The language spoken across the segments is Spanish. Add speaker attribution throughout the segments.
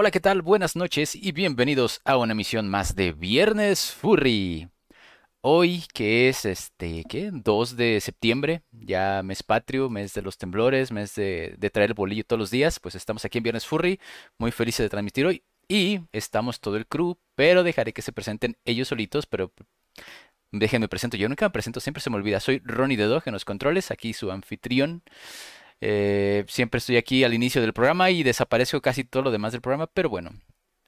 Speaker 1: Hola, ¿qué tal? Buenas noches y bienvenidos a una emisión más de Viernes Furry. Hoy, que es este, ¿qué? 2 de septiembre, ya mes patrio, mes de los temblores, mes de, de traer el bolillo todos los días, pues estamos aquí en Viernes Furry, muy felices de transmitir hoy. Y estamos todo el crew, pero dejaré que se presenten ellos solitos, pero déjenme presento. Yo nunca me presento, siempre se me olvida. Soy Ronnie de Dog en los controles, aquí su anfitrión. Eh, siempre estoy aquí al inicio del programa y desaparezco casi todo lo demás del programa, pero bueno,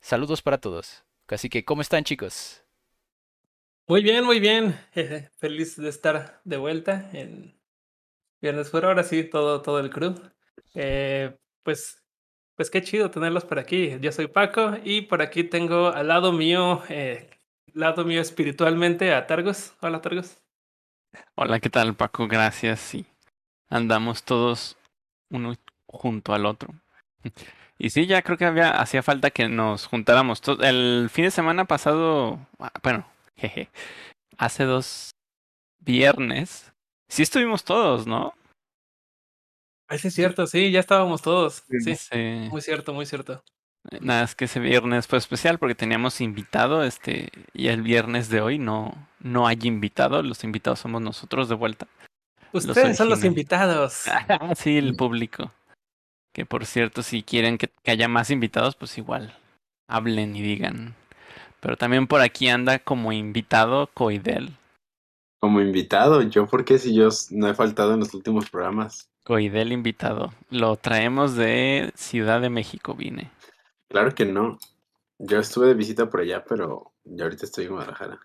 Speaker 1: saludos para todos. Así que, ¿cómo están chicos?
Speaker 2: Muy bien, muy bien. feliz de estar de vuelta en Viernes Fuera. Ahora sí, todo, todo el crew. Eh, pues, pues qué chido tenerlos por aquí. Yo soy Paco y por aquí tengo al lado mío, eh, lado mío espiritualmente a Targos. Hola, Targos.
Speaker 3: Hola, ¿qué tal, Paco? Gracias. Sí, andamos todos uno junto al otro. Y sí, ya creo que había, hacía falta que nos juntáramos. El fin de semana pasado, ah, bueno, jeje, hace dos viernes, sí estuvimos todos, ¿no?
Speaker 2: Ese es cierto, sí, ya estábamos todos. Sí, sí, muy cierto, muy cierto.
Speaker 3: Eh, nada, es que ese viernes fue especial porque teníamos invitado, este, y el viernes de hoy no, no hay invitado, los invitados somos nosotros de vuelta.
Speaker 2: Ustedes son los invitados.
Speaker 3: sí, el público. Que por cierto, si quieren que, haya más invitados, pues igual hablen y digan. Pero también por aquí anda como invitado Coidel.
Speaker 4: Como invitado, yo porque si yo no he faltado en los últimos programas.
Speaker 3: Coidel invitado. Lo traemos de Ciudad de México, vine.
Speaker 4: Claro que no. Yo estuve de visita por allá, pero ya ahorita estoy en Guadalajara.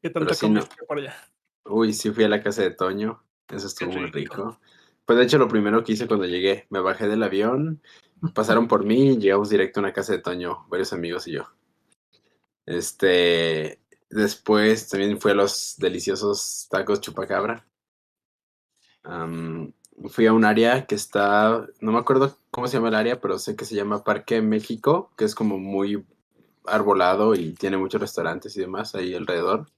Speaker 2: ¿Qué tanto comiste por allá?
Speaker 4: Uy, sí fui a la casa de Toño. Eso estuvo muy rico. Pues de hecho lo primero que hice cuando llegué, me bajé del avión, pasaron por mí y llegamos directo a una casa de Toño, varios amigos y yo. Este, después también fui a los deliciosos tacos chupacabra. fui a un área que está, no me acuerdo cómo se llama el área, pero sé que se llama Parque México, que es como muy arbolado y tiene muchos restaurantes y demás ahí alrededor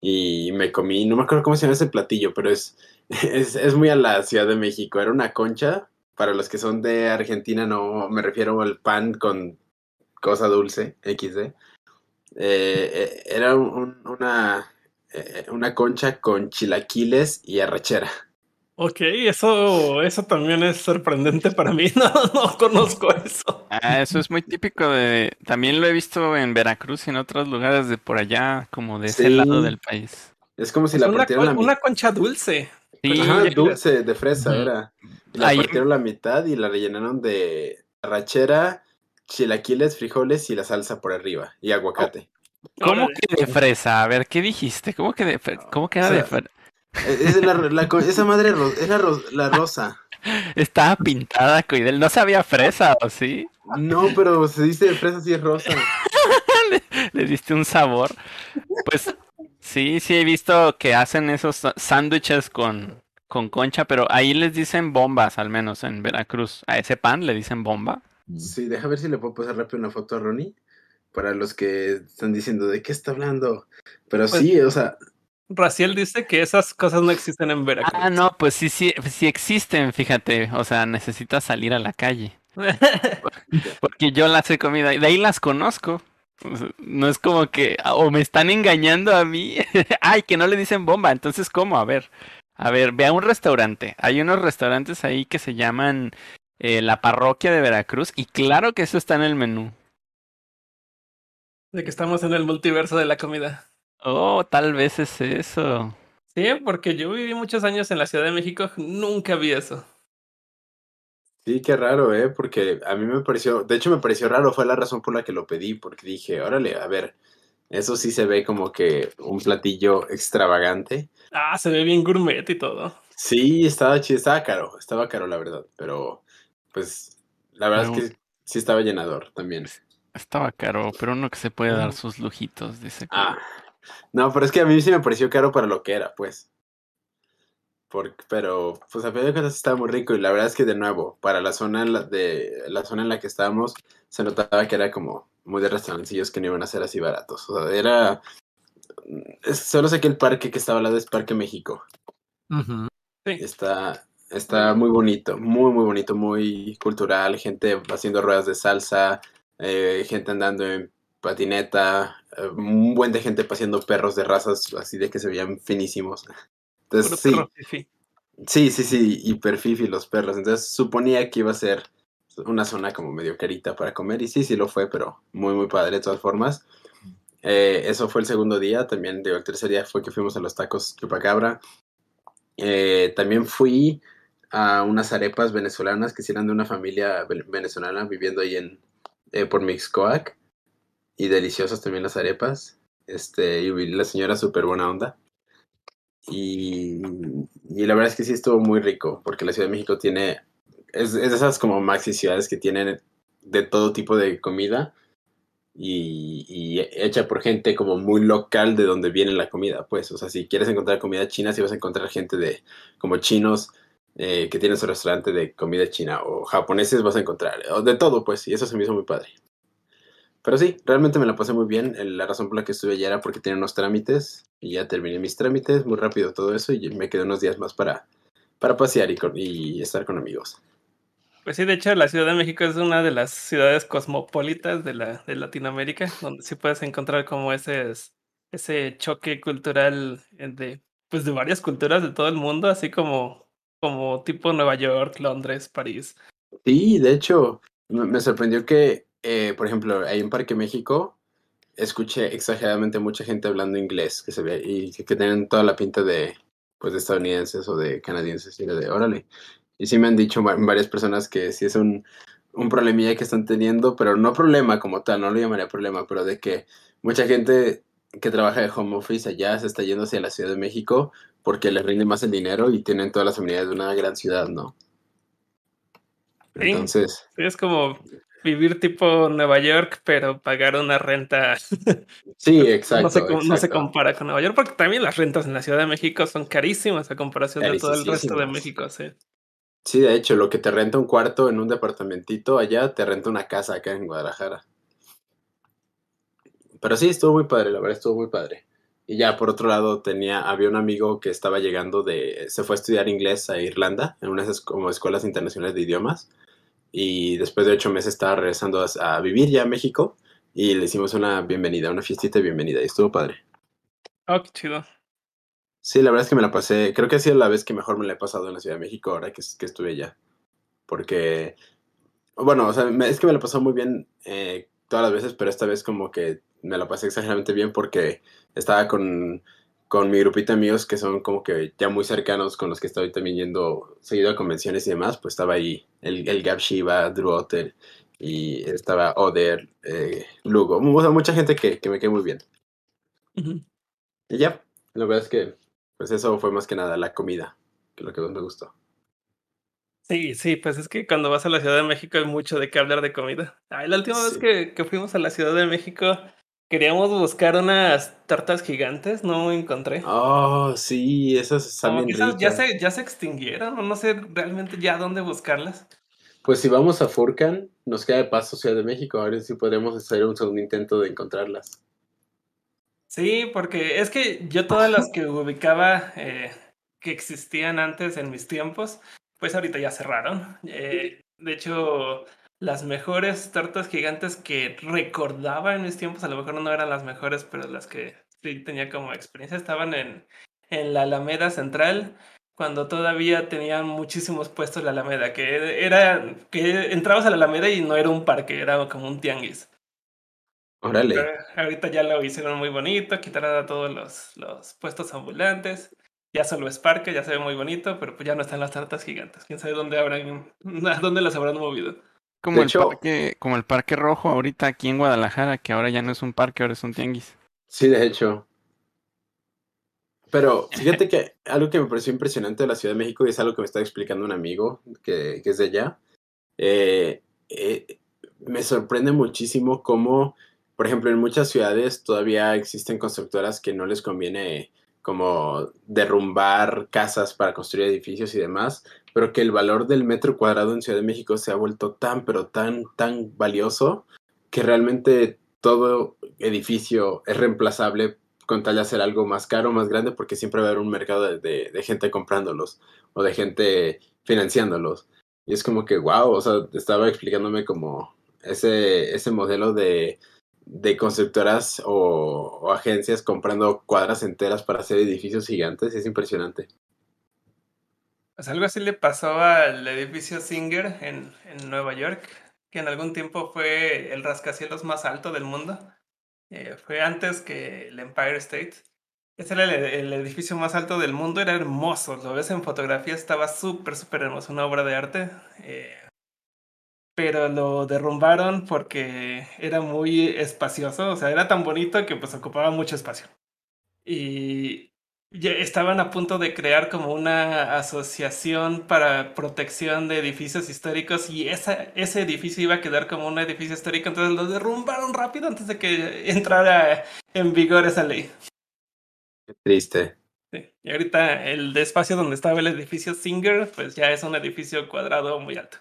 Speaker 4: y me comí, no me acuerdo cómo se llama ese platillo, pero es, es, es, muy a la Ciudad de México. Era una concha, para los que son de Argentina no me refiero al pan con cosa dulce, XD. Eh, eh, era una, eh, una concha con chilaquiles y arrachera.
Speaker 2: Ok, eso, eso también es sorprendente para mí. No, no conozco eso.
Speaker 3: Ah, eso es muy típico de. También lo he visto en Veracruz y en otros lugares de por allá, como de ese lado del país.
Speaker 4: Es como si la
Speaker 2: una,
Speaker 4: partieran la
Speaker 2: una concha dulce.
Speaker 4: Sí, Ajá, dulce de fresa era. La partieron la mitad y la rellenaron de rachera, chilaquiles, frijoles y la salsa por arriba y aguacate.
Speaker 3: ¿Cómo que de fresa? A ver, ¿qué dijiste? ¿Cómo que de ¿Cómo que era de fresa?
Speaker 4: Es la, esa madre es la, la rosa.
Speaker 3: Estaba pintada, Coidel. ¿No sabía fresa o sí?
Speaker 4: No, pero se dice fresa si es rosa.
Speaker 3: le, diste un sabor. Pues sí, sí he visto que hacen esos sándwiches con, con concha, pero ahí les dicen bombas, al menos en Veracruz. A ese pan le dicen bomba.
Speaker 4: Sí, deja ver si le puedo pasar rápido una foto a Ronnie. Para los que están diciendo de qué está hablando. Pero pues sí, o sea,
Speaker 2: Raciel dice que esas cosas no existen en Veracruz.
Speaker 3: Ah, no, pues sí, sí, sí existen, fíjate. O sea, necesitas salir a la calle. Porque yo las he comido y de ahí las conozco. No es como que, o me están engañando a mí. Ay, que no le dicen bomba. Entonces, ¿cómo? A ver, a ver, ve a un restaurante. Hay unos restaurantes ahí que se llaman eh, la parroquia de Veracruz y claro que eso está en el menú.
Speaker 2: De que estamos en el multiverso de la comida.
Speaker 3: Oh, tal vez es eso.
Speaker 2: Sí, porque yo viví muchos años en la Ciudad de México, nunca vi eso.
Speaker 4: Sí, qué raro, ¿eh? Porque a mí me pareció, de hecho me pareció raro, fue la razón por la que lo pedí, porque dije, órale, a ver, eso sí se ve como que un platillo extravagante.
Speaker 2: Ah, se ve bien gourmet y todo.
Speaker 4: Sí, estaba chido, estaba caro, estaba caro la verdad, pero pues la verdad es que sí estaba llenador también.
Speaker 3: Estaba caro, pero uno que se puede dar sus lujitos, dice.
Speaker 4: Ah, no, pero es que a mí sí me pareció caro para lo que era, pues. Porque, pero, pues a fin de cuentas estaba muy rico y la verdad es que de nuevo, para la zona en la, de, la zona en la que estábamos, se notaba que era como muy de restaurancillos que no iban a ser así baratos. O sea, era... solo sé que el parque que estaba al lado es Parque México.
Speaker 2: sí.
Speaker 4: Está, Está muy bonito, muy, muy bonito, muy cultural, gente haciendo ruedas de salsa, eh, gente andando en patineta, eh, un buen de gente paseando perros de razas así de que se veían finísimos. Entonces, sí, sí, sí, sí, hiper fifi los perros. Entonces suponía que iba a ser una zona como medio carita para comer y sí, sí lo fue, pero muy, muy padre de todas formas. Eh, eso fue el segundo día, también digo, el tercer día fue que fuimos a los tacos Chupacabra. Eh, también fui a unas arepas venezolanas que eran de una familia venezolana viviendo ahí en eh, por Mixcoac y deliciosas también las arepas. Este, y la señora súper buena onda. Y, y, la verdad es que sí estuvo muy rico, porque la Ciudad de México tiene, es, de esas como maxi ciudades que tienen de todo tipo de comida y, y, hecha por gente como muy local de donde viene la comida, pues, o sea, si quieres encontrar comida china, si vas a encontrar gente de como chinos eh, que tienen su restaurante de comida china o japoneses vas a encontrar, o de todo, pues, y eso se me hizo muy padre. Pero sí, realmente me la pasé muy bien. La razón por la que estuve allá era porque tenía unos trámites y ya terminé mis trámites muy rápido todo eso y me quedé unos días más para, para pasear y, y estar con amigos.
Speaker 2: Pues sí, de hecho la Ciudad de México es una de las ciudades cosmopolitas de, la, de Latinoamérica, donde sí puedes encontrar como ese, ese choque cultural de, pues de varias culturas de todo el mundo, así como, como tipo Nueva York, Londres, París.
Speaker 4: Sí, de hecho, me sorprendió que eh, por ejemplo, ahí en Parque México, escuché exageradamente mucha gente hablando inglés que se ve y que, tienen toda la pinta de, pues, de estadounidenses o de canadienses y de, órale. Y sí me han dicho varias personas que sí es un, un problemilla que están teniendo, pero no problema como tal, no lo llamaría problema, pero de que mucha gente que trabaja de home office allá se está yendo hacia la Ciudad de México porque les rinde más el dinero y tienen todas las amenidades de una gran ciudad, ¿no?
Speaker 2: Entonces. Sí, es como vivir tipo Nueva York, pero pagar una renta.
Speaker 4: Sí, exacto
Speaker 2: no, se, compara con Nueva York, porque también las rentas en la Ciudad de México son carísimas a comparación de todo el resto de México, sí.
Speaker 4: Sí, de hecho, lo que te renta un cuarto en un departamentito allá, te renta una casa acá en Guadalajara. Pero sí, estuvo muy padre, la verdad estuvo muy padre. Y ya por otro lado tenía, había un amigo que estaba llegando de, se fue a estudiar inglés a Irlanda, en unas como escuelas internacionales de idiomas y después de ocho meses estaba regresando a, vivir ya a México y le hicimos una bienvenida, una fiestita de bienvenida y estuvo padre.
Speaker 2: Oh, qué chido.
Speaker 4: Sí, la verdad es que me la pasé, creo que ha sido la vez que mejor me la he pasado en la Ciudad de México ahora que, que estuve allá. Porque, bueno, o sea, es que me la pasó muy bien eh, todas las veces, pero esta vez como que me la pasé exageradamente bien porque estaba con con mi grupito de amigos que son como que ya muy cercanos con los que estoy también yendo seguido a convenciones y demás, pues estaba ahí el, el Gab Shiva, Drew Otter y estaba Oder, eh, Lugo, o mucha gente que, que, me quedó muy bien. Y ya, la verdad es que pues eso fue más que nada la comida, que lo que más me gustó.
Speaker 2: Sí, sí, pues es que cuando vas a la Ciudad de México hay mucho de qué hablar de comida. Ay, la última vez que, que fuimos a la Ciudad de México, Queríamos buscar unas tartas gigantes, no encontré.
Speaker 4: Oh, sí, esas también
Speaker 2: esas ya se, ya se extinguieron, no sé realmente ya dónde buscarlas.
Speaker 4: Pues si vamos a Furcan, nos queda de paso Ciudad de México, a ver si podemos hacer un segundo intento de encontrarlas.
Speaker 2: Sí, porque es que yo todas las que ubicaba eh, que existían antes en mis tiempos, pues ahorita ya cerraron. Eh, de hecho, las mejores tortas gigantes que recordaba en mis tiempos, a lo mejor no eran las mejores, pero las que sí tenía como experiencia, estaban en, en la Alameda Central, cuando todavía tenían muchísimos puestos la Alameda, que era que entrabas a la Alameda y no era un parque, era como un tianguis.
Speaker 4: Órale.
Speaker 2: ahorita ya lo hicieron muy bonito, quitaron a todos los, los puestos ambulantes. Ya solo es parque, ya se ve muy bonito, pero pues ya no están las tartas gigantes. Quién sabe dónde habrán, dónde las habrán movido.
Speaker 3: Como el, parque, como el Parque Rojo ahorita aquí en Guadalajara, que ahora ya no es un parque, ahora es un tianguis.
Speaker 4: Sí, de hecho. Pero fíjate que algo que me pareció impresionante de la Ciudad de México y es algo que me está explicando un amigo que, que es de allá. Eh, eh, me sorprende muchísimo cómo, por ejemplo, en muchas ciudades todavía existen constructoras que no les conviene como derrumbar casas para construir edificios y demás, pero que el valor del metro cuadrado en Ciudad de México se ha vuelto tan, pero tan, tan valioso que realmente todo edificio es reemplazable con tal de hacer algo más caro, más grande, porque siempre va a haber un mercado de, gente comprándolos o de gente financiándolos. Y es como que, wow, o sea, estaba explicándome como ese, ese modelo de, de constructoras o agencias comprando cuadras enteras para hacer edificios gigantes. Es impresionante.
Speaker 2: Pues algo así le pasó al edificio Singer en, en Nueva York, que en algún tiempo fue el rascacielos más alto del mundo. Eh, fue antes que el Empire State. Ese era el, el edificio más alto del mundo, era hermoso. Lo ves en fotografía, estaba súper, súper hermoso, una obra de arte. eh, pero lo derrumbaron porque era muy espacioso, o sea, era tan bonito que pues ocupaba mucho espacio. Y ya estaban a punto de crear como una asociación para protección de edificios históricos y esa, ese edificio iba a quedar como un edificio histórico, entonces lo derrumbaron rápido antes de que entrara en vigor esa ley.
Speaker 4: Qué triste.
Speaker 2: Sí, Y ahorita el espacio donde estaba el edificio Singer, pues ya es un edificio cuadrado muy alto.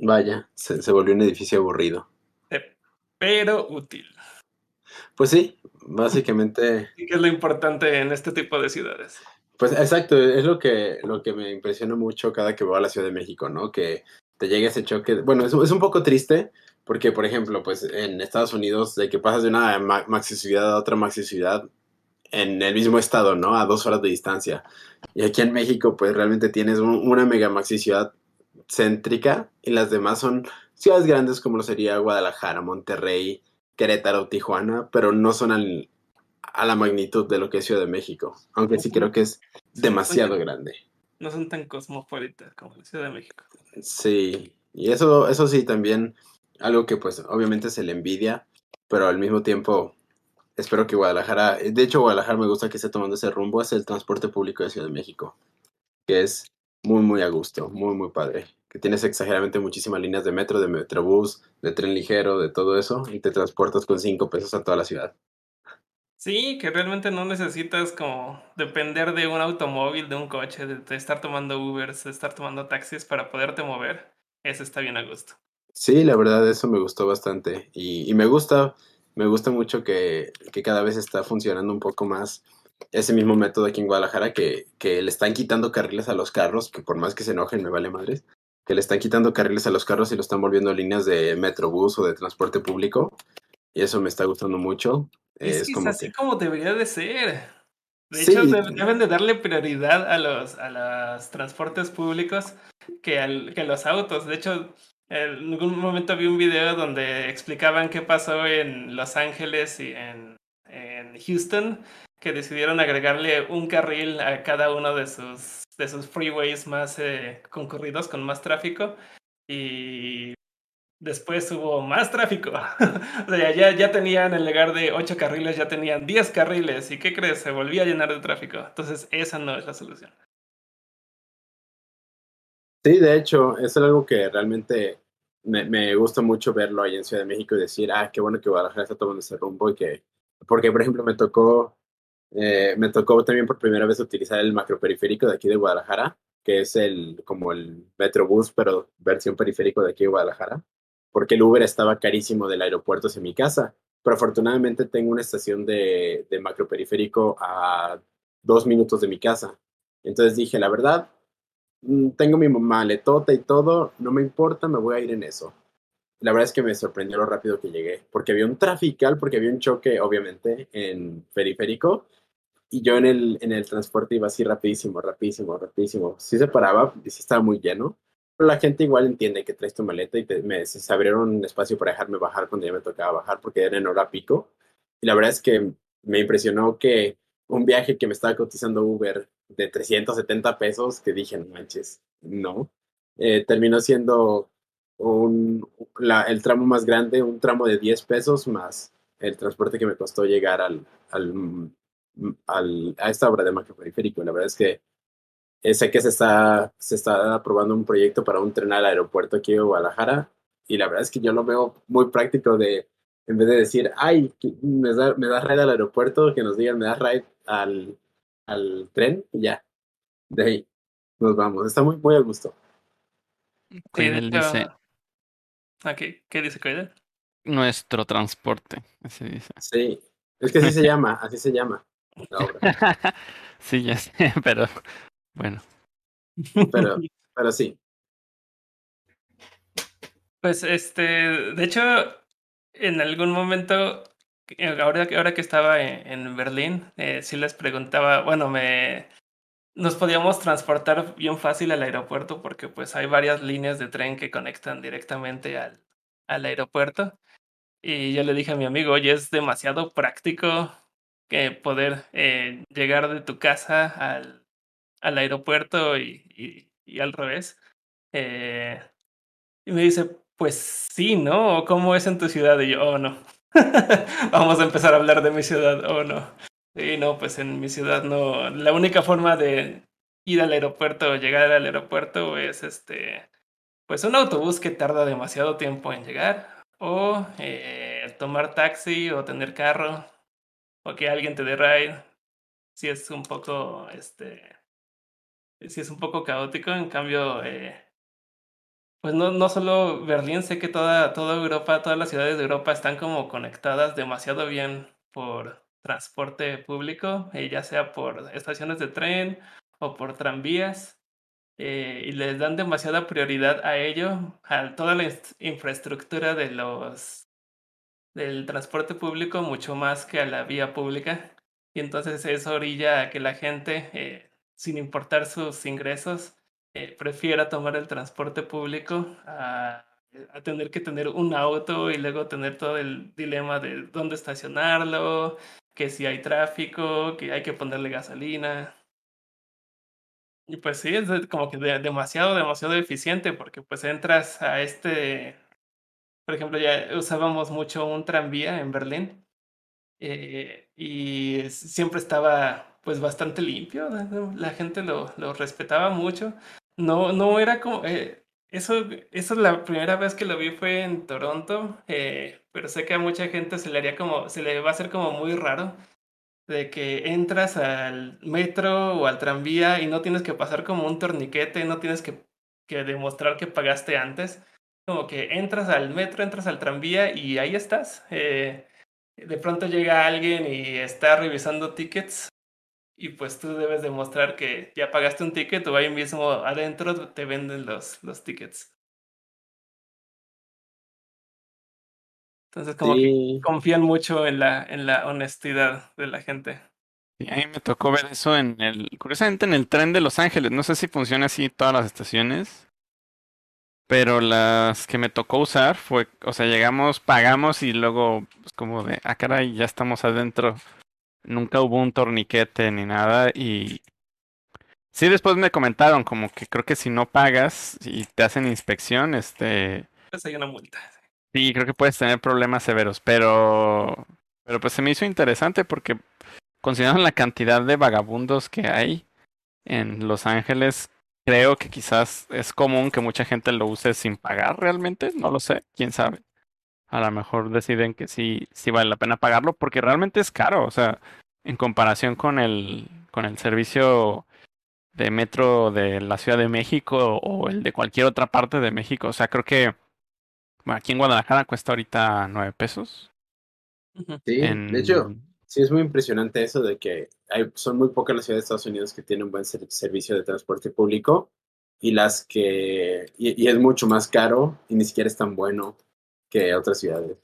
Speaker 4: Vaya, se, se volvió un edificio aburrido.
Speaker 2: Sí, Pero útil.
Speaker 4: Pues sí, básicamente
Speaker 2: Y que es lo importante en este tipo de ciudades.
Speaker 4: Pues exacto, es lo que, lo que me impresiona mucho cada que voy a la Ciudad de México, ¿no? Que te llegue ese choque. Bueno, es, es un poco triste porque, por ejemplo, pues en Estados Unidos, de que pasas de una ma- maxi ciudad a otra maxi ciudad en el mismo estado, ¿no? A dos horas de distancia. Y aquí en México, pues realmente tienes un- una mega maxi ciudad céntrica y las demás son ciudades grandes como lo sería Guadalajara, Monterrey, Querétaro, Tijuana, pero no son al- a la magnitud de lo que es Ciudad de México, aunque sí creo que es demasiado grande.
Speaker 2: No son tan cosmopolitas como la Ciudad de México.
Speaker 4: Sí, y eso, eso sí también, algo que pues obviamente se le envidia, pero al mismo tiempo espero que Guadalajara, de hecho Guadalajara me gusta que esté tomando ese rumbo, es el transporte público de Ciudad de México, que es muy, muy a gusto, muy, muy padre, que tienes exageradamente muchísimas líneas de metro, de metrobús, de tren ligero, de todo eso, y te transportas con cinco pesos a toda la ciudad.
Speaker 2: Sí, que realmente no necesitas como depender de un automóvil, de un coche, de, de estar tomando Ubers, de estar tomando taxis para poderte mover. Eso está bien a gusto.
Speaker 4: Sí, la verdad, eso me gustó bastante. Y, y me gusta, me gusta mucho que, que cada vez está funcionando un poco más ese mismo método aquí en Guadalajara, que, que le están quitando carriles a los carros, que por más que se enojen, me vale madres, que le están quitando carriles a los carros y lo están volviendo líneas de metrobús o de transporte público. Y eso me está gustando mucho.
Speaker 2: Es,
Speaker 4: Es
Speaker 2: que
Speaker 4: como
Speaker 2: es así
Speaker 4: que...
Speaker 2: como debería de ser. De
Speaker 4: Sí.
Speaker 2: hecho, de- deben de darle prioridad a los, a los transportes públicos que, al- que a los autos. De hecho, en algún momento vi un video donde explicaban qué pasó en Los Ángeles y en, en Houston, que decidieron agregarle un carril a cada uno de sus, de sus freeways más eh, concurridos, con más tráfico. Y después hubo más tráfico. o sea, ya, ya tenían en lugar de 8 carriles, ya tenían 10 carriles. ¿Y qué crees? Se volvía a llenar de tráfico. Entonces, esa no es la solución.
Speaker 4: Sí, de hecho, es algo que realmente me, me gusta mucho verlo ahí en Ciudad de México y decir, ah, qué bueno que Guadalajara está tomando ese rumbo y que, porque por ejemplo me tocó, eh, me tocó también por primera vez utilizar el macroperiférico de aquí de Guadalajara, que es el, como el Metrobús, pero versión periférico de aquí de Guadalajara, porque el Uber estaba carísimo del aeropuerto hacia mi casa, pero afortunadamente tengo una estación de, de macroperiférico a dos minutos de mi casa. Entonces dije, la verdad, mm, tengo mi maletota y todo, no me importa, me voy a ir en eso. La verdad es que me sorprendió lo rápido que llegué, porque había un trafical, porque había un choque, obviamente, en periférico, y yo en el, en el transporte iba así rapidísimo, rapidísimo, rapidísimo. Sí se paraba, y sí estaba muy lleno, pero la gente igual entiende que traes tu maleta y te, me, se abrieron un espacio para dejarme bajar cuando ya me tocaba bajar, porque era en hora pico. Y la verdad es que me impresionó que un viaje que me estaba cotizando Uber de 370 pesos, que dije, no manches, no, eh, terminó siendo un, la, el tramo más grande, un tramo de 10 pesos más el transporte que me costó llegar al, al, al a esta obra de macroperiférico. La verdad es que eh, sé que se está, se está aprobando un proyecto para un tren al aeropuerto aquí de Guadalajara y la verdad es que yo lo veo muy práctico de, en vez de decir, ay, me da, me da ride al aeropuerto, que nos digan, me da ride al, al tren y ya, de ahí nos vamos. Está muy, muy al gusto.
Speaker 2: Sí, hecho-
Speaker 3: dice,
Speaker 2: Ok, ¿Qué dice Coidel?
Speaker 3: nuestro transporte, así dice.
Speaker 4: Sí, Es que así se llama, así se llama la obra.
Speaker 3: sí, ya sé, pero bueno.
Speaker 4: Pero, pero sí.
Speaker 2: Pues este, de hecho, en algún momento, eh, ahora, ahora que estaba en, en Berlín, eh, sí les preguntaba, bueno, me nos podíamos transportar bien fácil al aeropuerto porque pues hay varias líneas de tren que conectan directamente al, al aeropuerto. Y yo le dije a mi amigo, oye, es demasiado práctico que poder eh, llegar de tu casa al, al aeropuerto y, y, y al revés. Eh, y me dice, pues sí, ¿no? ¿Cómo es en tu ciudad? Y yo, oh, no. Vamos a empezar a hablar de mi ciudad, oh, no. Y no, pues en mi ciudad no. La única forma de ir al aeropuerto o llegar al aeropuerto es este, pues un autobús que tarda demasiado tiempo en llegar o eh, tomar taxi o tener carro o que alguien te dé ride. Si es un poco, este, si es un poco caótico. En cambio, eh, pues no, no solo Berlín, sé que toda, toda Europa, todas las ciudades de Europa están como conectadas demasiado bien por transporte público, eh, ya sea por estaciones de tren o por tranvías, eh, y les dan demasiada prioridad a ello, a toda la infraestructura de los del transporte público mucho más que a la vía pública. Y entonces eso orilla a que la gente, eh, sin importar sus ingresos, eh, prefiera tomar el transporte público a, a, tener que tener un auto y luego tener todo el dilema de dónde estacionarlo, que si hay tráfico, que hay que ponerle gasolina. Y pues sí, es como que de, demasiado, demasiado eficiente porque pues entras a este, por ejemplo, ya usábamos mucho un tranvía en Berlín eh, y siempre estaba pues bastante limpio, la gente lo, lo respetaba mucho. No, no era como, eh, eso, eso es la primera vez que lo vi fue en Toronto, eh, pero sé que a mucha gente se le haría como, se le va a hacer como muy raro de que entras al metro o al tranvía y no tienes que pasar como un torniquete, no tienes que, que demostrar que pagaste antes. Como que entras al metro, entras al tranvía y ahí estás. Eh, de pronto llega alguien y está revisando tickets y pues tú debes demostrar que ya pagaste un ticket o ahí mismo adentro te venden los, los tickets. Entonces como que confían mucho en la, en la honestidad de la gente.
Speaker 3: Y a mí me tocó ver eso en el, curiosamente en el tren de Los Ángeles. No sé si funciona así todas las estaciones. Pero las que me tocó usar fue, o sea, llegamos, pagamos y luego, pues como de, ah, caray, ya estamos adentro. Nunca hubo un torniquete ni nada y sí después me comentaron como que creo que si no pagas y te hacen inspección, este...
Speaker 2: Pues hay una multa.
Speaker 3: Sí, creo que puedes tener problemas severos, pero... Pero pues se me hizo interesante porque considerando la cantidad de vagabundos que hay en Los Ángeles, creo que quizás es común que mucha gente lo use sin pagar realmente, no lo sé, quién sabe a lo mejor deciden que sí, sí vale la pena pagarlo porque realmente es caro, o sea, en comparación con el, con el servicio de metro de la Ciudad de México o el de cualquier otra parte de México, o sea, creo que bueno, aquí en Guadalajara cuesta ahorita nueve pesos.
Speaker 4: Sí, de hecho, sí es muy impresionante eso de que hay, son muy pocas las ciudades de Estados Unidos que tienen un buen servicio de transporte público y las que, y es mucho más caro y ni siquiera es tan bueno que otras ciudades.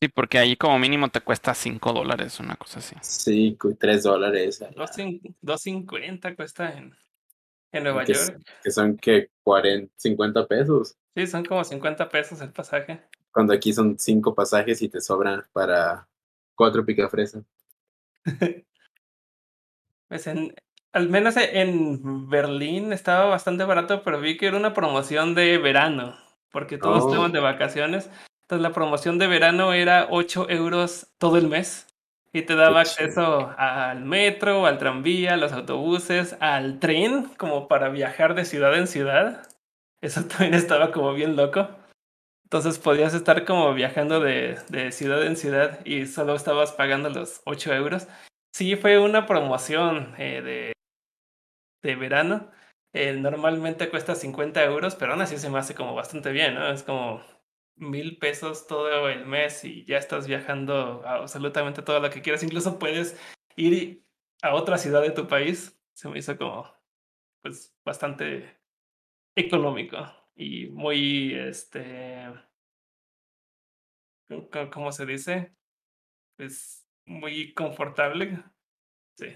Speaker 3: Sí, porque ahí como mínimo te cuesta 5 dólares, una cosa así.
Speaker 4: Sí, 3 dólares.
Speaker 2: 2.50 cuesta en, en Nueva
Speaker 4: que
Speaker 2: York.
Speaker 4: que son que 40, 50 pesos.
Speaker 2: Sí, son como 50 pesos el pasaje.
Speaker 4: Cuando aquí son 5 pasajes y te sobran para 4 picafresas.
Speaker 2: pues en, al menos en Berlín estaba bastante barato, pero vi que era una promoción de verano, porque todos oh. estaban de vacaciones. Entonces la promoción de verano era 8 euros todo el mes y te daba acceso al metro, al tranvía, a los autobuses, al tren, como para viajar de ciudad en ciudad. Eso también estaba como bien loco. Entonces podías estar como viajando de, de ciudad en ciudad y solo estabas pagando los 8 euros. Sí, fue una promoción eh, de, de verano. Eh, normalmente cuesta 50 euros, pero aún así se me hace como bastante bien, ¿no? Es como mil pesos todo el mes y ya estás viajando a absolutamente todo lo que quieras. Incluso puedes ir a otra ciudad de tu país. Se me hizo como, pues, bastante económico y muy, este, ¿cómo se dice? Pues muy confortable. Sí.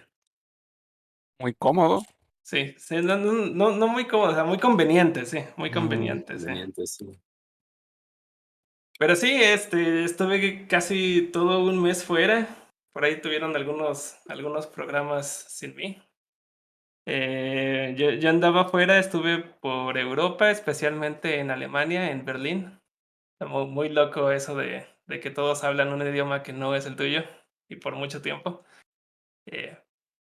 Speaker 3: Muy cómodo.
Speaker 2: Sí, sí no, no, no muy cómodo, o sea, muy conveniente, sí, muy conveniente,
Speaker 4: conveniente
Speaker 2: sí.
Speaker 4: sí.
Speaker 2: Pero sí, este, estuve casi todo un mes fuera. Por ahí tuvieron algunos, algunos programas sin mí. Eh, yo, yo, andaba fuera, estuve por Europa, especialmente en Alemania, en Berlín. Muy, muy loco eso de, de, que todos hablan un idioma que no es el tuyo y por mucho tiempo. Eh,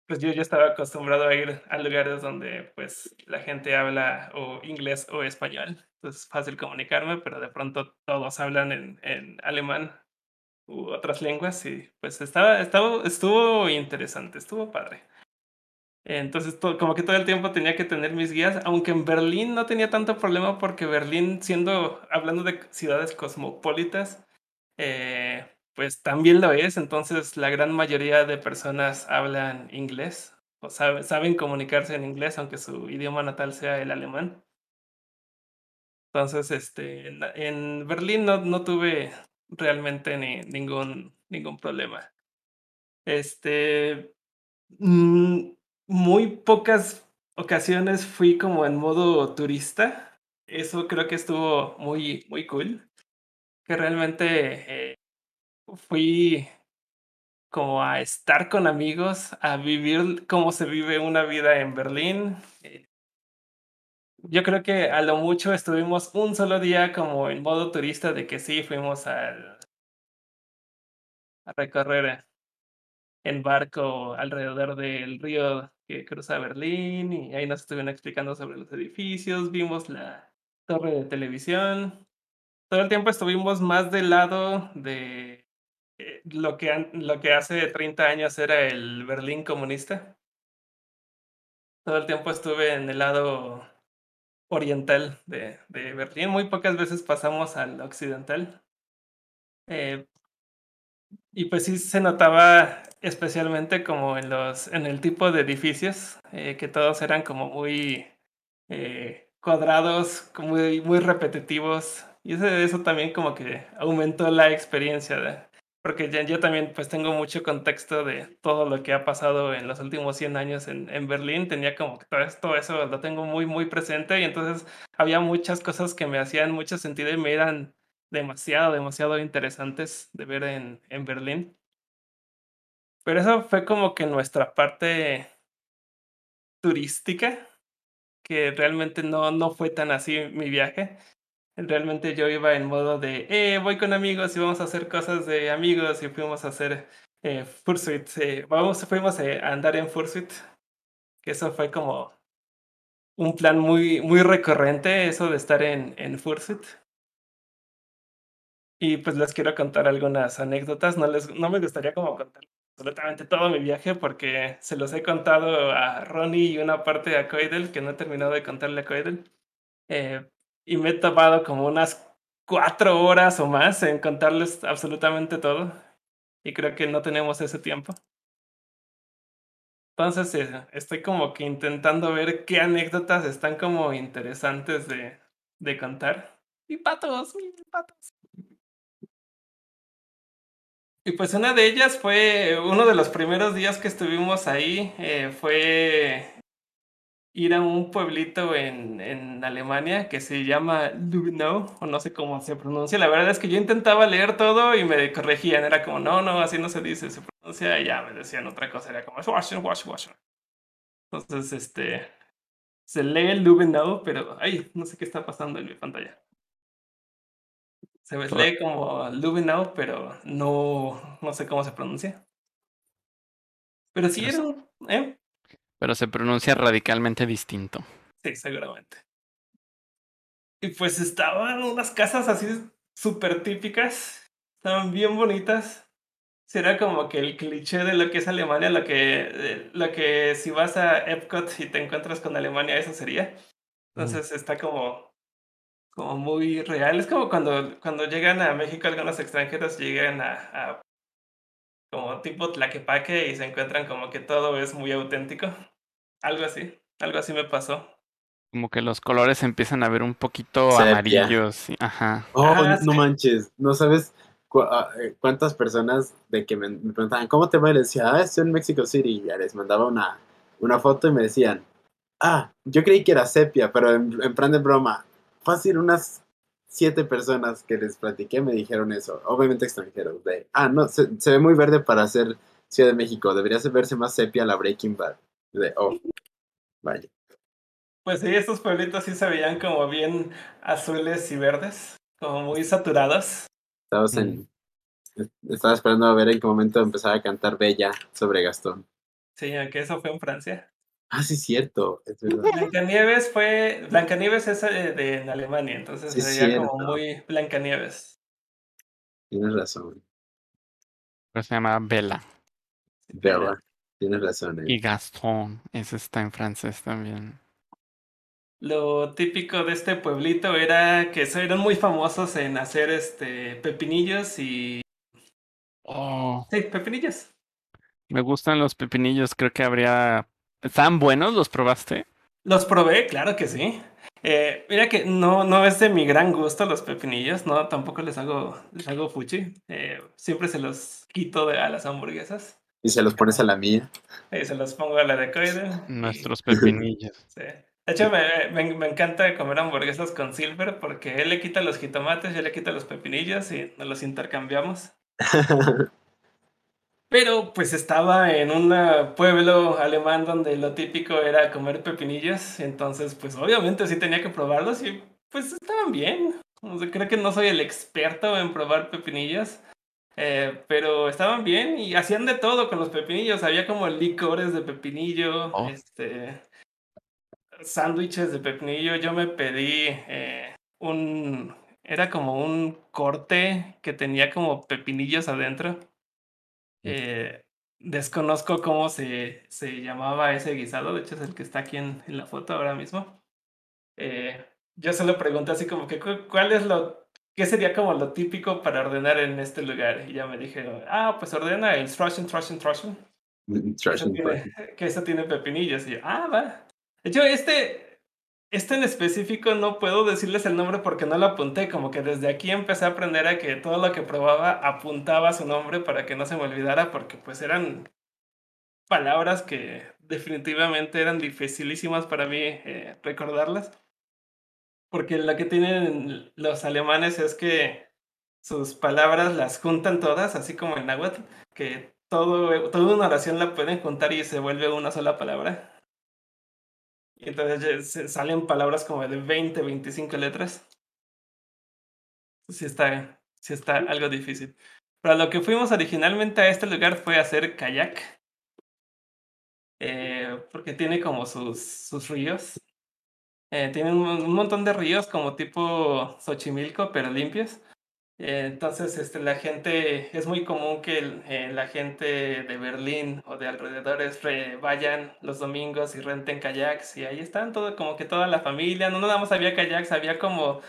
Speaker 2: pues yo ya estaba acostumbrado a ir a lugares donde pues la gente habla o inglés o español, entonces es fácil comunicarme, pero de pronto todos hablan en, en alemán u otras lenguas y pues estaba, estaba, estuvo interesante, estuvo padre. Entonces, todo, como que todo el tiempo tenía que tener mis guías, aunque en Berlín no tenía tanto problema porque Berlín, siendo, hablando de ciudades cosmopolitas, eh, pues también lo es. Entonces, la gran mayoría de personas hablan inglés o saben, saben comunicarse en inglés, aunque su idioma natal sea el alemán. Entonces, este, en, Berlín no, no tuve realmente ni, ningún, ningún problema. Este, mmm, muy pocas ocasiones fui como en modo turista. Eso creo que estuvo muy, muy cool. Que realmente eh, fui como a estar con amigos, a vivir cómo se vive una vida en Berlín. Eh, yo creo que a lo mucho estuvimos un solo día como en modo turista de que sí fuimos al, a recorrer en barco alrededor del río que cruza Berlín y ahí nos estuvieron explicando sobre los edificios, vimos la torre de televisión. Todo el tiempo estuvimos más del lado de eh, lo, que, lo que hace 30 años era el Berlín comunista. Todo el tiempo estuve en el lado oriental de, Berlín. Muy pocas veces pasamos al occidental. Eh, y pues sí se notaba especialmente como en los en el tipo de edificios eh, que todos eran como muy eh, cuadrados muy muy repetitivos y eso, eso también como que aumentó la experiencia de, porque yo también pues tengo mucho contexto de todo lo que ha pasado en los últimos 100 años en, en Berlín tenía como que todo, todo eso lo tengo muy muy presente y entonces había muchas cosas que me hacían mucho sentido y me eran demasiado, demasiado interesantes de ver en, en Berlín. Pero eso fue como que nuestra parte turística, que realmente no, no fue tan así mi viaje. Realmente yo iba en modo de, eh, voy con amigos y vamos a hacer cosas de amigos y fuimos a hacer eh, Fursuit. Eh, vamos, fuimos a andar en Fursuit, eso fue como un plan muy, muy recurrente, eso de estar en, en Fursuit. Y pues les quiero contar algunas anécdotas. No, les, no me gustaría como contar absolutamente todo mi viaje porque se los he contado a Ronnie y una parte a Coidel que no he terminado de contarle a Coidel. Eh, y me he tomado como unas cuatro horas o más en contarles absolutamente todo. Y creo que no tenemos ese tiempo. Entonces eh, estoy como que intentando ver qué anécdotas están como interesantes de, de contar. Y patos, patos. Y pues una de ellas fue, uno de los primeros días que estuvimos ahí, eh, fue ir a un pueblito en, en Alemania que se llama Lubnau, o no sé cómo se pronuncia. La verdad es que yo intentaba leer todo y me corregían. Era como, no, no, así no se dice, se pronuncia. Y ya me decían otra cosa, era como, wash, wash, wash. Entonces, este, se lee Lubnau, pero, ay, no sé qué está pasando en mi pantalla. Se lee como Lubinau, pero no, no sé cómo se pronuncia. Pero sí era un, ¿eh?
Speaker 3: Pero se pronuncia radicalmente distinto.
Speaker 2: Sí, seguramente. Y pues estaban unas casas así súper típicas. Estaban bien bonitas. Será como que el cliché de lo que es Alemania, lo que, lo que si vas a Epcot y te encuentras con Alemania, eso sería. Entonces mm. está como como muy real. Es como cuando, cuando llegan a México algunos extranjeros, llegan a, a como tipo Tlaquepaque y se encuentran como que todo es muy auténtico. Algo así, algo así me pasó.
Speaker 3: Como que los colores empiezan a ver un poquito
Speaker 4: Sepia.
Speaker 3: amarillos. Ajá.
Speaker 4: Oh,
Speaker 2: Ah,
Speaker 4: no
Speaker 2: sí.
Speaker 4: manches, no sabes cu- ah, eh, cuántas personas de que me, me preguntaban, ¿cómo te va? Y les decía, ah, estoy en Mexico City. Y ya les mandaba una, una foto y me decían, ah, yo creí que era sepia, pero en, en plan de broma. Fácil, unas siete personas que les platiqué me dijeron eso. Obviamente extranjeros. De, ah, no, se, se ve muy verde para ser Ciudad de México. Debería verse más sepia la Breaking Bad. De, oh, vaya.
Speaker 2: Pues sí, estos pueblitos sí se veían como bien azules y verdes, como muy saturados.
Speaker 4: Estabas en... Estaba esperando a ver en qué momento empezaba a cantar Bella sobre Gastón.
Speaker 2: Sí, aunque eso fue en Francia.
Speaker 4: Ah, sí, cierto. Es verdad.
Speaker 2: Blancanieves fue. Blancanieves es eh, de, en Alemania, entonces
Speaker 4: Sí,
Speaker 2: se veía como
Speaker 4: cierto.
Speaker 2: muy Blancanieves.
Speaker 4: Tienes razón.
Speaker 3: Pero se llama Bella.
Speaker 4: Bella. Tienes razón. eh.
Speaker 3: Y Gastón. Ese está en francés también.
Speaker 2: Lo típico de este pueblito era que eran muy famosos en hacer este pepinillos y.
Speaker 3: Oh,
Speaker 2: Sí, pepinillos.
Speaker 3: me gustan los pepinillos. Creo que habría. ¿Estaban buenos? ¿Los probaste?
Speaker 2: Los probé, claro que sí. Eh, mira que no, no es de mi gran gusto los pepinillos, no, tampoco les hago, les hago fuchi. Eh, siempre se los quito de, a las hamburguesas.
Speaker 4: Y se los pones a la mía.
Speaker 2: Eh, se los pongo a la de Coiden. y-
Speaker 3: Nuestros pepinillos.
Speaker 2: sí. De hecho, me, me- me encanta comer hamburguesas con Silver porque él le quita los jitomates, yo le quito los pepinillos y nos los intercambiamos. Pero pues estaba en un pueblo alemán donde lo típico era comer pepinillos, entonces pues obviamente sí tenía que probarlos y pues estaban bien. O sea, creo que no soy el experto en probar pepinillos, eh, pero estaban bien y hacían de todo con los pepinillos. Había como licores de pepinillo,
Speaker 3: Oh.
Speaker 2: este, sándwiches de pepinillo. Yo me pedí eh, un, era como un corte que tenía como pepinillos adentro. Eh, desconozco cómo se, se llamaba ese guisado, de hecho es el que está aquí en, en la foto ahora mismo. Eh, yo se lo pregunté así como que, cu- ¿cuál es lo, qué sería como lo típico para ordenar en este lugar? Y ya me dijeron, ah, pues ordena el Straussen, Straussen, Straussen,
Speaker 4: Trash
Speaker 2: eso
Speaker 4: and
Speaker 2: tiene- que eso tiene pepinillos. Y yo, ah, va. De hecho, este, este en específico no puedo decirles el nombre porque no lo apunté. Como que desde aquí empecé a aprender a que todo lo que probaba apuntaba su nombre para que no se me olvidara porque pues eran palabras que definitivamente eran dificilísimas para mí eh, recordarlas. Porque lo que tienen los alemanes es que sus palabras las juntan todas, así como en náhuatl, que todo, toda una oración la pueden juntar y se vuelve una sola palabra. Y entonces salen palabras como de 20, 25 letras. Sí está, sí está algo difícil. Pero lo que fuimos originalmente a este lugar fue hacer kayak. Eh, porque tiene como sus, sus ríos. Eh, tiene un, un montón de ríos como tipo Xochimilco, pero limpios. Eh, entonces, este, la gente, es muy común que eh, la gente de Berlín o de alrededores re- vayan los domingos y renten kayaks y ahí están todo, como que toda la familia, no nada más había kayaks, había como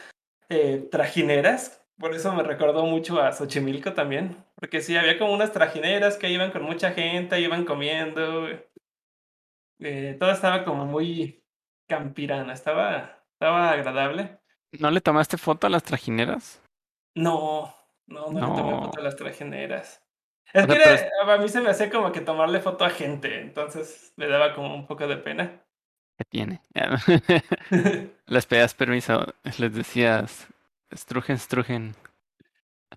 Speaker 2: eh, trajineras, por eso me recordó mucho a Xochimilco también, porque sí, había como unas trajineras que iban con mucha gente, iban comiendo, todo estaba como muy campirana, estaba, estaba agradable.
Speaker 3: ¿No le tomaste foto a las trajineras?
Speaker 2: No, no, no, le tomé
Speaker 3: No.
Speaker 2: foto a las trajineras. Es
Speaker 3: O
Speaker 2: que
Speaker 3: sea, pero
Speaker 2: era- a mí se me hacía como que tomarle foto a gente, entonces me daba como un poco de pena.
Speaker 3: ¿Qué tiene? Les pedías permiso, les decías, estrujen, estrujen.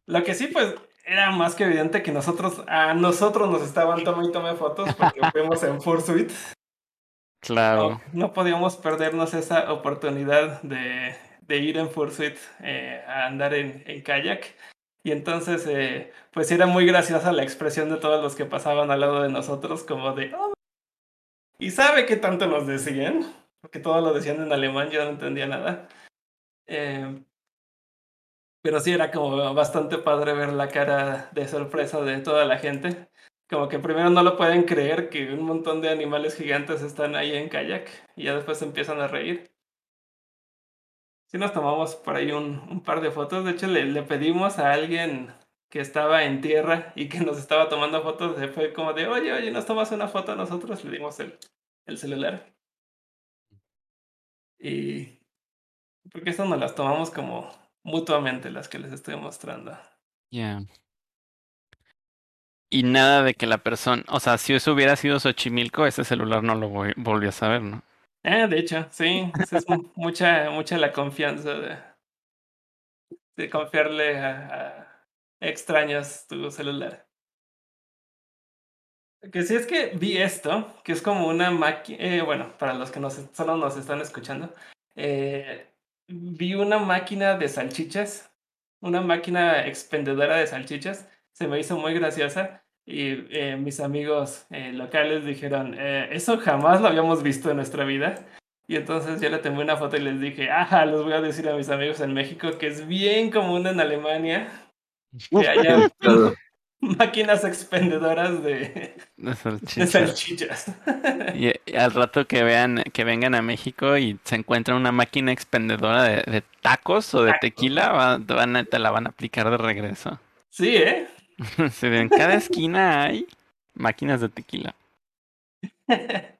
Speaker 2: Lo que sí, pues, era más que evidente que nosotros, a nosotros nos estaban tome y tome fotos porque fuimos en Fursuit.
Speaker 3: Claro.
Speaker 2: No, no podíamos perdernos esa oportunidad de, de ir en Fursuit eh, a andar en, en kayak. Y entonces, eh, pues era muy graciosa la expresión de todos los que pasaban al lado de nosotros, como de, "Oh". ¿y sabe qué tanto nos decían? Porque todo lo decían en alemán, yo no entendía nada. Eh, pero sí era como bastante padre ver la cara de sorpresa de toda la gente. Como que primero no lo pueden creer que un montón de animales gigantes están ahí en kayak y ya después empiezan a reír. Sí nos tomamos por ahí un, un par de fotos. De hecho, le, pedimos a alguien que estaba en tierra y que nos estaba tomando fotos. Fue como de, oye, oye, nos tomas una foto a nosotros. Le dimos el, el celular. Y porque eso nos las tomamos como mutuamente, las que les estoy mostrando.
Speaker 3: Ya. Y nada de que la persona, o sea, si eso hubiera sido Xochimilco, ese celular no lo volvió a saber, ¿no?
Speaker 2: Eh, de hecho, sí, es mucha, mucha la confianza de, confiarle a, a extraños tu celular. Que si es que vi esto, que es como una máquina, eh, bueno, para los que nos, solo nos están escuchando, eh, vi una máquina de salchichas, una máquina expendedora de salchichas, se me hizo muy graciosa y eh, mis amigos eh, locales dijeron, eh, eso jamás lo habíamos visto en nuestra vida. Y entonces yo le tomé una foto y les dije, ajá, les voy a decir a mis amigos en México que es bien común en Alemania que haya máquinas expendedoras de,
Speaker 3: de salchichas.
Speaker 2: De salchichas.
Speaker 3: Y, y, al rato que vean, que vengan a México y se encuentran una máquina expendedora de, de tacos o de tacos. tequila, van, van, te la van a aplicar de regreso.
Speaker 2: Sí, ¿eh?
Speaker 3: sí, en cada esquina hay máquinas de tequila.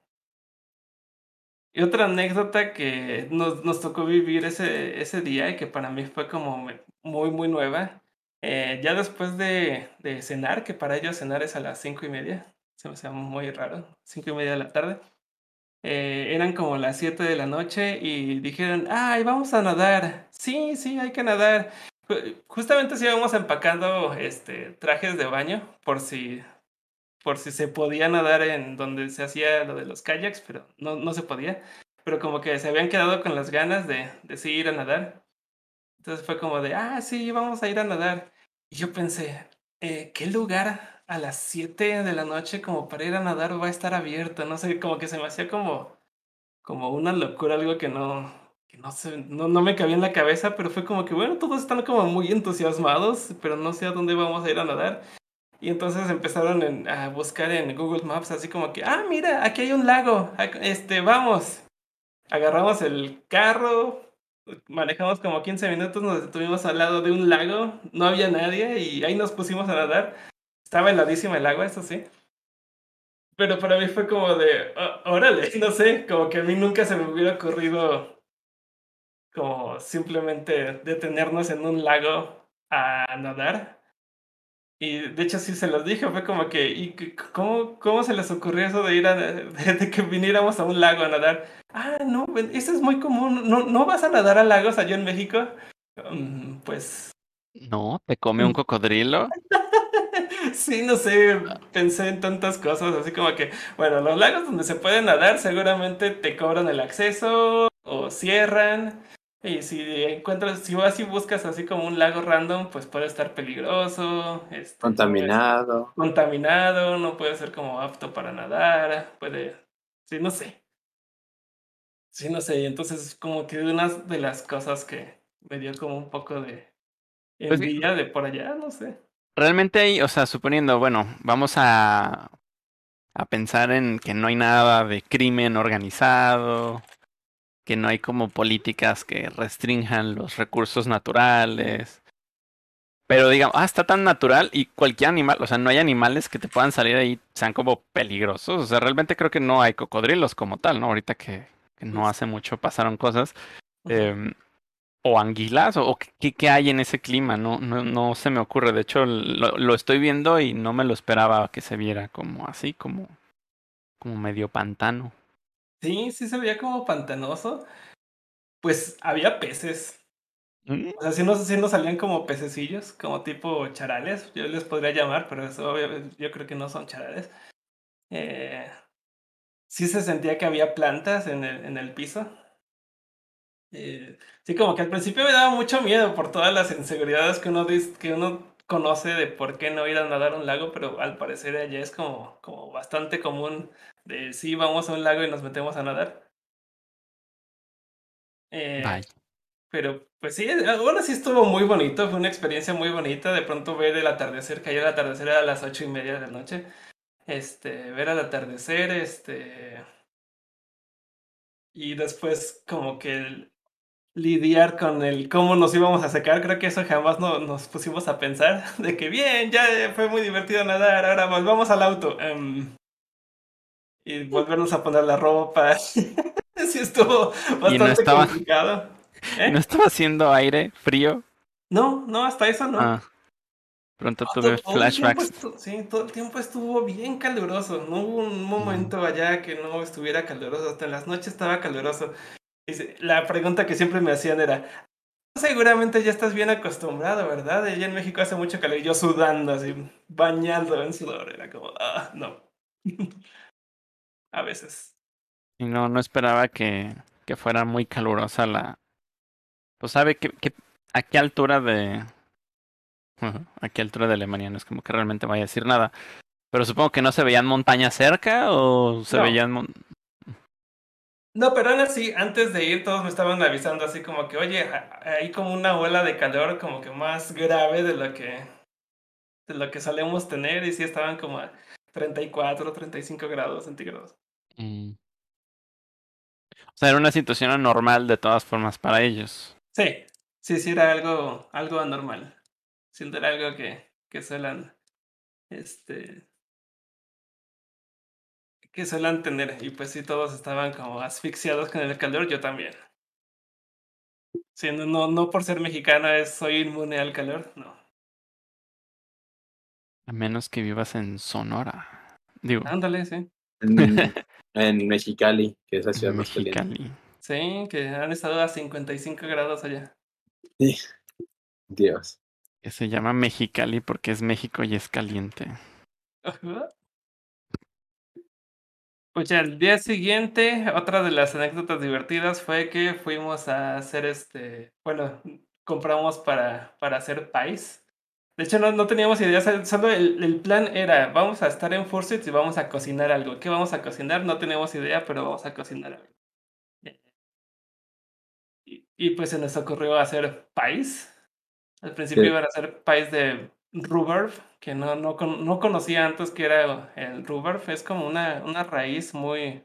Speaker 2: Y otra anécdota que nos, nos tocó vivir ese, ese día y que para mí fue como muy, muy nueva. Eh, ya después de, cenar, que para ellos cenar es a las cinco y media, se me hacía muy raro, cinco y media de la tarde. Eh, eran como las siete de la noche y dijeron, ay, vamos a nadar. Sí, sí, hay que nadar. Justamente si íbamos empacando este, trajes de baño por si, por si se podía nadar en donde se hacía lo de los kayaks, pero no, no se podía. Pero como que se habían quedado con las ganas de, de sí ir a nadar. Entonces fue como de, ah, sí, vamos a ir a nadar. Y yo pensé, eh, ¿qué lugar a las 7 de la noche como para ir a nadar va a estar abierto? No sé, como que se me hacía como, como una locura, algo que no, no, sé, no, me cabía en la cabeza, pero fue como que, bueno, todos están como muy entusiasmados, pero no sé a dónde vamos a ir a nadar. Y entonces empezaron a buscar en Google Maps, así como que, ah, mira, aquí hay un lago, este, vamos. Agarramos el carro, manejamos como 15 minutos, nos detuvimos al lado de un lago, no había nadie y ahí nos pusimos a nadar. Estaba heladísima el agua, eso sí. Pero para mí fue como de, oh, órale, no sé, como que a mí nunca se me hubiera ocurrido como simplemente detenernos en un lago a nadar. Y de hecho sí se los dije, fue como que, ¿y cómo, cómo se les ocurrió eso de ir a, de, de que viniéramos a un lago a nadar? Ah, no, eso es muy común, ¿no, no vas a nadar a lagos allá en México? Um, pues...
Speaker 3: No, ¿te come un cocodrilo?
Speaker 2: sí, no sé, pensé en tantas cosas, así como que, bueno, los lagos donde se puede nadar seguramente te cobran el acceso o cierran. Y si encuentras, si vas y buscas así como un lago random, pues puede estar peligroso. Este,
Speaker 4: contaminado.
Speaker 2: Puede contaminado, no puede ser como apto para nadar, puede, sí, no sé. Sí, no sé, y entonces como que una de las cosas que me dio como un poco de envidia de por allá, no sé.
Speaker 3: Realmente hay, o sea, suponiendo, bueno, vamos a, a pensar en que no hay nada de crimen organizado, que no hay como políticas que restrinjan los recursos naturales. Pero digamos, ah, está tan natural y cualquier animal, o sea, no hay animales que te puedan salir ahí, sean como peligrosos. O sea, realmente creo que no hay cocodrilos como tal, ¿no? Ahorita que, que no hace mucho pasaron cosas. Eh, o anguilas, o, o ¿qué, qué, hay en ese clima, no, no, no se me ocurre. De hecho, lo, lo estoy viendo y no me lo esperaba que se viera como así, como, como medio pantano.
Speaker 2: Sí, sí se veía como pantanoso. Pues había peces.
Speaker 3: Mm.
Speaker 2: O sea, sí nos, sí nos salían como pececillos, como tipo charales, yo les podría llamar, pero eso yo creo que no son charales. Eh, sí se sentía que había plantas en el, en el piso. Eh, sí, como que al principio me daba mucho miedo por todas las inseguridades que uno, que uno conoce de por qué no ir a nadar a un lago, pero al parecer allá es como, como bastante común de sí, vamos a un lago y nos metemos a nadar. Eh. Pero pues sí, ahora sí estuvo muy bonito, fue una experiencia muy bonita de pronto ver el atardecer, cayó el atardecer a las ocho y media de la noche. Este, ver el atardecer, este... Y después como que el, lidiar con el cómo nos íbamos a secar. Creo que eso jamás no, nos pusimos a pensar. De que bien, ya fue muy divertido nadar, ahora volvamos al auto. em, y volvernos a poner la ropa. sí, estuvo bastante
Speaker 3: estaba-
Speaker 2: complicado. ¿Eh?
Speaker 3: ¿No estaba haciendo aire frío?
Speaker 2: No, no, hasta eso no.
Speaker 3: Ah. Pronto
Speaker 2: No,
Speaker 3: tuve
Speaker 2: todo- todo
Speaker 3: flashbacks.
Speaker 2: estu- sí, todo el tiempo estuvo bien caluroso. No hubo un momento allá que no estuviera caluroso. Hasta en las noches estaba caluroso. La pregunta que siempre me hacían era: Seguramente ya estás bien acostumbrado, ¿verdad? Allá en México hace mucho calor y yo sudando, así, bañado en sudor. Era como, ah, no. A veces.
Speaker 3: Y no, no esperaba que, que fuera muy calurosa la... Pues sabe que, que a qué altura de... A qué altura de Alemania no es como que realmente vaya a decir nada. Pero supongo que no se veían montañas cerca o se
Speaker 2: No.
Speaker 3: veían... mon-
Speaker 2: No, pero aún así, antes de ir, todos me estaban avisando así como que, oye, hay como una ola de calor como que más grave de lo que, de lo que solemos tener y sí estaban como 34, 35 grados centígrados.
Speaker 3: Mm. O sea, era una situación anormal de todas formas para ellos.
Speaker 2: Sí, sí, sí era algo, algo anormal. Sí, era algo que, que suelan, este, que suelan tener. Y pues sí, todos estaban como asfixiados con el calor, yo también. Sí, no, no, no por ser mexicano es soy inmune al calor, no.
Speaker 3: A menos que vivas en Sonora. Digo,
Speaker 2: Ándale, sí.
Speaker 4: En, en Mexicali, que es la ciudad más caliente.
Speaker 3: Mexicali.
Speaker 2: Sí, que han estado a 55 grados allá.
Speaker 4: Dios.
Speaker 3: Que se llama Mexicali porque es México y es caliente.
Speaker 2: Pues ya el día siguiente, otra de las anécdotas divertidas fue que fuimos a hacer este, bueno, compramos para, para hacer país. De hecho, no, no teníamos idea, sol- solo el, el plan era, vamos a estar en Fursuit y vamos a cocinar algo. ¿Qué vamos a cocinar? No teníamos idea, pero vamos a cocinar algo. Y, y pues se nos ocurrió hacer país. Al principio
Speaker 4: Sí.
Speaker 2: iban a hacer país de rhubarb, que no, no, no conocía antes que era el rhubarb. Es como una, una raíz muy,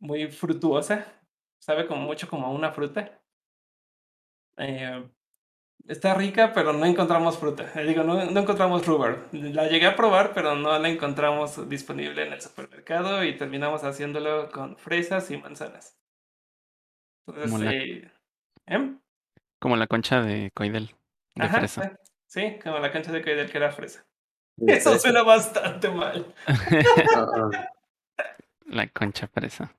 Speaker 2: muy frutuosa. Sabe como mucho como a una fruta. Eh, está rica, pero no encontramos fruta. Eh, Digo, no, no encontramos rhubarb. La llegué a probar, pero no la encontramos disponible en el supermercado y terminamos haciéndolo con fresas y manzanas. Entonces,
Speaker 3: Como la-
Speaker 2: eh, ¿em?
Speaker 3: Como la concha de Coidel. De
Speaker 2: Ajá,
Speaker 3: fresa.
Speaker 2: Sí, como la cancha de Coidel que era fresa. Eso suena bastante mal.
Speaker 4: Ah, ah.
Speaker 3: la concha fresa.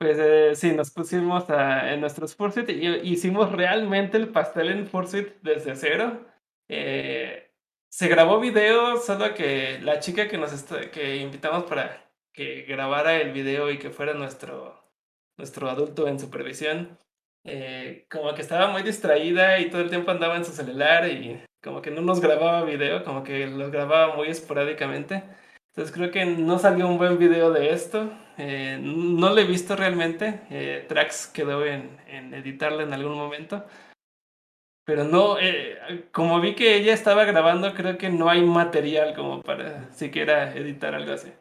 Speaker 2: Pues eh, sí, nos pusimos a- en nuestros Fursuit y hicimos realmente el pastel en Fursuit desde cero. Eh, se grabó video, solo que la chica que nos que invitamos para que grabara el video y que fuera nuestro, nuestro adulto en supervisión, eh, como que estaba muy distraída y todo el tiempo andaba en su celular y como que no nos grababa video, como que los grababa muy esporádicamente. Entonces creo que no salió un buen video de esto. Eh, no lo he visto realmente. Eh, Trax quedó en, en editarla en algún momento. Pero no, eh, como vi que ella estaba grabando, creo que no hay material como para siquiera editar algo así.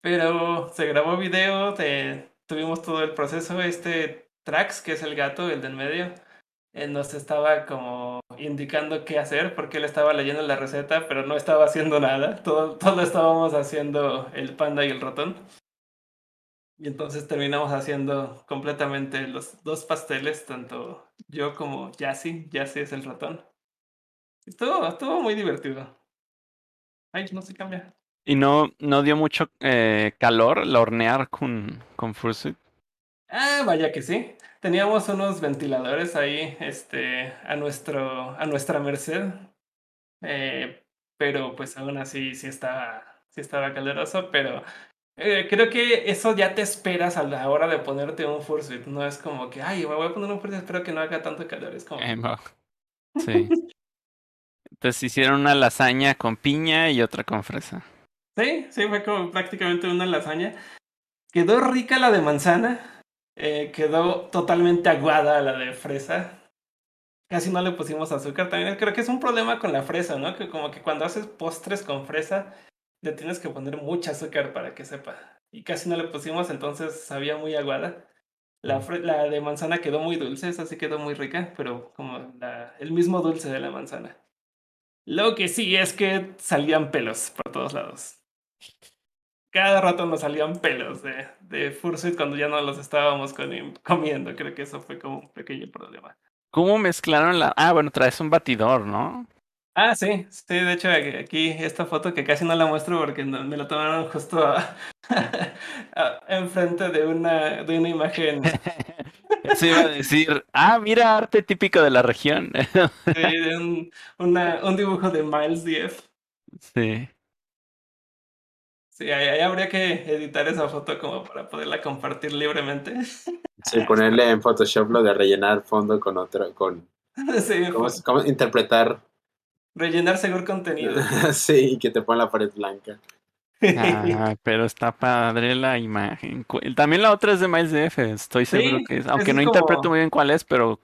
Speaker 2: Pero se grabó video, tuvimos todo el proceso. Este Trax, que es el gato, el del medio, nos estaba como indicando qué hacer porque él estaba leyendo la receta, pero no estaba haciendo nada. Todo, todo estábamos haciendo el panda y el ratón. Y entonces terminamos haciendo completamente los dos pasteles, tanto yo como Yassi. Yassi es el ratón. Estuvo, estuvo muy divertido. Ay, no se cambia.
Speaker 3: Y no, no dio mucho eh, calor el hornear con, con Fursuit.
Speaker 2: Ah, vaya que sí. Teníamos unos ventiladores ahí, este, a nuestro, a nuestra merced. Eh, pero pues aún así sí estaba, sí estaba caluroso, pero eh, creo que eso ya te esperas a la hora de ponerte un fursuit. No es como que, ay, me voy a poner un fursuit, espero que no haga tanto calor. Es como,
Speaker 3: Eh. Sí. Entonces hicieron una lasaña con piña y otra con fresa.
Speaker 2: Sí, sí, fue como prácticamente una lasaña. Quedó rica la de manzana. Eh, quedó totalmente aguada la de fresa. Casi no le pusimos azúcar. También creo que es un problema con la fresa, ¿no? Que como que cuando haces postres con fresa, le tienes que poner mucha azúcar para que sepa. Y casi no le pusimos, entonces sabía muy aguada. La, la de manzana quedó muy dulce, esa sí quedó muy rica, pero como la, el mismo dulce de la manzana. Lo que sí es que salían pelos por todos lados. Cada rato nos salían pelos de, de Fursuit cuando ya no los estábamos comi- comiendo. Creo que eso fue como un pequeño problema.
Speaker 3: ¿Cómo mezclaron la...? Ah, bueno, traes un batidor, ¿no?
Speaker 2: Ah, sí, sí, de hecho aquí- aquí esta foto que casi no la muestro porque me la tomaron justo a- a- enfrente de una, de una imagen
Speaker 3: Eso iba a decir, ah, mira, arte típico de la región.
Speaker 2: de un, una- un dibujo de Miles DF.
Speaker 3: Sí.
Speaker 2: Sí, ahí, ahí habría que editar esa foto como para poderla compartir libremente.
Speaker 4: Sí, ponerle en Photoshop lo de rellenar fondo con otro, con
Speaker 2: Sí,
Speaker 4: cómo, cómo interpretar,
Speaker 2: rellenar seguro contenido.
Speaker 4: sí, y que te ponga la pared blanca.
Speaker 3: Ah, pero está padre la imagen. También la otra es de Miles DF, estoy seguro
Speaker 2: Sí,
Speaker 3: que es. Aunque
Speaker 2: es
Speaker 3: no
Speaker 2: como-
Speaker 3: interpreto muy bien cuál es, pero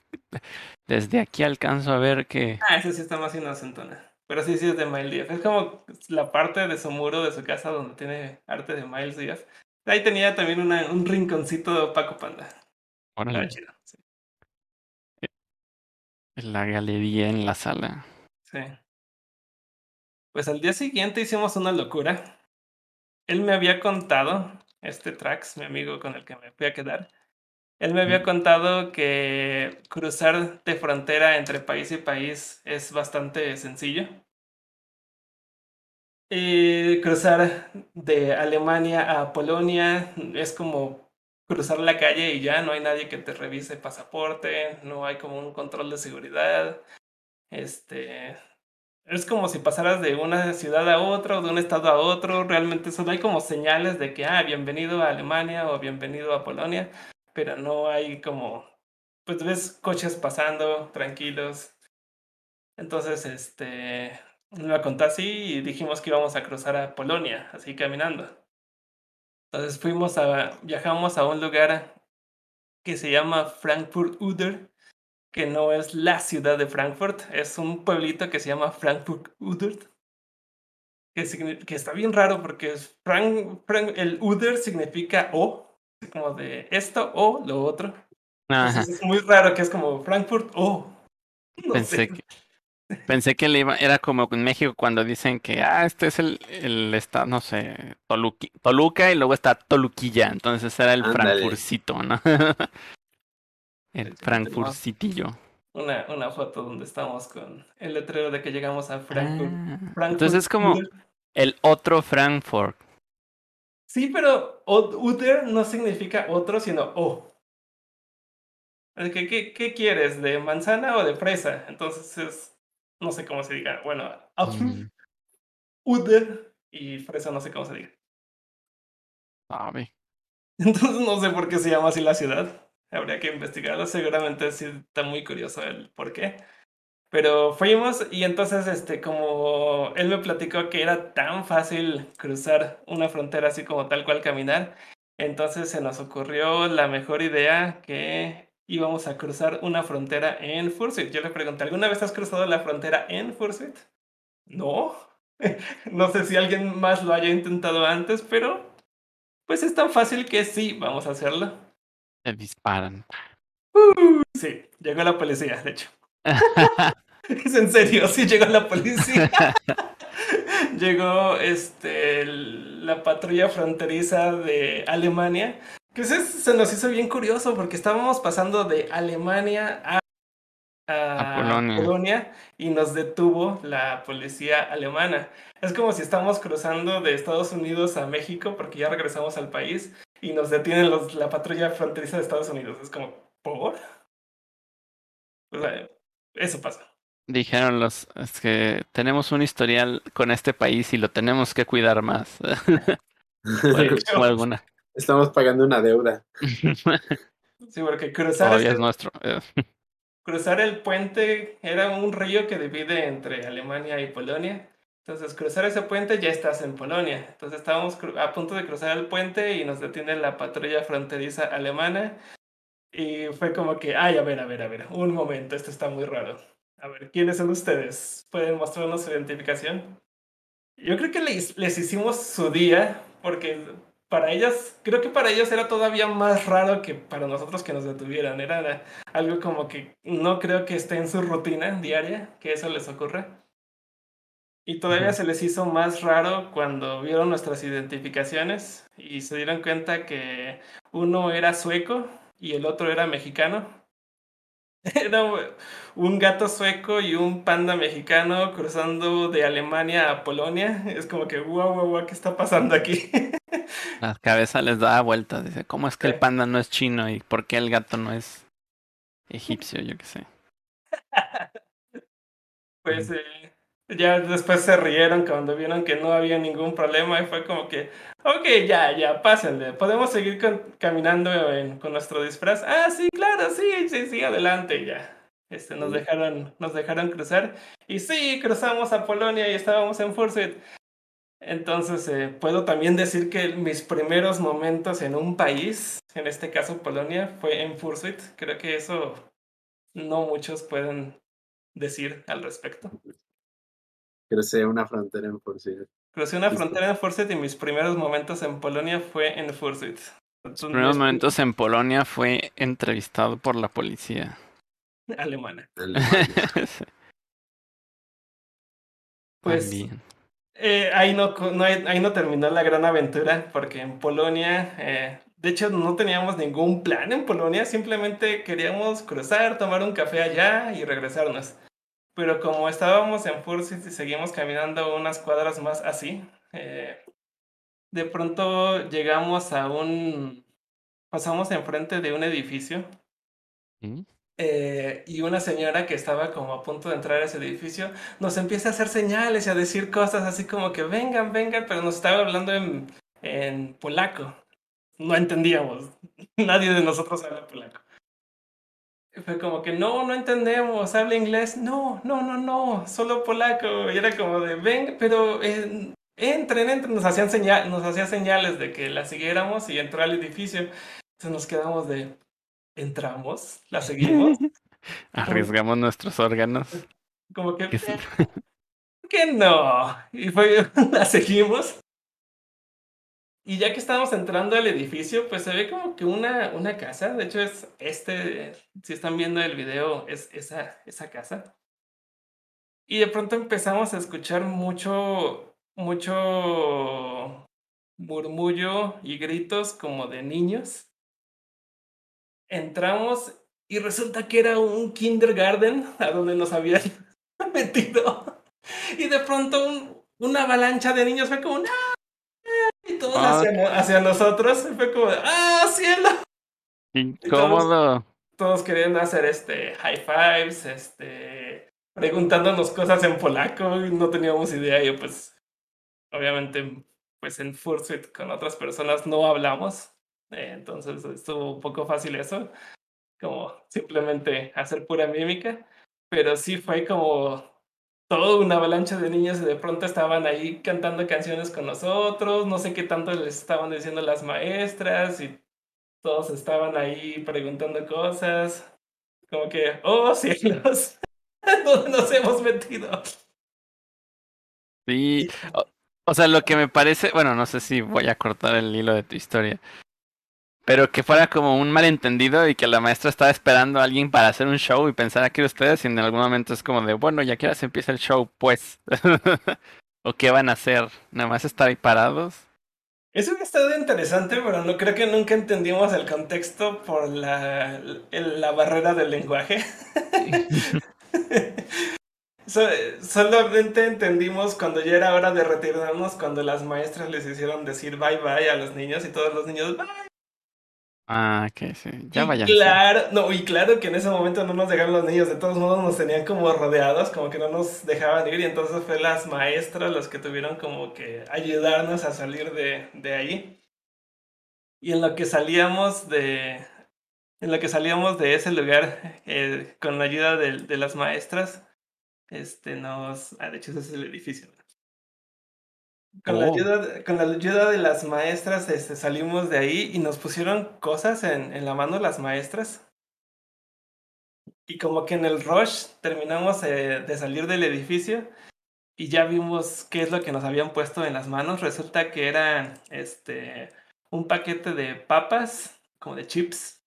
Speaker 3: desde aquí alcanzo a ver que...
Speaker 2: Ah, esa sí está más inocentona. Pero sí, sí es de Miles DF. Es como la parte de su muro de su casa donde tiene arte de Miles DF. Ahí tenía también una- un rinconcito de Paco Panda.
Speaker 3: Órale,
Speaker 2: chido. Sí.
Speaker 3: la galería en la sala.
Speaker 2: sí. Pues al día siguiente hicimos una locura. Él me había contado, este Trax, mi amigo con el que me fui a quedar, él me había contado que cruzar de frontera entre país y país es bastante sencillo. Y cruzar de Alemania a Polonia es como cruzar la calle y ya no hay nadie que te revise pasaporte, no hay como un control de seguridad. Este, es como si pasaras de una ciudad a otra o de un estado a otro. Realmente solo hay como señales de que, ah, bienvenido a Alemania o bienvenido a Polonia, pero no hay como, pues ves coches pasando tranquilos. Entonces, este, me la contó así y dijimos que íbamos a cruzar a Polonia, así caminando. Entonces fuimos a, viajamos a un lugar que se llama Frankfurt Oder, que no es la ciudad de Frankfurt, es un pueblito que se llama Frankfurt Oder, que, que está bien raro porque es Frank, Frank- el Oder significa o, como de esto o lo otro. Entonces es muy raro que es como Frankfurt o. No
Speaker 3: pensé
Speaker 2: sé.
Speaker 3: que... Pensé que le iba, era como en México cuando dicen que, ah, este es el, el estado, no sé, Toluqui- Toluca y luego está Toluquilla, entonces era el
Speaker 4: Ándale.
Speaker 3: Frankfurcito, ¿no? El Frankfurcitillo.
Speaker 2: Una, una foto donde estamos con el letrero de que llegamos a Frankfurt.
Speaker 3: Ah,
Speaker 2: Frankfurt
Speaker 3: entonces es como el otro Frankfurt.
Speaker 2: Sí, pero Uter no significa otro, sino o. ¿Qué, qué, qué quieres? ¿De manzana o de fresa? Entonces es. No sé cómo se diga. Bueno,
Speaker 3: Mm,
Speaker 2: Uter y fresa no sé cómo se diga.
Speaker 3: sabe.
Speaker 2: Entonces no sé por qué se llama así la ciudad. Habría que investigarlo. Seguramente sí está muy curioso el por qué. Pero fuimos y entonces, este, como él me platicó que era tan fácil cruzar una frontera así como tal cual caminar, entonces se nos ocurrió la mejor idea que íbamos a cruzar una frontera en Fursuit. Yo le pregunté, ¿alguna vez has cruzado la frontera en Fursuit? No. no sé si alguien más lo haya intentado antes, pero pues es tan fácil que sí, vamos a hacerlo.
Speaker 3: Te disparan.
Speaker 2: Sí, llegó la policía, de hecho. Es en serio, sí llegó la policía. llegó este la patrulla fronteriza de Alemania. Que se, se nos hizo bien curioso porque estábamos pasando de Alemania a, a
Speaker 3: A Polonia.
Speaker 2: Polonia y nos detuvo la policía alemana. Es como si estamos cruzando de Estados Unidos a México porque ya regresamos al país y nos detienen los, la patrulla fronteriza de Estados Unidos. Es como, ¿por? O sea, eso pasa.
Speaker 3: Dijeron los, es que tenemos un historial con este país y lo tenemos que cuidar más. o, o alguna.
Speaker 4: Estamos pagando una deuda.
Speaker 2: Sí, porque cruzar,
Speaker 3: Todavía
Speaker 2: este-
Speaker 3: es nuestro. eh,
Speaker 2: cruzar el puente era un río que divide entre Alemania y Polonia. Entonces, cruzar ese puente ya estás en Polonia. Entonces, estábamos a punto de cruzar el puente y nos detiene la patrulla fronteriza alemana. Y fue como que, ay, a ver, a ver, a ver, un momento, esto está muy raro. A ver, ¿quiénes son ustedes? ¿Pueden mostrarnos su identificación? Yo creo que les, les hicimos su día, porque para ellas, creo que para ellos era todavía más raro que para nosotros que nos detuvieran. Era algo como que no creo que esté en su rutina diaria, que eso les ocurra. Y todavía se les hizo más raro cuando vieron nuestras identificaciones y se dieron cuenta que uno era sueco y el otro era mexicano. Era un gato sueco y un panda mexicano cruzando de Alemania a Polonia. Es como que, guau, guau, guau, ¿qué está pasando aquí?
Speaker 3: La cabeza les da vueltas. Dice, ¿cómo es que el panda no es chino y por qué el gato no es egipcio? Yo qué sé.
Speaker 2: Pues eh, ya después se rieron cuando vieron que no había ningún problema y fue como que, ok, ya, ya, pásenle, podemos seguir caminando con nuestro disfraz. Ah, sí, claro, sí, sí, sí, adelante, ya. Este, nos dejaron, nos dejaron cruzar. Y sí, cruzamos a Polonia y estábamos en Fursuit. Entonces, eh, puedo también decir que mis primeros momentos en un país, en este caso Polonia, fue en Fursuit. Creo que eso no muchos pueden decir al respecto.
Speaker 4: Crucé una frontera en Fursuit.
Speaker 2: Crucé una frontera en Fursuit y mis primeros momentos en Polonia fue en Fursuit.
Speaker 3: Mis primeros momentos en Polonia fue entrevistado por la policía.
Speaker 2: Alemana.
Speaker 3: pues
Speaker 2: eh, ahí, no, no, ahí no terminó la gran aventura porque en Polonia, eh, de hecho no teníamos ningún plan en Polonia, simplemente queríamos cruzar, tomar un café allá y regresarnos. Pero como estábamos en Fursuit y seguimos caminando unas cuadras más así, eh, de pronto llegamos a un... pasamos enfrente de un edificio
Speaker 3: ¿Mm?
Speaker 2: eh, y una señora que estaba como a punto de entrar a ese edificio nos empieza a hacer señales y a decir cosas así como que vengan, vengan, pero nos estaba hablando en, en polaco. No entendíamos. Nadie de nosotros habla polaco. Fue como que no, no entendemos, habla inglés. No, no, no, no, solo polaco. Y era como de, ven, pero eh, entren, entren. Nos hacían señal, nos hacía señales de que la siguiéramos y entró al edificio. Entonces nos quedamos de, entramos, la seguimos.
Speaker 3: Arriesgamos nuestros órganos.
Speaker 2: Como que, que no. Y fue, la seguimos. Y ya que estamos entrando al edificio, pues se ve como que una, una casa. De hecho, es este, si están viendo el video, es esa, esa casa. Y de pronto empezamos a escuchar mucho, mucho murmullo y gritos como de niños. Entramos y resulta que era un kindergarten a donde nos habían metido. Y de pronto una avalancha de niños fue como, ¡No! Todos hacia, nosotros. Y fue como, ¡ah, cielo!
Speaker 3: Incómodo.
Speaker 2: Todos, queriendo hacer este high fives, este preguntándonos cosas en polaco y no teníamos idea. Yo pues, obviamente, pues en Fursuit con otras personas no hablamos. Eh, entonces estuvo un poco fácil eso. Como simplemente hacer pura mímica. Pero sí fue como toda una avalancha de niños y de pronto estaban ahí cantando canciones con nosotros, no sé qué tanto les estaban diciendo las maestras y todos estaban ahí preguntando cosas, como que, oh cielos, ¿dónde nos hemos metido?
Speaker 3: Sí, o sea, lo que me parece, bueno, no sé si voy a cortar el hilo de tu historia, pero que fuera como un malentendido y que la maestra estaba esperando a alguien para hacer un show y pensara que ustedes y en algún momento es como de, bueno, ya que ahora se empieza el show, pues. ¿O qué van a hacer? ¿Nada más estar ahí parados?
Speaker 2: Eso ha estado interesante, pero no creo que nunca entendimos el contexto por la, la barrera del lenguaje. solamente entendimos cuando ya era hora de retirarnos, cuando las maestras les hicieron decir bye bye a los niños y todos los niños bye
Speaker 3: Ah, que sí, ya vaya.
Speaker 2: Claro, no, y claro que en ese momento no nos dejaron los niños, de todos modos nos tenían como rodeados, como que no nos dejaban ir, y entonces fue las maestras las que tuvieron como que ayudarnos a salir de, de ahí. Y en lo que salíamos de, en lo que salíamos de ese lugar, eh, con la ayuda de, de, las maestras, este, nos, ah, de hecho ese es el edificio, con, la oh. ayuda, con la ayuda de las maestras este, salimos de ahí y nos pusieron cosas en, en la mano las maestras. Y como que en el rush terminamos eh, de salir del edificio y ya vimos qué es lo que nos habían puesto en las manos. Resulta que eran este, un paquete de papas, como de chips,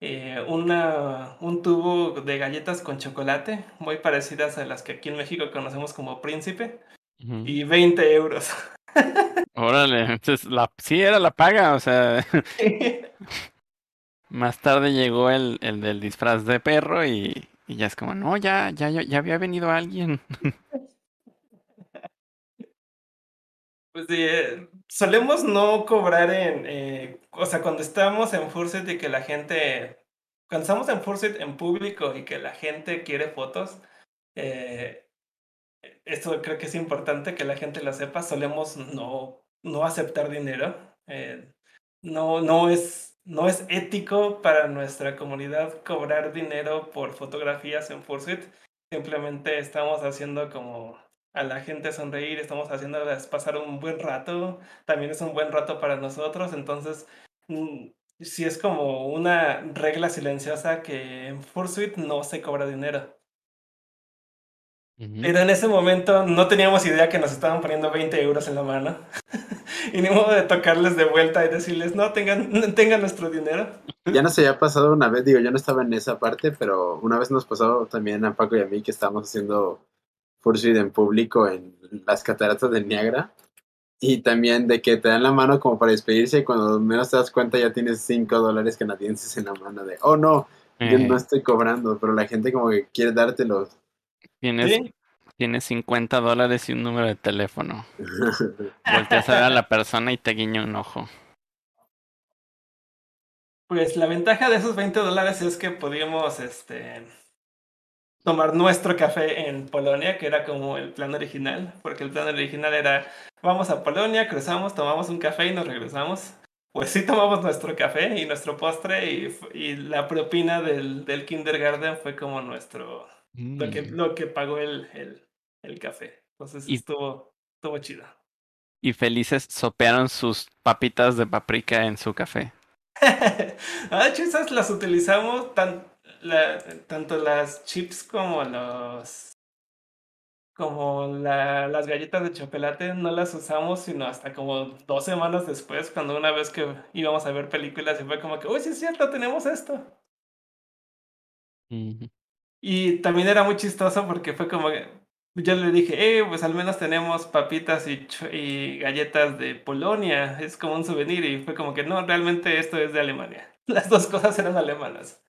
Speaker 2: eh, una, un tubo de galletas con chocolate, muy parecidas a las que aquí en México conocemos como príncipe, Y 20 euros.
Speaker 3: Órale, entonces la, sí era la paga, o sea, más tarde llegó el, el del disfraz de perro y, y ya es como, no, ya, ya, ya, había venido alguien.
Speaker 2: Pues sí, eh, solemos no cobrar en, eh, o sea, cuando estamos en Fursuit y que la gente, cuando estamos en Fursuit en público y que la gente quiere fotos, eh, esto creo que es importante que la gente lo sepa, solemos no, no aceptar dinero. eh, no, no es, no es ético para nuestra comunidad cobrar dinero por fotografías en Fursuit. Simplemente estamos haciendo como a la gente sonreír, estamos haciéndoles pasar un buen rato. También es un buen rato para nosotros. Entonces, mm, sí es como una regla silenciosa que en Fursuit no se cobra dinero.
Speaker 3: Ujú.
Speaker 2: Pero en ese momento no teníamos idea que nos estaban poniendo 20 euros en la mano. y ni modo de tocarles de vuelta y decirles, no, tengan, tengan nuestro dinero.
Speaker 4: Ya nos había pasado una vez, digo, yo no estaba en esa parte, pero una vez nos pasó también a Paco y a mí que estábamos haciendo Fursuit en público en las cataratas del Niágara. Y también de que te dan la mano como para despedirse y cuando menos te das cuenta ya tienes 5 dólares canadienses en la mano de, oh no, yo
Speaker 3: Eh,
Speaker 4: no estoy cobrando, pero la gente como que quiere dártelos.
Speaker 3: Tienes,
Speaker 2: Sí.
Speaker 3: tienes 50 dólares y un número de teléfono. Volteas a ver a la persona y te guiña un ojo.
Speaker 2: Pues la ventaja de esos 20 dólares es que podíamos este, tomar nuestro café en Polonia, que era como el plan original, porque el plan original era, vamos a Polonia, cruzamos, tomamos un café y nos regresamos. Pues sí tomamos nuestro café y nuestro postre y, y la propina del, del kindergarten fue como nuestro, lo que,
Speaker 3: Mm.
Speaker 2: lo que pagó el, el, el café. Entonces
Speaker 3: Y-
Speaker 2: estuvo, estuvo chido.
Speaker 3: Y felices sopearon sus papitas de paprika en su café.
Speaker 2: ah, esas las utilizamos tan, la- tanto las chips como los como la- las galletas de chocolate no las usamos sino hasta como dos semanas después cuando una vez que íbamos a ver películas y fue como que uy sí es cierto tenemos esto
Speaker 3: Ujú.
Speaker 2: Y también era muy chistoso porque fue como que yo le dije eh pues al menos tenemos papitas y, cho- y galletas de Polonia es como un souvenir y fue como que no realmente esto es de Alemania las dos cosas eran alemanas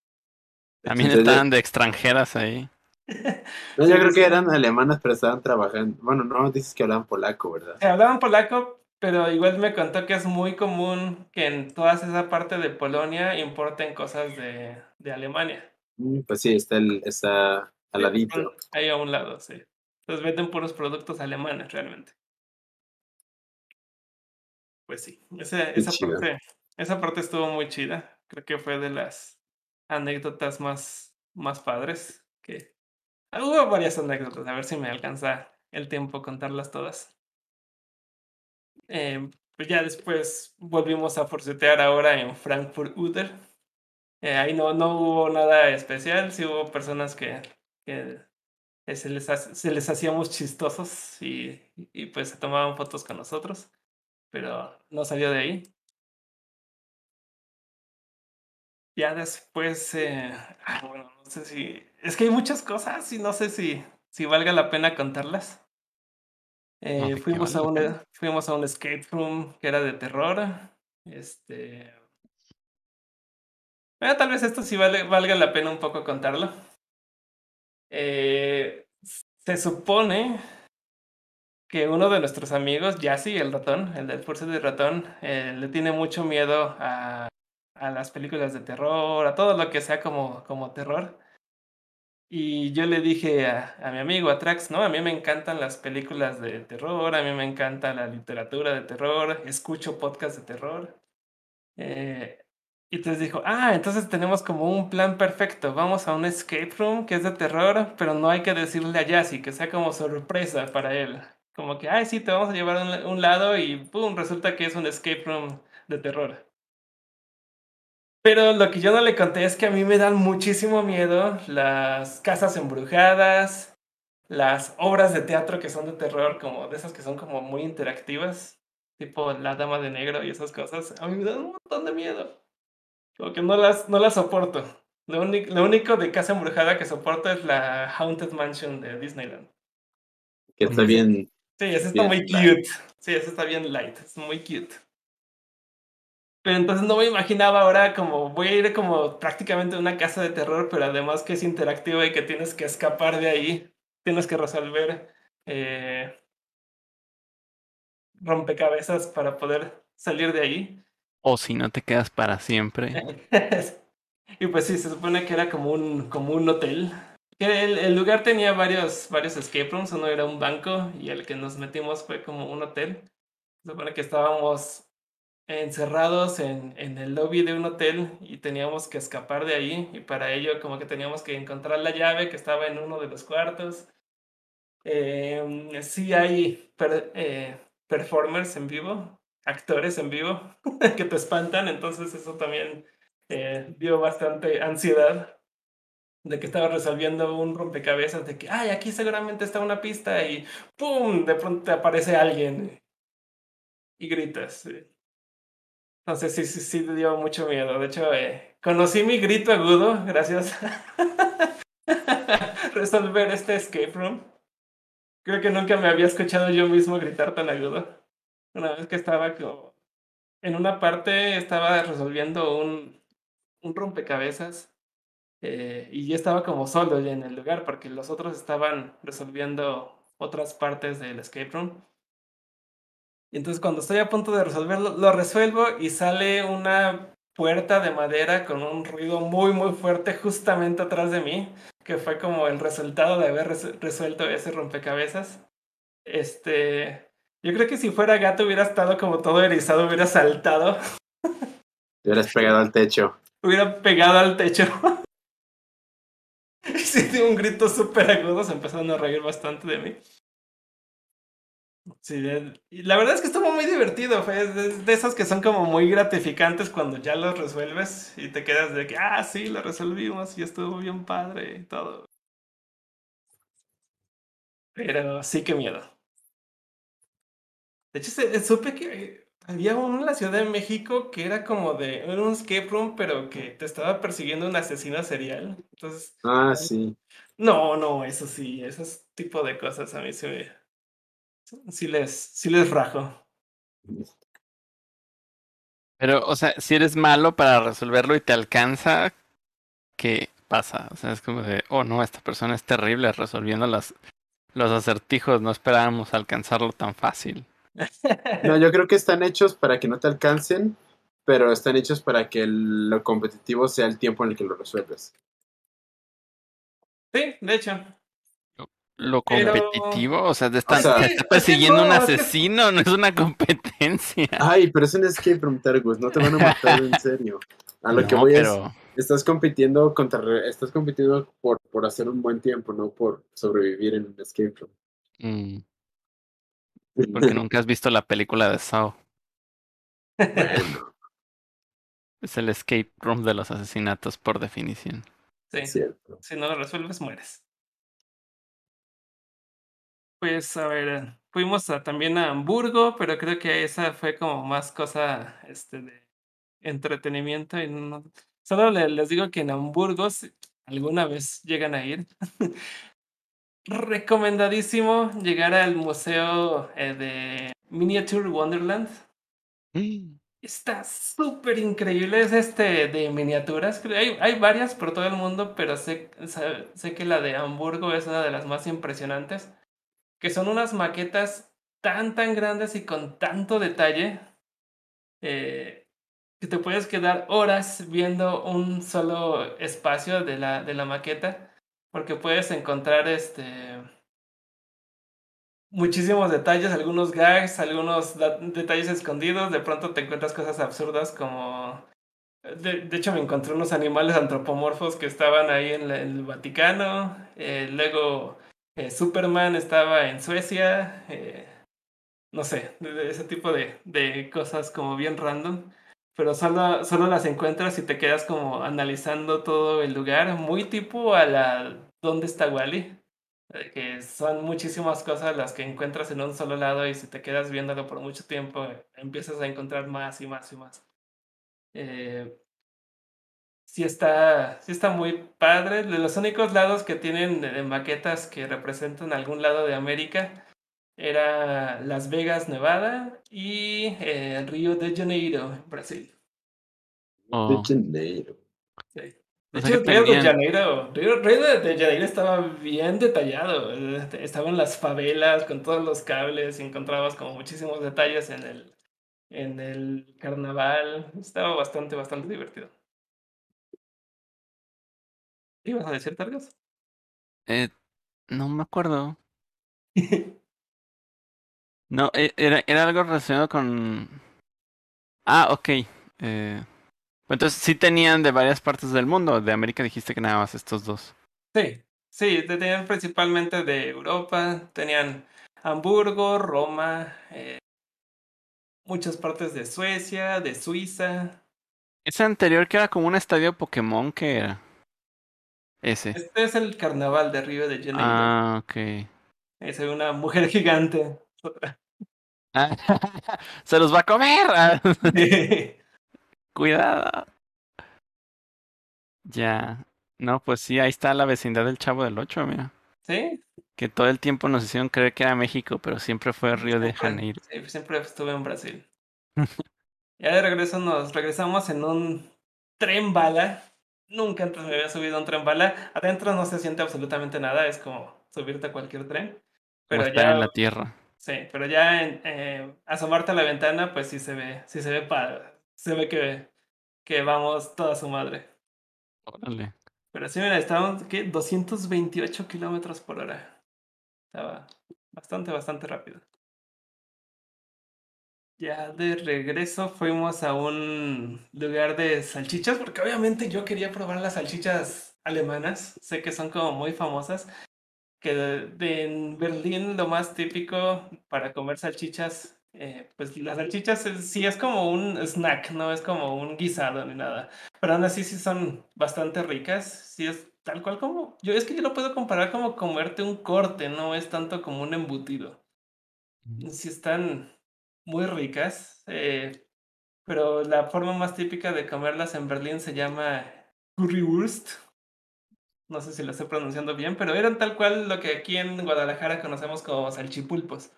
Speaker 3: También
Speaker 4: Entonces,
Speaker 3: estaban de extranjeras ahí.
Speaker 4: No, yo creo que eran alemanas, pero estaban trabajando. Bueno, no, dices que hablaban polaco, ¿verdad?
Speaker 2: Hablaban polaco, pero igual me contó que es muy común que en toda esa parte de Polonia importen cosas de, de Alemania.
Speaker 4: Mm, Pues sí, está, el, está al ladito.
Speaker 2: Ahí a un lado, sí. Entonces venden puros productos alemanes realmente. Pues sí, esa,
Speaker 4: chido.
Speaker 2: parte, esa parte estuvo muy chida. Creo que fue de las anécdotas más, más padres que... Hubo varias anécdotas, a ver si me alcanza el tiempo contarlas todas. Eh, pues ya después volvimos a forcetear ahora en Frankfurt Oder. Eh, ahí no, no hubo nada especial, sí hubo personas que, que se, les, se les hacíamos chistosos y, y pues se tomaban fotos con nosotros, pero no salió de ahí. Ya después, eh, ah, bueno, no sé si... Es que hay muchas cosas y no sé si, si valga la pena contarlas. Eh,
Speaker 3: ¿de qué
Speaker 2: fuimos, a un,
Speaker 3: pena?
Speaker 2: fuimos a un escape room que era de terror. Este... eh, tal vez esto sí vale, valga la pena un poco contarlo. Eh, se supone que uno de nuestros amigos, Yassi, el ratón, el del Force de ratón, eh, le tiene mucho miedo a, a las películas de terror, a todo lo que sea como, como terror. Y yo le dije a, a mi amigo, a Trax, no, a mí me encantan las películas de terror, a mí me encanta la literatura de terror, escucho podcasts de terror. Eh, y entonces dijo, ah, entonces tenemos como un plan perfecto, vamos a un escape room que es de terror, pero no hay que decirle a Yassi, que sea como sorpresa para él. Como que, ay, sí, te vamos a llevar a un, un lado y pum, resulta que es un escape room de terror. Pero lo que yo no le conté es que a mí me dan muchísimo miedo las casas embrujadas, las obras de teatro que son de terror, como de esas que son como muy interactivas, tipo la dama de negro y esas cosas, a mí me dan un montón de miedo. Como que no las, no las soporto. Lo, único, lo único de casa embrujada que soporto es la Haunted Mansion de Disneyland.
Speaker 4: Que está bien.
Speaker 2: Sí, esa está muy
Speaker 4: light.
Speaker 2: cute. Sí, esa está bien light, es muy cute. Pero entonces no me imaginaba ahora como voy a ir como prácticamente a una casa de terror, pero además que es interactiva y que tienes que escapar de ahí, tienes que resolver eh, rompecabezas para poder salir de ahí.
Speaker 3: O si no te quedas para siempre.
Speaker 2: y pues sí, se supone que era como un, como un hotel. El lugar tenía varios, varios escape rooms, uno era un banco y el que nos metimos fue como un hotel. Se supone que estábamos encerrados en, en el lobby de un hotel y teníamos que escapar de ahí y para ello como que teníamos que encontrar la llave que estaba en uno de los cuartos. Eh, sí hay per- eh, performers en vivo, actores en vivo que te espantan, entonces eso también eh, dio bastante ansiedad de que estaba resolviendo un rompecabezas de que, ay, aquí seguramente está una pista y ¡pum! De pronto te aparece alguien y gritas. Entonces sí, sí, sí dio mucho miedo. De hecho, eh, conocí mi grito agudo gracias a resolver este escape room. Creo que nunca me había escuchado yo mismo gritar tan agudo. Una vez que estaba en una parte estaba resolviendo un, un rompecabezas eh, y yo estaba como solo en el lugar porque los otros estaban resolviendo otras partes del escape room. Y entonces cuando estoy a punto de resolverlo, lo resuelvo y sale una puerta de madera con un ruido muy muy fuerte justamente atrás de mí, que fue como el resultado de haber res- resuelto ese rompecabezas. Este, yo creo que si fuera gato hubiera estado como todo erizado, hubiera saltado,
Speaker 4: Te hubieras pegado al techo.
Speaker 2: hubiera pegado al techo. Y sí, dio un grito súper agudo, se empezaron a reír bastante de mí. Sí, y la verdad es que estuvo muy divertido, fue de, esas que son como muy gratificantes cuando ya los resuelves y te quedas de que, ah, sí, lo resolvimos y estuvo bien padre y todo. Pero sí, qué miedo. De hecho, se- supe que había uno en la Ciudad de México que era como de era un escape room, pero que te estaba persiguiendo un asesino serial. Entonces,
Speaker 4: Ah, sí.
Speaker 2: no, no, eso sí, esos tipo de cosas a mí se me... Sí les, sí les rajo.
Speaker 3: Pero, o sea, si eres malo para resolverlo y te alcanza, ¿qué pasa? O sea, es como de, oh no, esta persona es terrible resolviendo las, los acertijos, no esperábamos alcanzarlo tan fácil.
Speaker 4: No, yo creo que están hechos para que no te alcancen, pero están hechos para que el- lo competitivo sea el tiempo en el que lo resuelves.
Speaker 2: Sí, de hecho.
Speaker 3: Lo
Speaker 2: Pero-
Speaker 3: competitivo, o sea, te están,
Speaker 4: sea-
Speaker 3: te
Speaker 2: Es que-
Speaker 3: está
Speaker 2: es que
Speaker 3: persiguiendo un
Speaker 2: no, es que-
Speaker 3: asesino, no es una competencia.
Speaker 4: Ay, pero es un escape room, Targus, no te van a matar en serio. A lo que voy
Speaker 3: pero
Speaker 4: es, estás compitiendo contra, estás compitiendo por, por hacer un buen tiempo, no por sobrevivir en un escape room.
Speaker 3: mm, porque nunca has visto la película de Saw.
Speaker 4: Bueno,
Speaker 3: Es el escape room de los asesinatos por definición.
Speaker 2: Sí,
Speaker 4: es cierto.
Speaker 2: si no lo resuelves, mueres. Pues, a ver, fuimos a- también a Hamburgo, pero creo que esa fue como más cosa este, de entretenimiento. Y no- Solo le- les digo que en Hamburgo, si alguna vez llegan a ir, recomendadísimo llegar al museo eh, de Miniature Wonderland. Está súper increíble, es este de miniaturas. Hay, hay varias por todo el mundo, pero sé, sé, sé que la de Hamburgo es una de las más impresionantes. Que son unas maquetas tan, tan grandes y con tanto detalle eh, que te puedes quedar horas viendo un solo espacio de la, de la maqueta. Porque puedes encontrar este muchísimos detalles, algunos gags, algunos detalles escondidos. De pronto te encuentras cosas absurdas como... De, hecho, me encontré unos animales antropomorfos que estaban ahí en, el Vaticano. eh, luego, eh, Superman estaba en Suecia. eh, no sé, ese tipo de, de cosas como bien random. Pero solo, solo las encuentras y te quedas como analizando todo el lugar. Muy tipo a la ¿Dónde está Wally? eh, que son muchísimas cosas las que encuentras en un solo lado y si te quedas viéndolo por mucho tiempo, eh, empiezas a encontrar más y más y más. Eh, sí está, sí está muy padre. De los únicos lados que tienen maquetas que representan algún lado de América era Las Vegas, Nevada y eh, Río de Janeiro, Brasil.
Speaker 3: Oh.
Speaker 4: De Janeiro.
Speaker 2: Sí. De
Speaker 3: O sea
Speaker 2: hecho, Río de Janeiro, Río, Río de, Janeiro estaba bien detallado. eh, Estaban las favelas con todos los cables y encontrabas como muchísimos detalles en el, en el carnaval. Estaba bastante, bastante divertido. ¿Qué ibas a decir, Targas?
Speaker 3: Eh, no me acuerdo. No, e- era, era algo relacionado con... Ah, ok. Eh, entonces sí tenían de varias partes del mundo. De América dijiste que nada más estos dos.
Speaker 2: Sí, sí, te- tenían principalmente de Europa, tenían Hamburgo, Roma, eh, muchas partes de Suecia, de Suiza.
Speaker 3: Ese anterior que era como un estadio Pokémon, que era? Ese.
Speaker 2: Este es el carnaval de Río de Janeiro.
Speaker 3: Ah, ok.
Speaker 2: Es una mujer gigante.
Speaker 3: ¡Se los va a comer!
Speaker 2: Sí,
Speaker 3: Cuidado. Ya. No, pues sí, ahí está la vecindad del Chavo del Ocho, mira. Que todo el tiempo nos hicieron creer que era México, pero siempre fue Río de Janeiro.
Speaker 2: sí, siempre estuve en Brasil. ya de regreso nos regresamos en un tren bala. Nunca antes me había subido a un tren bala. Adentro no se siente absolutamente nada, es como subirte a cualquier tren.
Speaker 3: Como
Speaker 2: Pero
Speaker 3: estar
Speaker 2: ya
Speaker 3: en la tierra.
Speaker 2: Sí, pero ya en, eh, asomarte a la ventana, pues sí se ve, sí se ve padre. Se ve que, que vamos toda su madre.
Speaker 3: Órale.
Speaker 2: Pero sí, mira, estábamos, ¿qué? 228 kilómetros por hora. Estaba bastante, bastante rápido. Ya de regreso fuimos a un lugar de salchichas, porque obviamente yo quería probar las salchichas alemanas. Sé que son como muy famosas. Que de- en Berlín lo más típico para comer salchichas, eh, pues las salchichas es- sí es como un snack, no es como un guisado ni nada. Pero aún así sí son bastante ricas. Sí es tal cual como... Yo es que yo lo puedo comparar como comerte un corte, no es tanto como un embutido. Sí están muy ricas. eh, pero la forma más típica de comerlas en Berlín se llama Currywurst. No sé si lo estoy pronunciando bien, pero eran tal cual lo que aquí en Guadalajara conocemos como salchipulpos.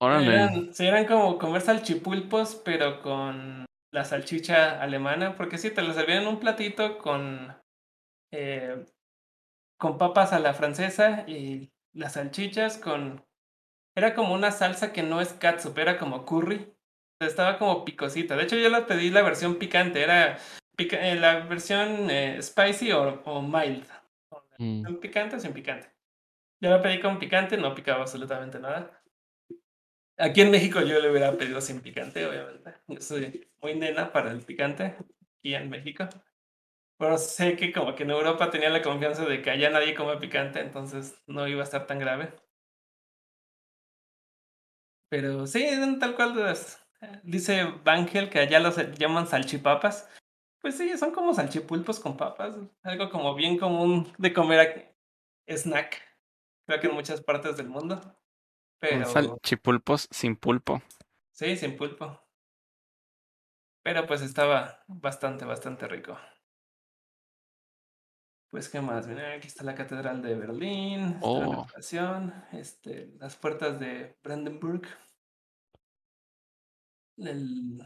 Speaker 3: Órale.
Speaker 2: Eran, sí, eran como comer salchipulpos, pero con la salchicha alemana, porque sí, te lo servían en un platito con, eh, con papas a la francesa y las salchichas con... Era como una salsa que no es catsup, era como curry. Estaba como picosita. De hecho, yo la pedí la versión picante, era pica- eh, la versión eh, spicy o, o mild.
Speaker 3: Mm.
Speaker 2: ¿Con picante o sin picante? Yo la pedí con picante, no picaba absolutamente nada. Aquí en México yo le hubiera pedido sin picante, obviamente. Yo soy muy nena para el picante aquí en México. Pero sé que como que en Europa tenía la confianza de que allá nadie come picante, entonces no iba a estar tan grave. Pero sí, tal cual las- Dice Bangel que allá los llaman salchipapas. Pues sí, son como salchipulpos con papas. Algo como bien común de comer aquí. Snack. Creo que en muchas partes del mundo. Pero
Speaker 3: salchipulpos sin pulpo.
Speaker 2: sí, sin pulpo. Pero pues estaba bastante, bastante rico. Pues, ¿qué más? Mira, aquí está la Catedral de Berlín, la
Speaker 3: Oh.
Speaker 2: inauguración, este, las puertas de Brandenburg. El,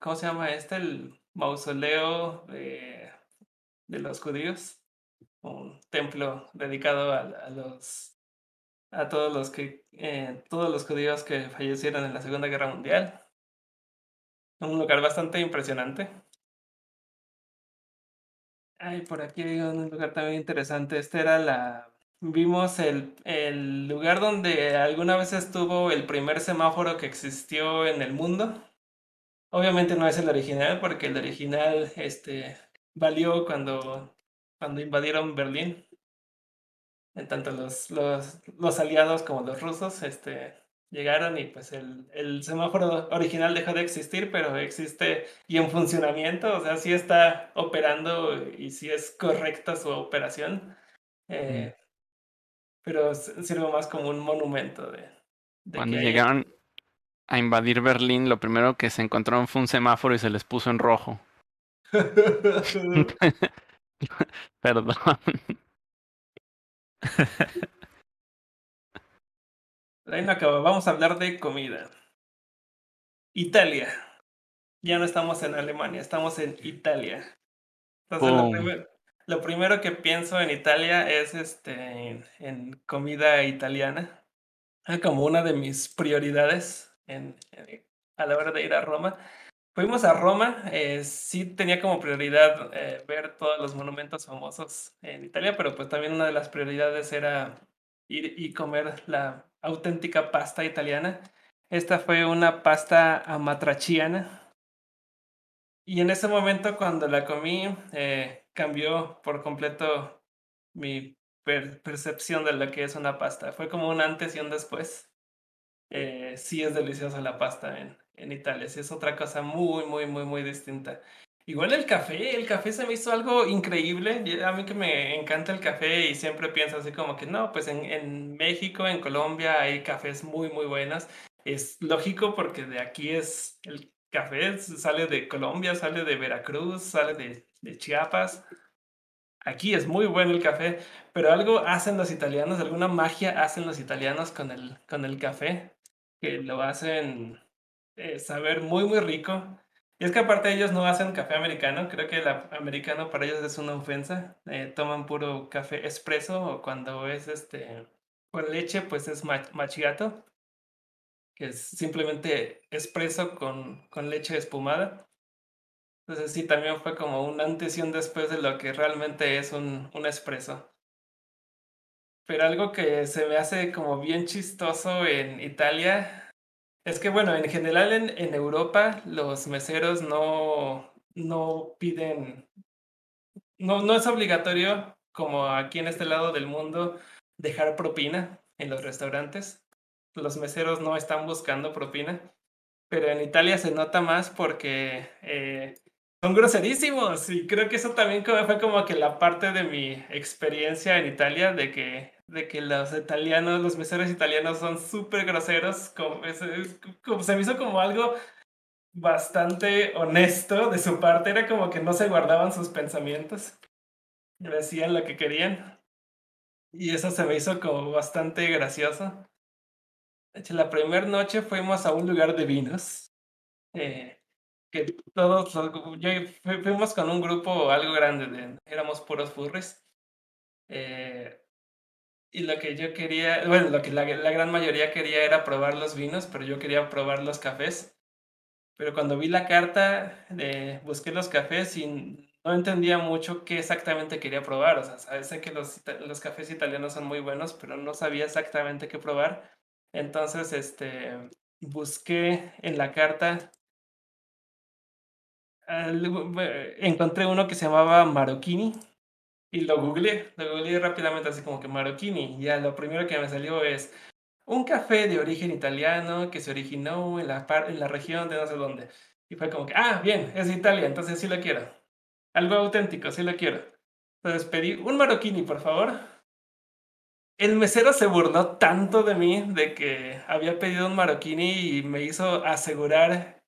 Speaker 2: ¿cómo se llama este? El mausoleo de, de los judíos. Un templo dedicado a todos los que eh, todos los judíos que fallecieron en la Segunda Guerra Mundial. Un lugar bastante impresionante. Ay, por aquí hay un lugar también interesante. Este era la. Vimos el, el lugar donde alguna vez estuvo el primer semáforo que existió en el mundo. Obviamente no es el original, porque el original este, valió cuando, cuando invadieron Berlín. En tanto los, los, los aliados como los rusos este, llegaron y pues el, el semáforo original dejó de existir, pero existe y en funcionamiento, o sea, sí está operando y sí es correcta su operación. Eh, pero sirve más como un monumento de...
Speaker 3: Cuando llegaron a invadir Berlín, lo primero que se encontraron fue un semáforo y se les puso en rojo. Perdón.
Speaker 2: Ahí no acaba. Vamos a hablar de comida. Italia. Ya no estamos en Alemania, estamos en Italia. Entonces, lo, primero que pienso en Italia es este, en, comida italiana. Ah, como una de mis prioridades en, a la hora de ir a Roma. Fuimos a Roma, eh, sí tenía como prioridad eh, ver todos los monumentos famosos en Italia, pero pues también una de las prioridades era ir y comer la auténtica pasta italiana. Esta fue una pasta amatriciana. Y en ese momento cuando la comí, eh, cambió por completo mi percepción de lo que es una pasta. Fue como un antes y un después. Eh, sí es deliciosa la pasta en, en Italia, sí es otra cosa muy, muy, muy, muy distinta. Igual el café, el café se me hizo algo increíble. A mí que me encanta el café y siempre pienso así como que no, pues en, en México, en Colombia hay cafés muy, muy buenos. Es lógico porque de aquí es el café, sale de Colombia, sale de Veracruz, sale de, de Chiapas. Aquí es muy bueno el café, pero algo hacen los italianos, alguna magia hacen los italianos con el, con el café, que lo hacen eh, saber muy, muy rico. Y es que aparte ellos no hacen café americano, creo que el americano para ellos es una ofensa. Eh, toman puro café espresso o cuando es este con leche, pues es machiato, que es simplemente espresso con, con leche espumada. Entonces sí, también fue como un antes y un después de lo que realmente es un, un espresso. Pero algo que se me hace como bien chistoso en Italia es que, bueno, en general en, en Europa los meseros no, no piden, no, no es obligatorio, como aquí en este lado del mundo, dejar propina en los restaurantes. Los meseros no están buscando propina, pero en Italia se nota más porque eh, son groserísimos y creo que eso también fue como que la parte de mi experiencia en Italia de que de que los italianos, los meseros italianos son súper groseros, como, se me hizo como algo bastante honesto de su parte, era como que no se guardaban sus pensamientos, decían lo que querían y eso se me hizo como bastante gracioso. De hecho, la primera noche fuimos a un lugar de vinos. Eh, que todos, yo, fuimos con un grupo algo grande, de, éramos puros furries. Eh, y lo que yo quería, bueno, lo que la, la, gran mayoría quería era probar los vinos, pero yo quería probar los cafés. Pero cuando vi la carta, eh, busqué los cafés y no entendía mucho qué exactamente quería probar. O sea, sé que los, los cafés italianos son muy buenos, pero no sabía exactamente qué probar. Entonces, este, busqué en la carta encontré uno que se llamaba Marocchini y lo googleé, lo googleé rápidamente así como que Marocchini. Ya lo primero que me salió es un café de origen italiano que se originó en la, en la región de no sé dónde. Y fue como que, ah, bien, es Italia, entonces sí lo quiero. Algo auténtico, sí lo quiero. Entonces pedí un Marocchini, por favor. El mesero se burló tanto de mí de que había pedido un Marocchini y me hizo asegurar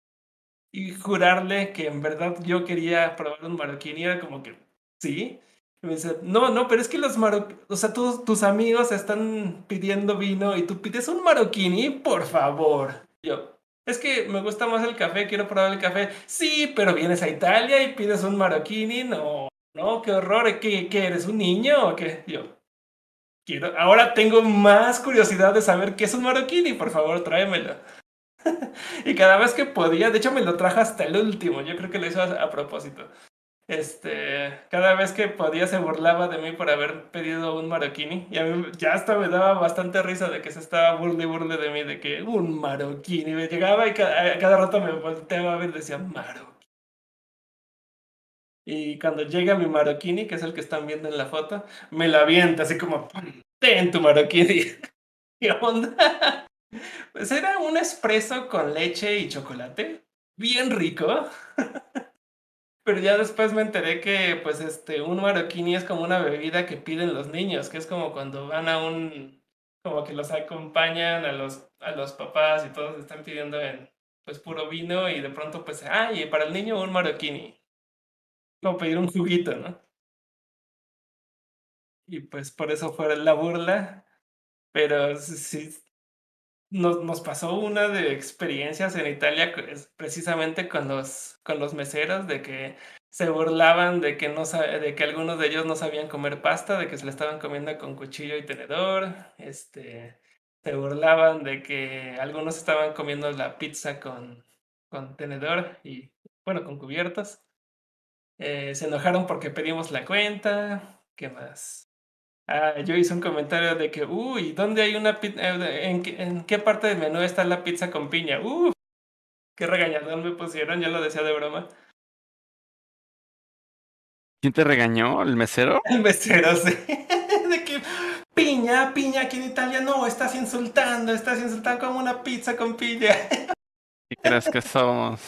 Speaker 2: y jurarle que en verdad yo quería probar un Marocchini. Era como que, sí. Y me dice, no, no, pero es que los marroquinos, o sea, tus, tus amigos están pidiendo vino y tú pides un marroquini, por favor. Yo, es que me gusta más el café, quiero probar el café. Sí, pero vienes a Italia y pides un marroquini, no, no, qué horror, ¿qué, qué eres un niño o qué? Yo, quiero, ahora tengo más curiosidad de saber qué es un marroquini, por favor, tráemelo. y cada vez que podía, de hecho me lo trajo hasta el último, yo creo que lo hizo a propósito este, cada vez que podía se burlaba de mí por haber pedido un marroquini. Y a mí ya hasta me daba bastante risa de que se estaba burle burle de mí, de que un marroquini. Me llegaba y cada, cada rato me volteaba a ver y decía, marroquini. Y cuando llega mi marroquini, que es el que están viendo en la foto, me la avienta así como, ten tu marroquini. ¿Qué onda? Pues era un espresso con leche y chocolate, bien rico. Pero ya después me enteré que, pues, este, un marroquini es como una bebida que piden los niños, que es como cuando van a un, como que los acompañan a los, a los papás y todos están pidiendo en, pues, puro vino y de pronto, pues, ay, para el niño un marroquini. Como pedir un juguito, ¿no? Y pues por eso fue la burla. Pero sí, nos, nos pasó una de experiencias en Italia precisamente con los, con los meseros de que se burlaban de que, no, de que algunos de ellos no sabían comer pasta, de que se le estaban comiendo con cuchillo y tenedor. Este, se burlaban de que algunos estaban comiendo la pizza con, con tenedor y, bueno, con cubiertos. Eh, se enojaron porque pedimos la cuenta. ¿Qué más? Ah, yo hice un comentario de que, uy, ¿dónde hay una pizza? Eh, ¿En, ¿En, qué parte del menú está la pizza con piña? Uh, qué regañadón me pusieron, yo lo decía de broma.
Speaker 3: ¿Quién te regañó? ¿El mesero?
Speaker 2: El mesero, sí. de que, piña, piña, aquí en Italia no, estás insultando, estás insultando como una pizza con piña.
Speaker 3: ¿Y crees que somos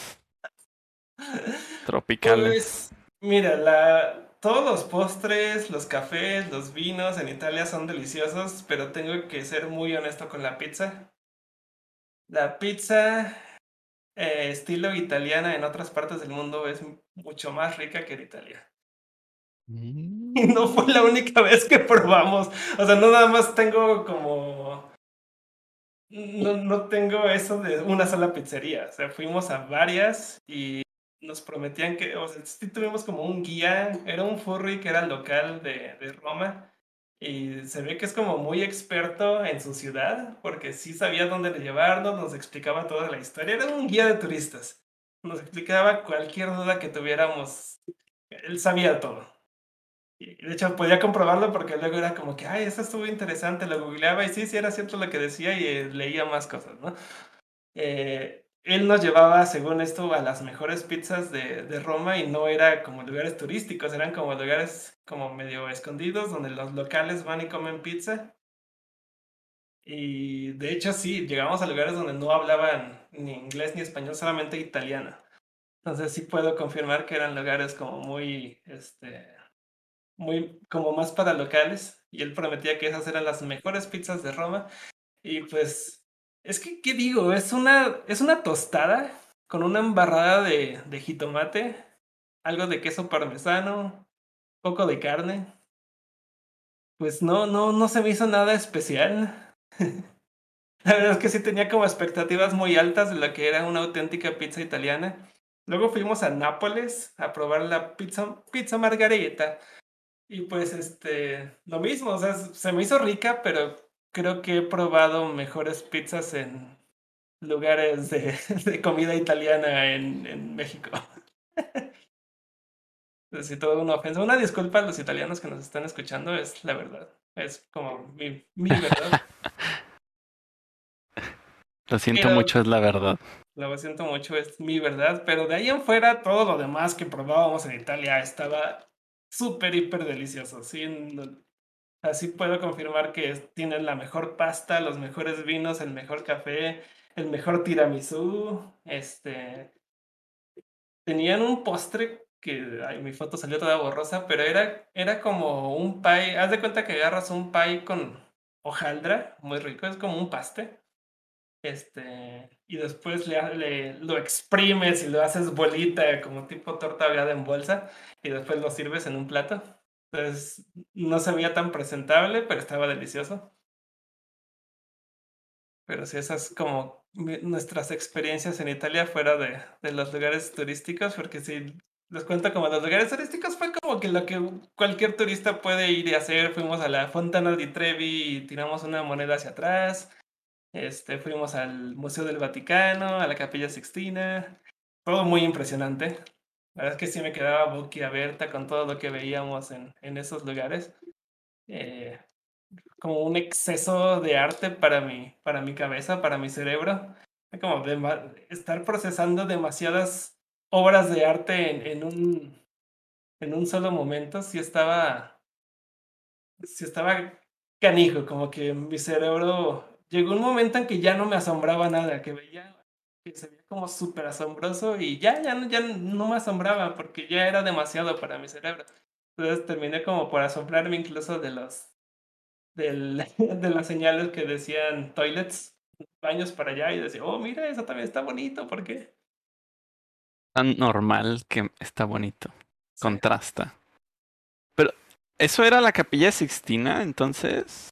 Speaker 3: tropicales?
Speaker 2: Pues, mira, la, todos los postres, los cafés, los vinos en Italia son deliciosos, pero tengo que ser muy honesto con la pizza. La pizza eh, estilo italiana en otras partes del mundo es mucho más rica que en Italia. Mm. Y no fue la única vez que probamos. O sea, no nada más tengo como... No, no tengo eso de una sola pizzería. O sea, fuimos a varias y nos prometían que, o sea, sí tuvimos como un guía, era un furry que era local de, de Roma y se ve que es como muy experto en su ciudad porque sí sabía dónde llevarnos, nos explicaba toda la historia, era un guía de turistas, nos explicaba cualquier duda que tuviéramos, él sabía todo. Y de hecho podía comprobarlo porque luego era como que, ay, eso estuvo interesante, lo googleaba y sí, sí era cierto lo que decía y eh, leía más cosas, ¿no? Eh, él nos llevaba, según esto, a las mejores pizzas de, de, Roma y no era como lugares turísticos, eran como lugares como medio escondidos donde los locales van y comen pizza. Y de hecho sí, llegamos a lugares donde no hablaban ni inglés ni español, solamente italiano. Entonces sí puedo confirmar que eran lugares como muy, este, muy, como más para locales. Y él prometía que esas eran las mejores pizzas de Roma. Y pues es que, ¿qué digo? Es una, es una tostada con una embarrada de, de jitomate, algo de queso parmesano, poco de carne. Pues no, no, no se me hizo nada especial. La verdad es que sí tenía como expectativas muy altas de lo que era una auténtica pizza italiana. Luego fuimos a Nápoles a probar la pizza, pizza margarita. Y pues este, lo mismo, o sea, se me hizo rica, pero creo que he probado mejores pizzas en lugares de, de comida italiana en, en México. Si todo una ofensa. Una disculpa a los italianos que nos están escuchando, es la verdad. Es como mi, mi verdad.
Speaker 3: Lo siento mucho, es la verdad.
Speaker 2: Lo siento mucho, es mi verdad. Pero de ahí en fuera, todo lo demás que probábamos en Italia estaba súper, hiper delicioso. Sí, Así puedo confirmar que tienen la mejor pasta, los mejores vinos, el mejor café, el mejor tiramisú. Este. Tenían un postre que. Ay, mi foto salió toda borrosa, pero era, era como un pie. Haz de cuenta que agarras un pie con hojaldra, muy rico, es como un paste. Este. Y después le, le, lo exprimes y lo haces bolita, como tipo torta ahogada en bolsa, y después lo sirves en un plato. Entonces, no se veía tan presentable, pero estaba delicioso. Pero sí, esas como nuestras experiencias en Italia fuera de, los lugares turísticos, porque si les cuento como los lugares turísticos fue como que lo que cualquier turista puede ir y hacer. Fuimos a la Fontana di Trevi y tiramos una moneda hacia atrás. Este, fuimos al Museo del Vaticano, a la Capilla Sixtina. Todo muy impresionante. La verdad es que sí me quedaba boquiabierta con todo lo que veíamos en, en esos lugares. Eh, como un exceso de arte para mi, para mi cabeza, para mi cerebro. Como de, estar procesando demasiadas obras de arte en, en, un, en un solo momento. Sí estaba, sí estaba canijo, como que mi cerebro llegó un momento en que ya no me asombraba nada, que veía que se veía como súper asombroso y ya, ya, no- ya no me asombraba porque ya era demasiado para mi cerebro. Entonces terminé como por asombrarme incluso de los del, de las señales que decían toilets, baños para allá y decía, oh, mira, eso también está bonito, ¿por qué?
Speaker 3: Tan normal que está bonito.
Speaker 2: Sí.
Speaker 3: Contrasta. Pero, ¿eso era la capilla Sixtina entonces?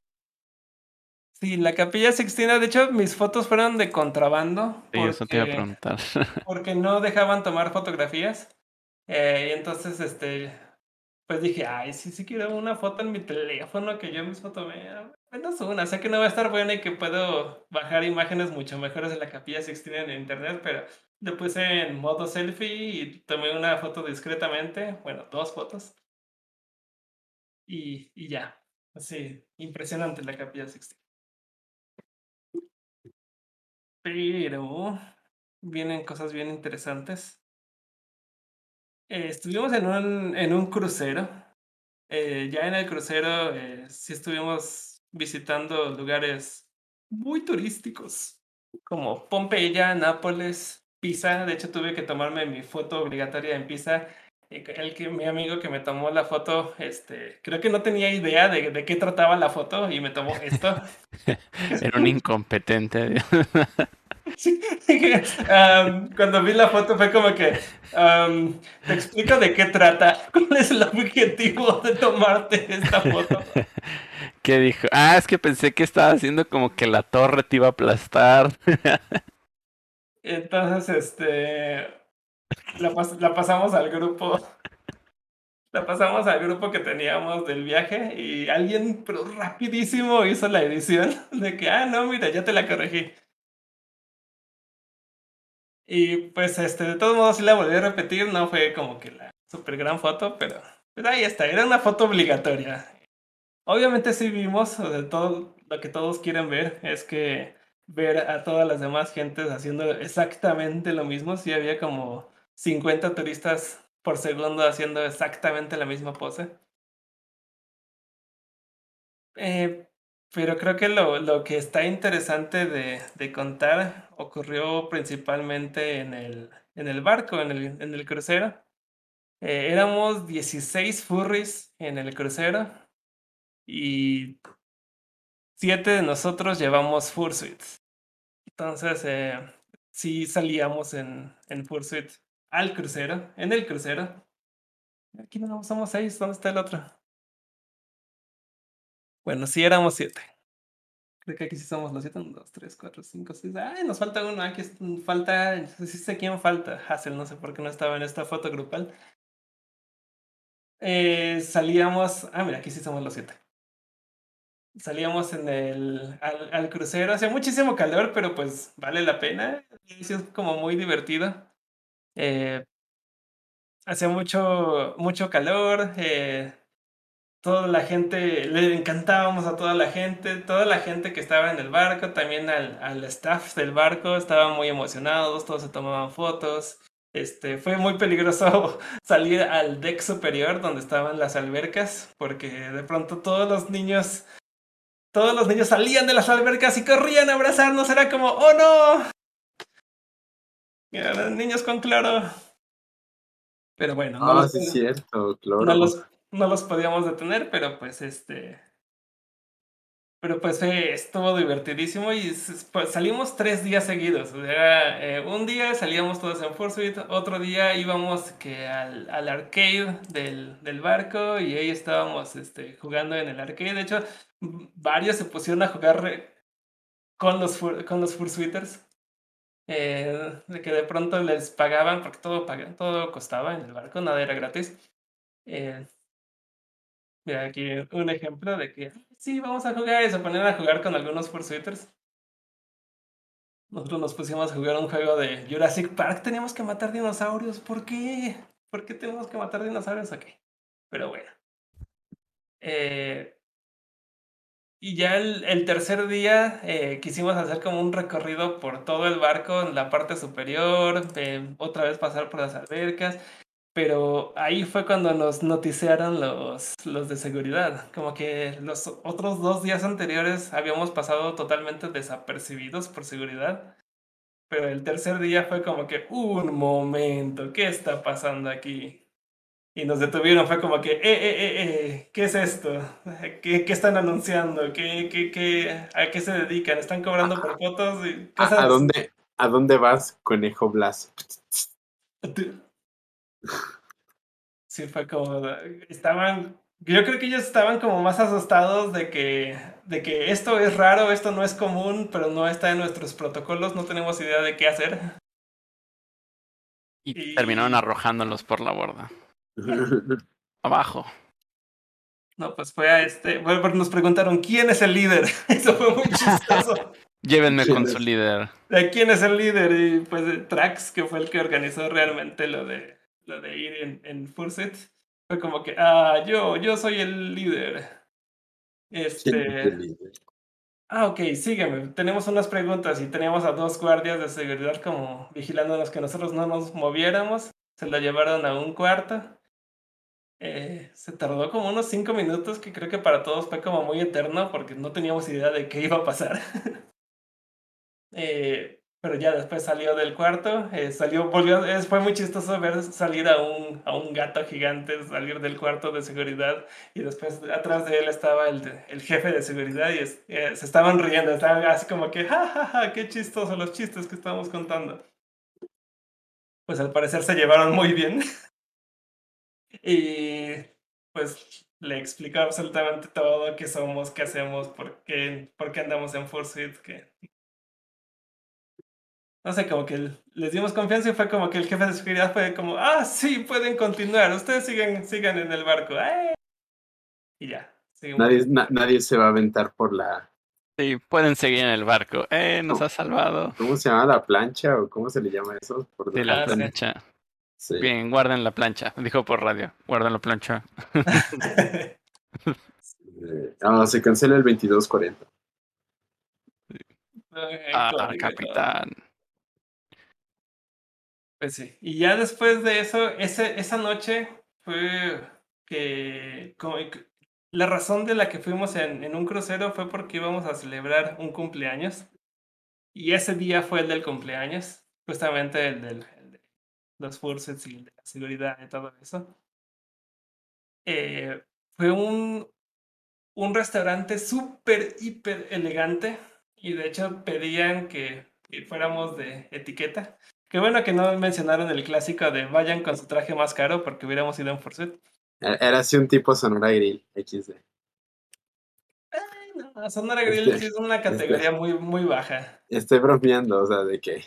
Speaker 2: Sí, la capilla Sixtina, de hecho, mis fotos fueron de contrabando.
Speaker 3: Sí, eso te iba a
Speaker 2: porque-
Speaker 3: preguntar.
Speaker 2: porque no dejaban tomar fotografías. Eh, y entonces, este, pues dije, ay, sí, sí quiero una foto en mi teléfono que yo mismo tomé. Menos una, sé que no va a estar buena y que puedo bajar imágenes mucho mejores de la capilla Sixtina en internet, pero le puse en modo selfie y tomé una foto discretamente, bueno, dos fotos. Y, y ya, así, impresionante la capilla Sixtina. Pero vienen cosas bien interesantes. Eh, estuvimos en un, en un crucero. Eh, ya en el crucero eh, sí estuvimos visitando lugares muy turísticos, como Pompeya, Nápoles, Pisa. De hecho, tuve que tomarme mi foto obligatoria en Pisa. El que mi amigo que me tomó la foto, este, creo que no tenía idea de, de qué trataba la foto y me tomó esto.
Speaker 3: Era un incompetente.
Speaker 2: Sí, cuando vi la foto fue como que te explico de qué trata, cuál es el objetivo de tomarte esta foto.
Speaker 3: ¿Qué dijo? Ah, es que pensé que estaba haciendo como que la torre te iba a aplastar.
Speaker 2: Entonces, este, la, pas- la pasamos al grupo, la pasamos al grupo que teníamos del viaje y alguien, pero rapidísimo, hizo la edición de que, ah, no, mira, ya te la corregí. Y pues, este, de todos modos, sí la volví a repetir, no fue como que la super gran foto, pero, pero ahí está, era una foto obligatoria. Obviamente sí vimos, o todo lo que todos quieren ver es que ver a todas las demás gentes haciendo exactamente lo mismo, sí había como 50 turistas por segundo haciendo exactamente la misma pose. Eh, pero creo que lo, lo que está interesante de, de contar ocurrió principalmente en el, en el barco, en el, en el crucero. Eh, éramos 16 furries en el crucero y siete de nosotros llevamos fursuits. Entonces, eh, sí salíamos en, en fursuit al crucero, en el crucero. Aquí no somos seis, ¿dónde está el otro? Bueno, sí éramos siete. Creo que aquí sí somos los siete. Un, dos, tres, cuatro, cinco, seis. Ay, nos falta uno. Aquí es- falta. Sí sé quién falta. Hassel, no sé por qué no estaba en esta foto grupal. Eh, salíamos. Ah, mira, aquí sí somos los siete. Salíamos en el, al, crucero. Hacía muchísimo calor, pero pues vale la pena. Sí es como muy divertido. Eh, hacía mucho, mucho calor. Eh, toda la gente, le encantábamos a toda la gente, toda la gente que estaba en el barco, también al, al staff del barco, estaban muy emocionados, todos se tomaban fotos. Este, fue muy peligroso salir al deck superior donde estaban las albercas, porque de pronto todos los niños, todos los niños salían de las albercas y corrían a abrazarnos, era como, oh no. Eran niños con cloro. Pero bueno, no
Speaker 4: Ah,
Speaker 2: los-
Speaker 4: sí es cierto,
Speaker 2: no los, no los podíamos detener, pero pues este. Pero pues eh, estuvo divertidísimo y pues, salimos tres días seguidos. O sea, eh, un día salíamos todos en Fursuit, otro día íbamos que al, al arcade del, del barco y ahí estábamos este, jugando en el arcade. De hecho, varios se pusieron a jugar con los, con los Fursuiters. Eh, que de pronto les pagaban, porque todo, todo costaba en el barco, nada era gratis. Eh, Mira, aquí un ejemplo de que sí, vamos a jugar y se ponen a jugar con algunos Fursuiters. Nosotros nos pusimos a jugar un juego de Jurassic Park. Teníamos que matar dinosaurios. ¿Por qué? ¿Por qué tenemos que matar dinosaurios aquí? Pero bueno. Eh, y ya el, el tercer día eh, quisimos hacer como un recorrido por todo el barco en la parte superior, eh, otra vez pasar por las albercas. Pero ahí fue cuando nos noticiaron los, los de seguridad. Como que los otros dos días anteriores habíamos pasado totalmente desapercibidos por seguridad. Pero el tercer día fue como que, un momento, ¿qué está pasando aquí? Y nos detuvieron, fue como que, eh, eh, eh, eh ¿qué es esto? ¿Qué, qué están anunciando? ¿Qué, qué, qué, ¿A qué se dedican? ¿Están cobrando por fotos? Y
Speaker 4: ¿A,
Speaker 2: cosas
Speaker 4: a dónde, ¿A dónde vas, conejo Blas?
Speaker 2: Sí, fue como, estaban, yo creo que ellos estaban como más asustados de que, de que esto es raro, esto no es común, pero no está en nuestros protocolos, no tenemos idea de qué hacer.
Speaker 3: Y,
Speaker 2: Y-
Speaker 3: terminaron arrojándolos por la borda. Abajo.
Speaker 2: No, pues fue a este, bueno, pero nos preguntaron, ¿quién es el líder? Eso fue muy chistoso.
Speaker 3: Llévenme
Speaker 4: ¿Quién
Speaker 3: con
Speaker 4: es?
Speaker 3: su líder.
Speaker 2: ¿De quién es el líder? Y pues Trax, que fue el que organizó realmente lo de, lo de ir en, en Fursuit, fue como que, ah, yo, yo soy el líder.
Speaker 4: ¿Quién es
Speaker 2: Este,
Speaker 4: el líder?
Speaker 2: ah, ok, sígueme. Tenemos unas preguntas y teníamos a dos guardias de seguridad como vigilándonos que nosotros no nos moviéramos. Se lo llevaron a un cuarto. Eh, se tardó como unos cinco minutos, que creo que para todos fue como muy eterno porque no teníamos idea de qué iba a pasar. Eh, pero ya después salió del cuarto, eh, salió, volvió, es- fue muy chistoso ver salir a un, a un gato gigante, salir del cuarto de seguridad y después atrás de él estaba el, el jefe de seguridad y es- eh, se estaban riendo, estaban así como que, ja, ja, ja, qué chistoso los chistes que estamos contando. Pues al parecer se llevaron muy bien. y pues le explicó absolutamente todo, qué somos, qué hacemos, por qué, por qué andamos en Fursuit, que no sé, como que les dimos confianza y fue como que el jefe de seguridad fue como, ah, sí, pueden continuar, ustedes sigan, sigan en el barco. ¡ay! Y ya. seguimos.
Speaker 4: Nadie, na- nadie se va a aventar por la.
Speaker 3: Sí, pueden seguir en el barco. Eh, nos ha salvado.
Speaker 4: ¿Cómo se llama la plancha o cómo se le llama eso? Por
Speaker 3: De la
Speaker 2: Ah, sí.
Speaker 3: plancha.
Speaker 4: Sí.
Speaker 3: Bien, guarden la plancha. Dijo por radio. Guarden la plancha.
Speaker 4: Ah, se cancela el 2240.
Speaker 3: Ah,
Speaker 2: Código y todo.
Speaker 3: capitán.
Speaker 2: Pues sí. Y ya después de eso, ese, esa noche fue que, la razón de la que fuimos en, en un crucero fue porque íbamos a celebrar un cumpleaños. Y ese día fue el del cumpleaños, justamente el, del, el de los Fursuits y el de la seguridad y todo eso. Eh, fue un, un restaurante súper, hiper elegante. Y de hecho pedían que, que fuéramos de etiqueta. Qué bueno que no mencionaron el clásico de vayan con su traje más caro porque hubiéramos ido en Fursuit.
Speaker 4: Era así un tipo Sonora Grill XD.
Speaker 2: Ay, no, Sonora Grill sí es una categoría muy, muy baja.
Speaker 4: Estoy bromeando, o sea, de que.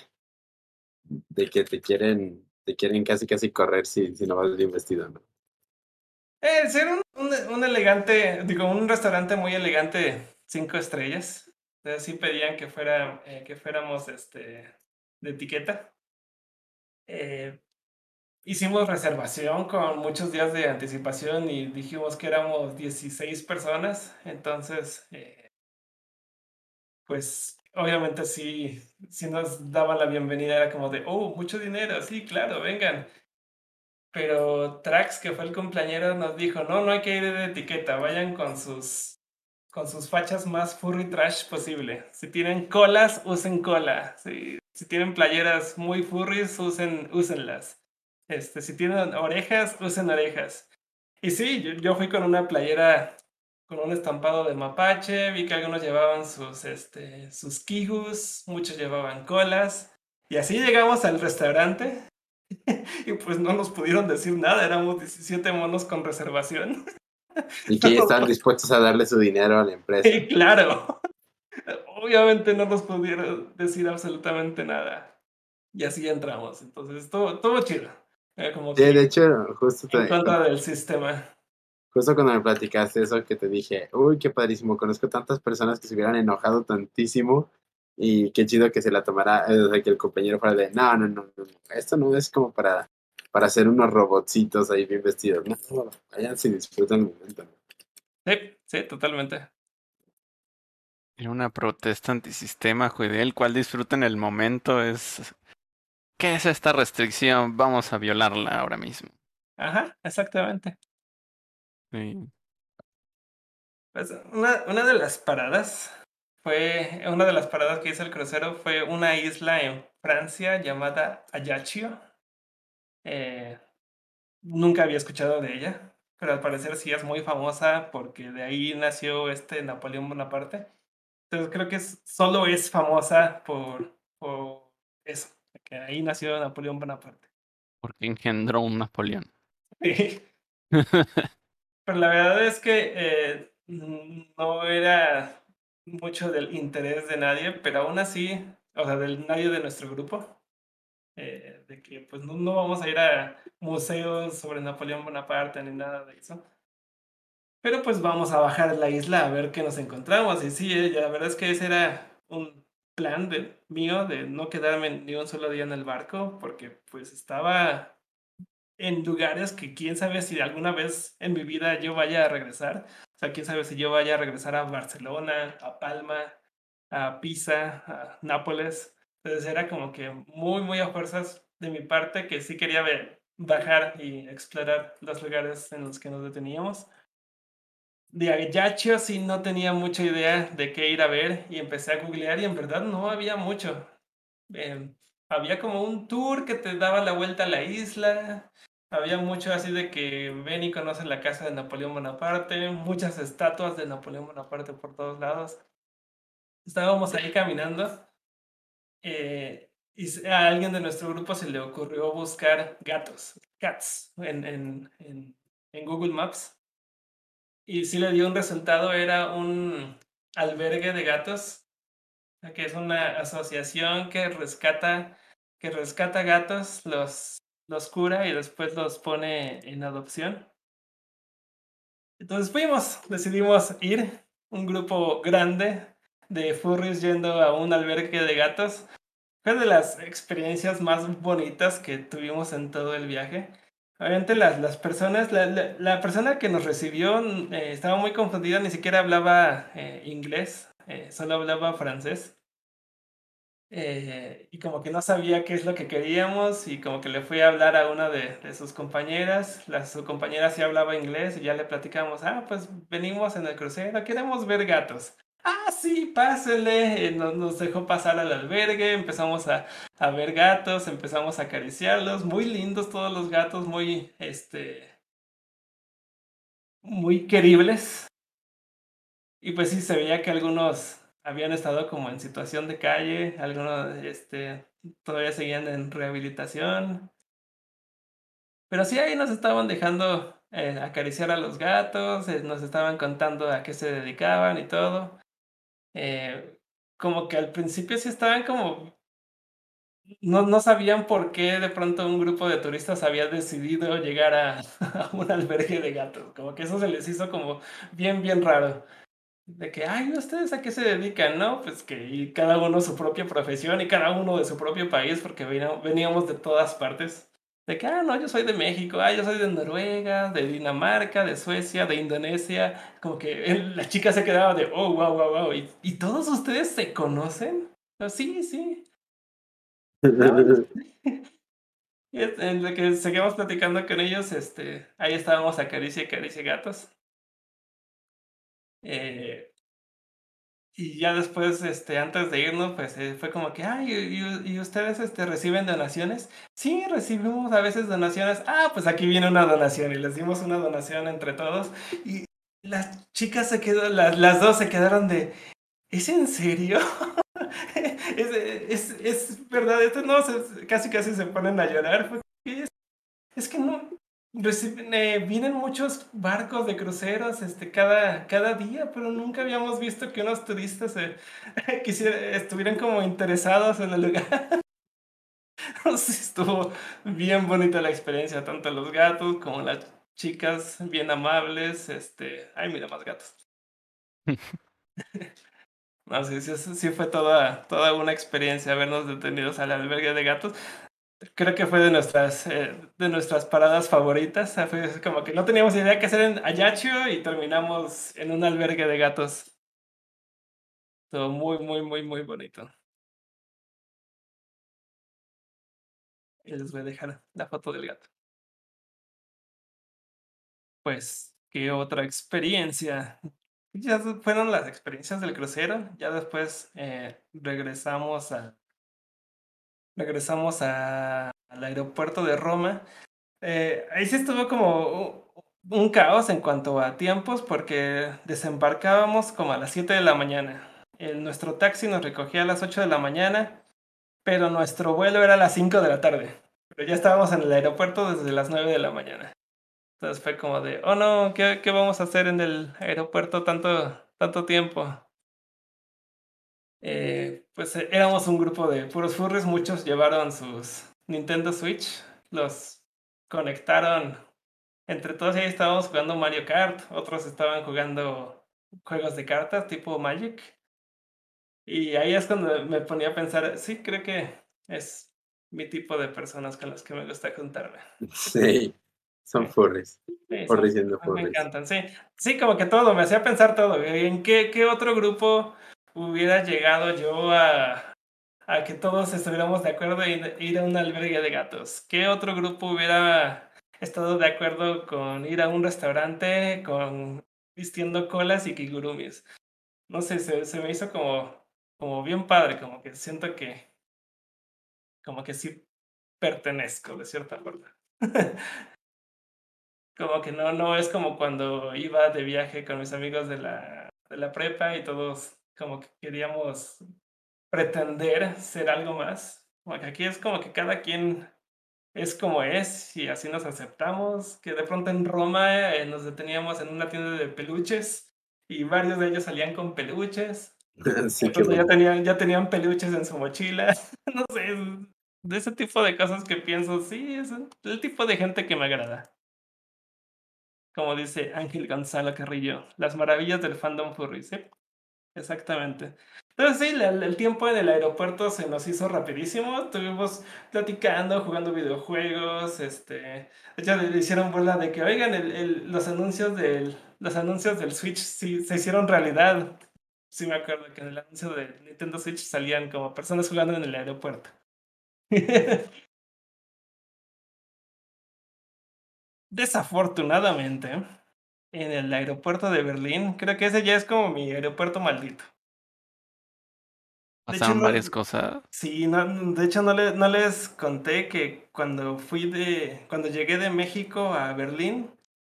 Speaker 4: De que te quieren. Te quieren casi casi correr si, si no vas bien vestido, ¿no?
Speaker 2: Eh, ser un, un, un elegante, digo, un restaurante muy elegante, cinco estrellas. Entonces sí pedían que, fuera, eh, que fuéramos este, de etiqueta. Eh, hicimos reservación con muchos días de anticipación y dijimos que éramos 16 personas. Entonces, eh, pues obviamente sí, sí nos daban la bienvenida, era como de, oh, mucho dinero, sí, claro, vengan. Pero Trax, que fue el cumpleañero, nos dijo, no, no hay que ir de etiqueta, vayan con sus, con sus fachas más furry trash posible. Si tienen colas, usen cola. Si, si tienen playeras muy furries, usen, úsenlas. Este, si tienen orejas, usen orejas. Y sí, yo, yo fui con una playera con un estampado de mapache, vi que algunos llevaban sus, este, sus kijus, muchos llevaban colas. Y así llegamos al restaurante y pues no nos pudieron decir nada, éramos 17 monos con reservación.
Speaker 4: Y que están dispuestos a darle su dinero a la empresa.
Speaker 2: Y claro, obviamente no nos pudieron decir absolutamente nada. Y así entramos, entonces todo, todo chido. Eh, como
Speaker 4: Sí, de hecho, justo,
Speaker 2: en contra del sistema.
Speaker 4: justo cuando me platicaste eso que te dije, uy, qué padrísimo, conozco tantas personas que se hubieran enojado tantísimo y qué chido que se la tomara, eh, o sea, que el compañero fuera de, no, no, no, no, esto no es como para, para hacer unos robotcitos ahí bien vestidos, no, vayan si disfrutan el momento.
Speaker 2: Sí, sí, totalmente.
Speaker 3: Era una protesta antisistema, Juidel, cual disfruten el momento. Es. ¿Qué es esta restricción? Vamos a violarla ahora mismo.
Speaker 2: Ajá, exactamente.
Speaker 3: Sí.
Speaker 2: Pues una, una de las paradas fue, una de las paradas que hizo el crucero fue una isla en Francia llamada Ajaccio. Eh, nunca había escuchado de ella, pero al parecer sí es muy famosa porque de ahí nació este Napoleón Bonaparte. Entonces creo que es, solo es famosa por, por eso, que ahí nació Napoleón Bonaparte.
Speaker 3: Porque engendró un Napoleón.
Speaker 2: Pero la verdad es que eh, no era mucho del interés de nadie, pero aún así, o sea, del nadie de nuestro grupo, eh, de que pues no, no, vamos a ir a museos sobre Napoleón Bonaparte ni nada de eso. Pero pues vamos a bajar la isla a ver qué nos encontramos. Y sí, eh, la verdad es que ese era un plan de, mío de no quedarme ni un solo día en el barco, porque pues estaba en lugares que quién sabe si alguna vez en mi vida yo vaya a regresar. O sea, quién sabe si yo vaya a regresar a Barcelona, a Palma, a Pisa, a Nápoles. Entonces era como que muy, muy a fuerzas de mi parte que sí quería ver, bajar y explorar los lugares en los que nos deteníamos. De Ajaccio sí no tenía mucha idea de qué ir a ver y empecé a googlear y en verdad no había mucho. Eh, había como un tour que te daba la vuelta a la isla. Había mucho así de que ven y conoce la casa de Napoleón Bonaparte, muchas estatuas de Napoleón Bonaparte por todos lados. Estábamos ahí caminando eh, y a alguien de nuestro grupo se le ocurrió buscar gatos, cats, en, en, en Google Maps. Y sí le dio un resultado, era un albergue de gatos, que es una asociación que rescata que rescata gatos, los, los cura y después los pone en adopción. Entonces fuimos, decidimos ir, un grupo grande de furries yendo a un albergue de gatos. Fue de las experiencias más bonitas que tuvimos en todo el viaje. Obviamente las, las personas, la, la, persona que nos recibió eh, estaba muy confundida, ni siquiera hablaba eh, inglés, eh, solo hablaba francés. Y como que no sabía qué es lo que queríamos y como que le fui a hablar a una de, de sus compañeras, la, su compañera sí hablaba inglés y ya le platicamos, ah, pues venimos en el crucero, queremos ver gatos. Ah, sí, pásenle. Nos, nos, dejó pasar al albergue, empezamos a, a, ver gatos, empezamos a acariciarlos, muy lindos todos los gatos, muy, este, muy queribles. Y pues sí, se veía que algunos habían estado como en situación de calle, algunos este, todavía seguían en rehabilitación. Pero sí ahí nos estaban dejando eh, acariciar a los gatos, eh, nos estaban contando a qué se dedicaban y todo. Eh, como que al principio sí estaban como... No, no sabían por qué de pronto un grupo de turistas había decidido llegar a, un albergue de gatos. Como que eso se les hizo como bien, bien raro de que, ay, ¿ustedes a qué se dedican? No, pues que cada uno su propia profesión y cada uno de su propio país, porque veníamos de todas partes. De que, ah, no, yo soy de México, ah, yo soy de Noruega, de Dinamarca, de Suecia, de Indonesia. Como que la chica se quedaba de, oh, wow, wow, wow. ¿Y, ¿y todos ustedes se conocen? Oh, sí, sí. en lo que seguimos platicando con ellos, este, ahí estábamos a caricia y caricia gatos. Eh, y ya después, este, antes de irnos, pues eh, fue como que, ay, ¿y, ¿y, ustedes este, reciben donaciones? Sí, recibimos a veces donaciones. Ah, pues aquí viene una donación y les dimos una donación entre todos. Y las chicas se quedó, las, las dos se quedaron de, ¿es en serio? es, es, es, verdad, esto no, se, casi casi se ponen a llorar. Es, es que no, Reciben, eh, vienen muchos barcos de cruceros este, cada, cada día, pero nunca habíamos visto que unos turistas eh, estuvieran como interesados en el lugar. estuvo bien bonita la experiencia, tanto los gatos como las chicas, bien amables. Este, ay, mira, más gatos. no, sí, sí, sí, fue toda, toda una experiencia habernos detenidos al albergue de gatos creo que fue de nuestras, eh, de nuestras paradas favoritas. Fue como que no teníamos idea qué hacer en Ajaccio y terminamos en un albergue de gatos. Todo muy, muy, muy, muy bonito. Y les voy a dejar la foto del gato. Pues, ¿qué otra experiencia? Ya fueron las experiencias del crucero. Ya después eh, regresamos a regresamos al aeropuerto de Roma. Eh, ahí sí estuvo como un caos en cuanto a tiempos porque desembarcábamos como a las 7 de la mañana. Nuestro taxi nos recogía a las 8 de la mañana, pero nuestro vuelo era a las 5 de la tarde. Pero ya estábamos en el aeropuerto desde las 9 de la mañana. Entonces fue como de, oh no, ¿qué, qué vamos a hacer en el aeropuerto tanto, tanto tiempo? Eh, pues eh, éramos un grupo de puros furries, muchos llevaron sus Nintendo Switch, los conectaron entre todos ahí estábamos jugando Mario Kart, otros estaban jugando juegos de cartas tipo Magic. Y ahí es cuando me ponía a pensar, sí, creo que es mi tipo de personas con las que me gusta juntarme.
Speaker 4: Sí, son furries.
Speaker 2: Sí,
Speaker 4: Furries
Speaker 2: son-
Speaker 4: siendo
Speaker 2: me
Speaker 4: furries.
Speaker 2: encantan, sí. Sí, como que todo, me hacía pensar todo. ¿En qué, qué otro grupo hubiera llegado yo a, a que todos estuviéramos de acuerdo en ir a un albergue de gatos? ¿Qué otro grupo hubiera estado de acuerdo con ir a un restaurante con vistiendo colas y kigurumis? No sé, se, se me hizo como, como bien padre, como que siento que como que sí pertenezco de cierta forma. como que no, no es como cuando iba de viaje con mis amigos de la, de la prepa y todos como que queríamos pretender ser algo más. Como que aquí es como que cada quien es como es y así nos aceptamos. Que de pronto en Roma eh, nos deteníamos en una tienda de peluches y varios de ellos salían con peluches.
Speaker 4: Sí,
Speaker 2: Otros ya tenían, ya tenían peluches en su mochila. no sé, de ese tipo de cosas que pienso, sí, es el tipo de gente que me agrada. Como dice Ángel Gonzalo Carrillo, las maravillas del fandom furry, ¿sí? Exactamente. Entonces sí, el, tiempo en el aeropuerto se nos hizo rapidísimo. Estuvimos platicando, jugando videojuegos, este... Hecho, le hicieron burla de que, oigan, el, los anuncios del, los anuncios del Switch sí se hicieron realidad. Sí me acuerdo que en el anuncio de Nintendo Switch salían como personas jugando en el aeropuerto. Desafortunadamente, en el aeropuerto de Berlín, creo que ese ya es como mi aeropuerto maldito. De hecho,
Speaker 3: Pasaron
Speaker 2: no-
Speaker 3: varias cosas.
Speaker 2: Sí, no, de hecho no, le- no les conté que cuando fui de, cuando llegué de México a Berlín,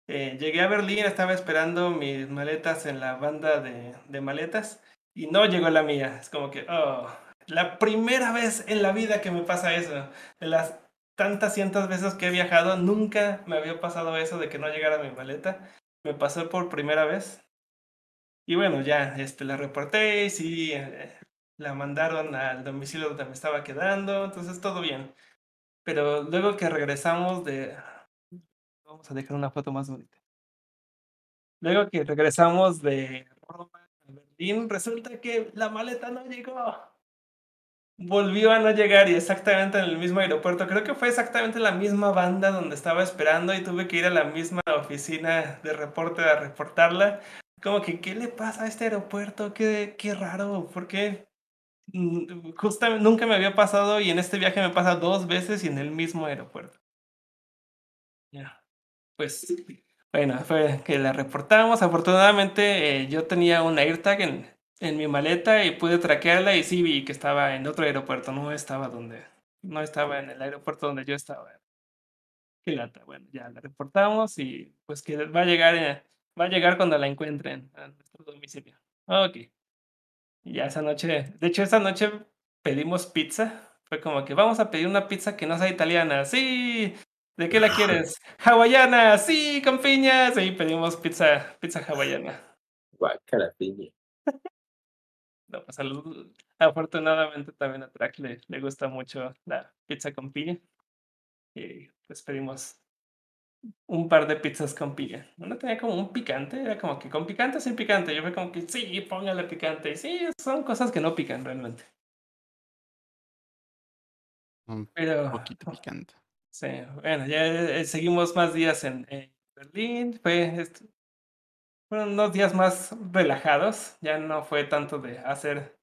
Speaker 2: eh, llegué a Berlín, estaba esperando mis maletas en la banda de, de maletas y no llegó la mía. Es como que, oh, la primera vez en la vida que me pasa eso. De las tantas cientos veces que he viajado, nunca me había pasado eso de que no llegara mi maleta. Me pasó por primera vez. Y bueno, ya este, la reporté y sí, eh, la mandaron al domicilio donde me estaba quedando, entonces todo bien. Pero luego que regresamos de... Vamos a dejar una foto más bonita. Luego que regresamos de Roma a Berlín, resulta que la maleta no llegó. Volvió a no llegar y exactamente en el mismo aeropuerto. Creo que fue exactamente la misma banda donde estaba esperando y tuve que ir a la misma oficina de reporte a reportarla. Como que, ¿qué le pasa a este aeropuerto? Qué, qué raro, ¿por qué? Mm, Justamente nunca me había pasado y en este viaje me pasa dos veces y en el mismo aeropuerto. Ya. Pues bueno, fue que la reportamos. Afortunadamente eh, yo tenía un AirTag en, en mi maleta y pude traquearla y sí vi que estaba en otro aeropuerto, no estaba donde, no estaba en el aeropuerto donde yo estaba. Qué lata. Bueno, ya la reportamos y pues que va a llegar, eh, va a llegar cuando la encuentren a nuestro domicilio. Ok. Y ya esa noche, de hecho esa noche pedimos pizza. Fue como que vamos a pedir una pizza que no sea italiana. Sí. ¿De qué la quieres? Hawaiana. Sí, con piña. Sí, pedimos pizza, pizza hawaiana.
Speaker 4: Guácala, piña.
Speaker 2: No, pues, al- afortunadamente también a Track le, le gusta mucho la pizza con piña. Y pues pedimos un par de pizzas con piña. Una tenía como un picante, era como que con picante sin picante. Yo fue como que sí, póngale picante. Y sí, son cosas que no pican realmente.
Speaker 3: Un
Speaker 2: Pero
Speaker 3: poquito picante.
Speaker 2: sí, bueno, ya eh, seguimos más días en, en Berlín. Fue, fueron unos días más relajados. Ya no fue tanto de hacer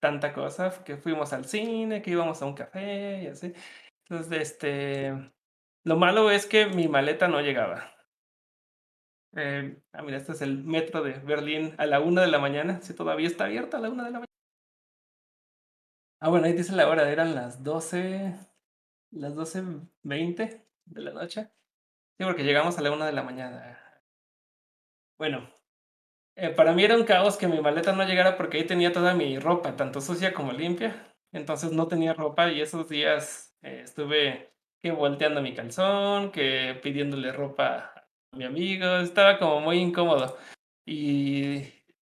Speaker 2: tanta cosa, que fuimos al cine, que íbamos a un café y así. Entonces, este, lo malo es que mi maleta no llegaba. Eh, ah, mira, este es el metro de Berlín a la una de la mañana. Si todavía está abierto a la una de la mañana. Ah, bueno, ahí dice la hora, eran las 12, las 12.20 de la noche. Sí, porque llegamos a la una de la mañana. Bueno, eh, para mí era un caos que mi maleta no llegara porque ahí tenía toda mi ropa, tanto sucia como limpia. Entonces no tenía ropa y esos días eh, estuve que volteando mi calzón, que pidiéndole ropa a mi amigo. Estaba como muy incómodo. Y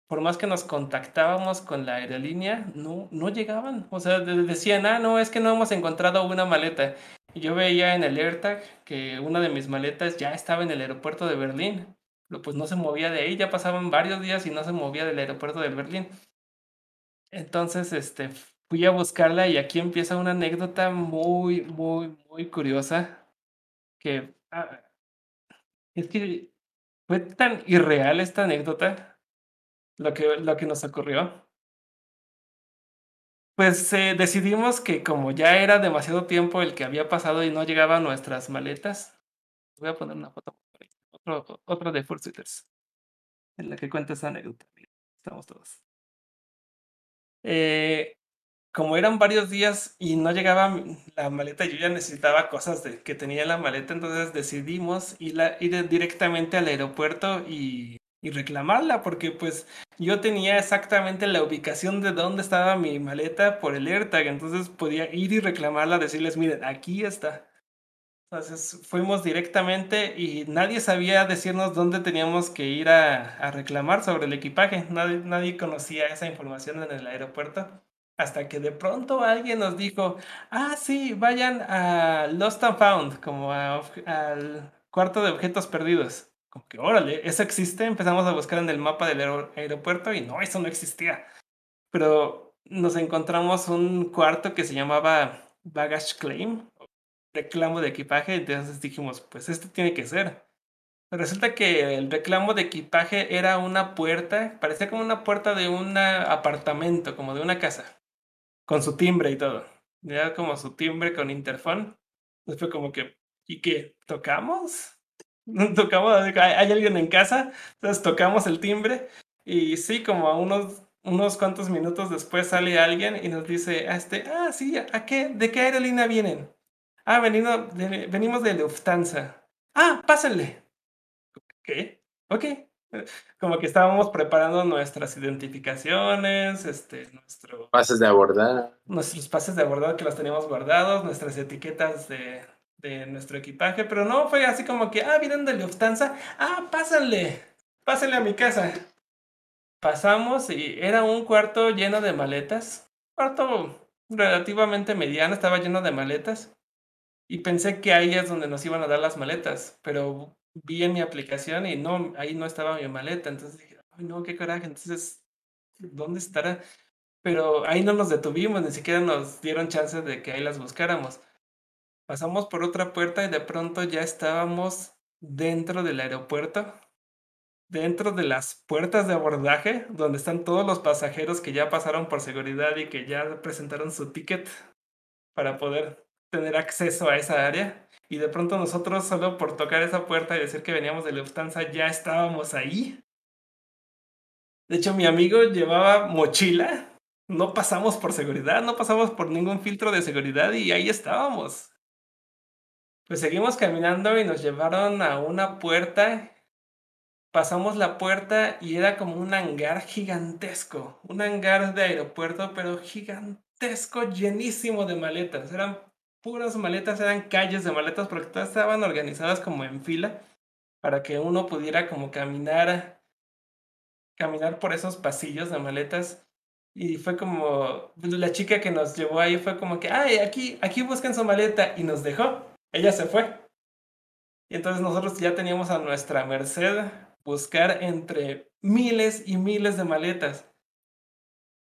Speaker 2: por más que nos contactábamos con la aerolínea, no, no llegaban. O sea, decían, ah, no, es que no hemos encontrado una maleta. Y yo veía en el AirTag que una de mis maletas ya estaba en el aeropuerto de Berlín. Pues no se movía de ahí, ya pasaban varios días y no se movía del aeropuerto de Berlín. Entonces, este, fui a buscarla y aquí empieza una anécdota muy, muy, muy curiosa. Que ah, es que fue tan irreal esta anécdota lo que, lo que nos ocurrió. Pues eh, decidimos que como ya era demasiado tiempo el que había pasado y no llegaban nuestras maletas, voy a poner una foto, otro, otro de Fursuiters, en la que cuenta esa anécdota. Estamos todos. Eh, como eran varios días y no llegaba la maleta, yo ya necesitaba cosas de, que tenía en la maleta, entonces decidimos ir, ir directamente al aeropuerto y y reclamarla porque pues yo tenía exactamente la ubicación de dónde estaba mi maleta por el AirTag, entonces podía ir y reclamarla, decirles, miren, aquí está. Entonces fuimos directamente y nadie sabía decirnos dónde teníamos que ir a, a reclamar sobre el equipaje, nadie, nadie conocía esa información en el aeropuerto. Hasta que de pronto alguien nos dijo, ah, sí, vayan a Lost and Found, como al cuarto de objetos perdidos como que, órale, eso existe. Empezamos a buscar en el mapa del aeropuerto y no, eso no existía. Pero nos encontramos un cuarto que se llamaba Baggage Claim, reclamo de equipaje, entonces dijimos, pues esto tiene que ser. Resulta que el reclamo de equipaje era una puerta, parecía como una puerta de un apartamento, como de una casa, con su timbre y todo. Era como su timbre con interfón. Entonces fue como que, ¿y qué? ¿Tocamos? tocamos, hay alguien en casa, entonces tocamos el timbre y sí, como a unos, unos cuantos minutos después sale alguien y nos dice, ah, este, ah, sí, ¿a qué? ¿De qué aerolínea vienen? Ah, venimos de, venimos de Lufthansa. Ah, pásenle. ¿Qué? Ok. Como que estábamos preparando nuestras identificaciones, este, nuestro...
Speaker 4: Pases de abordar.
Speaker 2: Nuestros pases de abordar que los teníamos guardados, nuestras etiquetas de, de nuestro equipaje, pero no fue así como que, ah, vienen de Lufthansa, ah, pásenle, pásenle a mi casa. Pasamos y era un cuarto lleno de maletas, cuarto relativamente mediano, estaba lleno de maletas. Y pensé que ahí es donde nos iban a dar las maletas, pero vi en mi aplicación y no, ahí no estaba mi maleta, entonces dije, ay no, qué coraje, entonces, ¿dónde estará? Pero ahí no nos detuvimos, ni siquiera nos dieron chance de que ahí las buscáramos. Pasamos por otra puerta y de pronto ya estábamos dentro del aeropuerto, dentro de las puertas de abordaje, donde están todos los pasajeros que ya pasaron por seguridad y que ya presentaron su ticket para poder tener acceso a esa área. Y de pronto nosotros solo por tocar esa puerta y decir que veníamos de Lufthansa ya estábamos ahí. De hecho, mi amigo llevaba mochila. No pasamos por seguridad, no pasamos por ningún filtro de seguridad y ahí estábamos. Pues seguimos caminando y nos llevaron a una puerta. Pasamos la puerta y era como un hangar gigantesco, un hangar de aeropuerto, pero gigantesco, llenísimo de maletas. Eran puras maletas, eran calles de maletas porque todas estaban organizadas como en fila para que uno pudiera como caminar, caminar por esos pasillos de maletas. Y fue como, la chica que nos llevó ahí fue como que, ay, aquí, aquí busquen su maleta y nos dejó ella se fue. Y entonces nosotros ya teníamos a nuestra merced buscar entre miles y miles de maletas.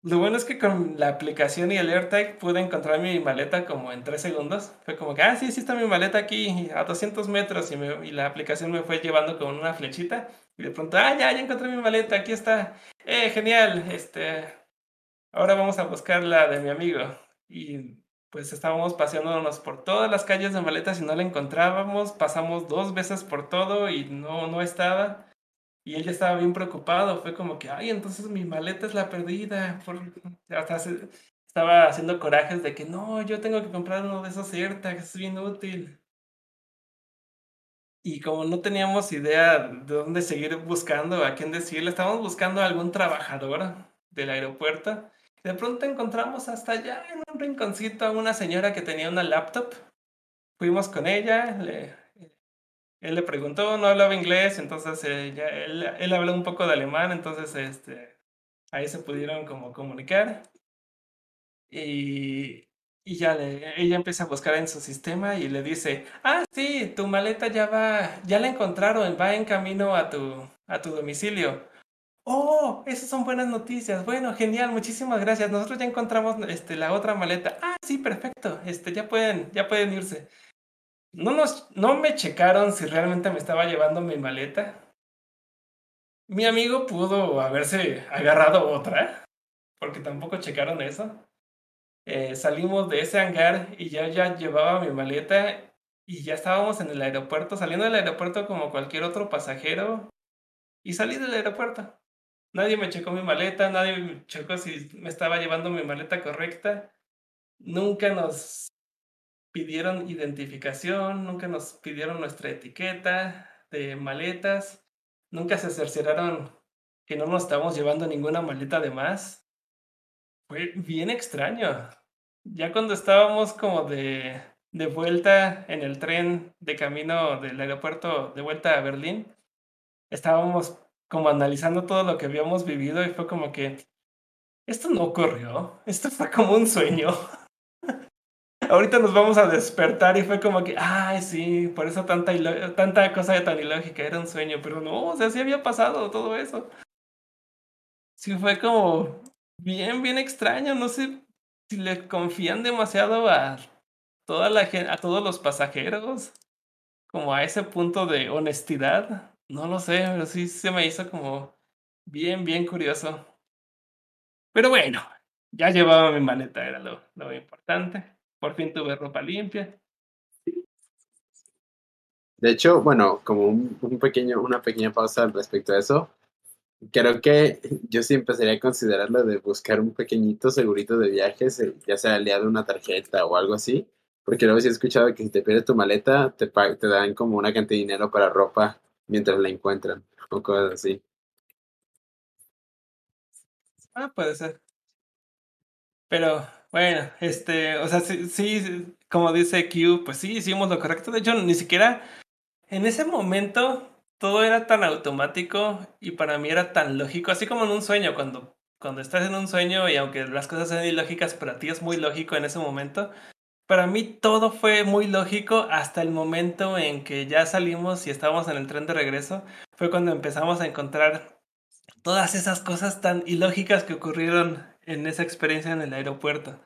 Speaker 2: Lo bueno es que con la aplicación y el AirTag pude encontrar mi maleta como en tres segundos. Fue como que, ah, sí, sí está mi maleta aquí a 200 metros y, y la aplicación me fue llevando con una flechita. Y de pronto, ah, ya, ya encontré mi maleta, aquí está. Eh, genial, este, ahora vamos a buscar la de mi amigo. Y pues estábamos paseándonos por todas las calles de maletas y no la encontrábamos. Pasamos dos veces por todo y no, no estaba. Y él estaba bien preocupado. Fue como que, ay, entonces mi maleta es la perdida. Por... Hasta estaba haciendo corajes de que no, yo tengo que comprar uno de esos AirTags, es bien útil. Y como no teníamos idea de dónde seguir buscando, a quién decirle, estábamos buscando a algún trabajador del aeropuerto. De pronto encontramos hasta allá en un rinconcito a una señora que tenía una laptop. Fuimos con ella, le, él le preguntó, no hablaba inglés, entonces ella, él, él habló un poco de alemán, entonces este, ahí se pudieron como comunicar. Y, ya ella empieza a buscar en su sistema y le dice, ah, sí, tu maleta ya va, ya la encontraron, va en camino a tu, a tu domicilio. Oh, esas son buenas noticias. Bueno, genial, muchísimas gracias. Nosotros ya encontramos este, la otra maleta. Ah, sí, perfecto. Este, ya pueden, ya pueden irse. No, nos, no me checaron si realmente me estaba llevando mi maleta. Mi amigo pudo haberse agarrado otra, porque tampoco checaron eso. Eh, salimos de ese hangar y ya, ya llevaba mi maleta y ya estábamos en el aeropuerto, saliendo del aeropuerto como cualquier otro pasajero. Y salí del aeropuerto. Nadie me checó mi maleta, nadie me checó si me estaba llevando mi maleta correcta. Nunca nos pidieron identificación, nunca nos pidieron nuestra etiqueta de maletas, nunca se cercioraron que no nos estábamos llevando ninguna maleta de más. Fue bien extraño. Ya cuando estábamos como de, de vuelta en el tren de camino del aeropuerto de vuelta a Berlín, estábamos como analizando todo lo que habíamos vivido y fue como que esto no ocurrió, esto fue como un sueño ahorita nos vamos a despertar y fue como que, ay, sí, por eso tanta, tanta cosa tan ilógica, era un sueño, pero no, o sea, sí había pasado todo eso. Sí fue como bien, bien extraño, no sé si le confían demasiado a toda la gente, a todos los pasajeros, como a ese punto de honestidad, no lo sé, pero sí se me hizo como bien, bien curioso. Pero bueno, ya llevaba mi maleta, era lo, lo importante. Por fin tuve ropa limpia.
Speaker 4: De hecho, bueno, como un, pequeño, una pequeña pausa respecto a eso, creo que yo sí empezaría a considerarlo de buscar un pequeñito segurito de viajes, eh, ya sea aliado una tarjeta o algo así, porque luego sí he escuchado que si te pierdes tu maleta, te, te dan como una cantidad de dinero para ropa mientras la encuentran, o cosas así.
Speaker 2: Ah, puede ser. Pero bueno, este, o sea, sí, sí, como dice Q, pues sí, hicimos lo correcto. De hecho, ni siquiera en ese momento todo era tan automático y para mí era tan lógico, así como en un sueño, cuando, cuando estás en un sueño y aunque las cosas sean ilógicas, para ti es muy lógico en ese momento. Para mí todo fue muy lógico hasta el momento en que ya salimos y estábamos en el tren de regreso. Fue cuando empezamos a encontrar todas esas cosas tan ilógicas que ocurrieron en esa experiencia en el aeropuerto.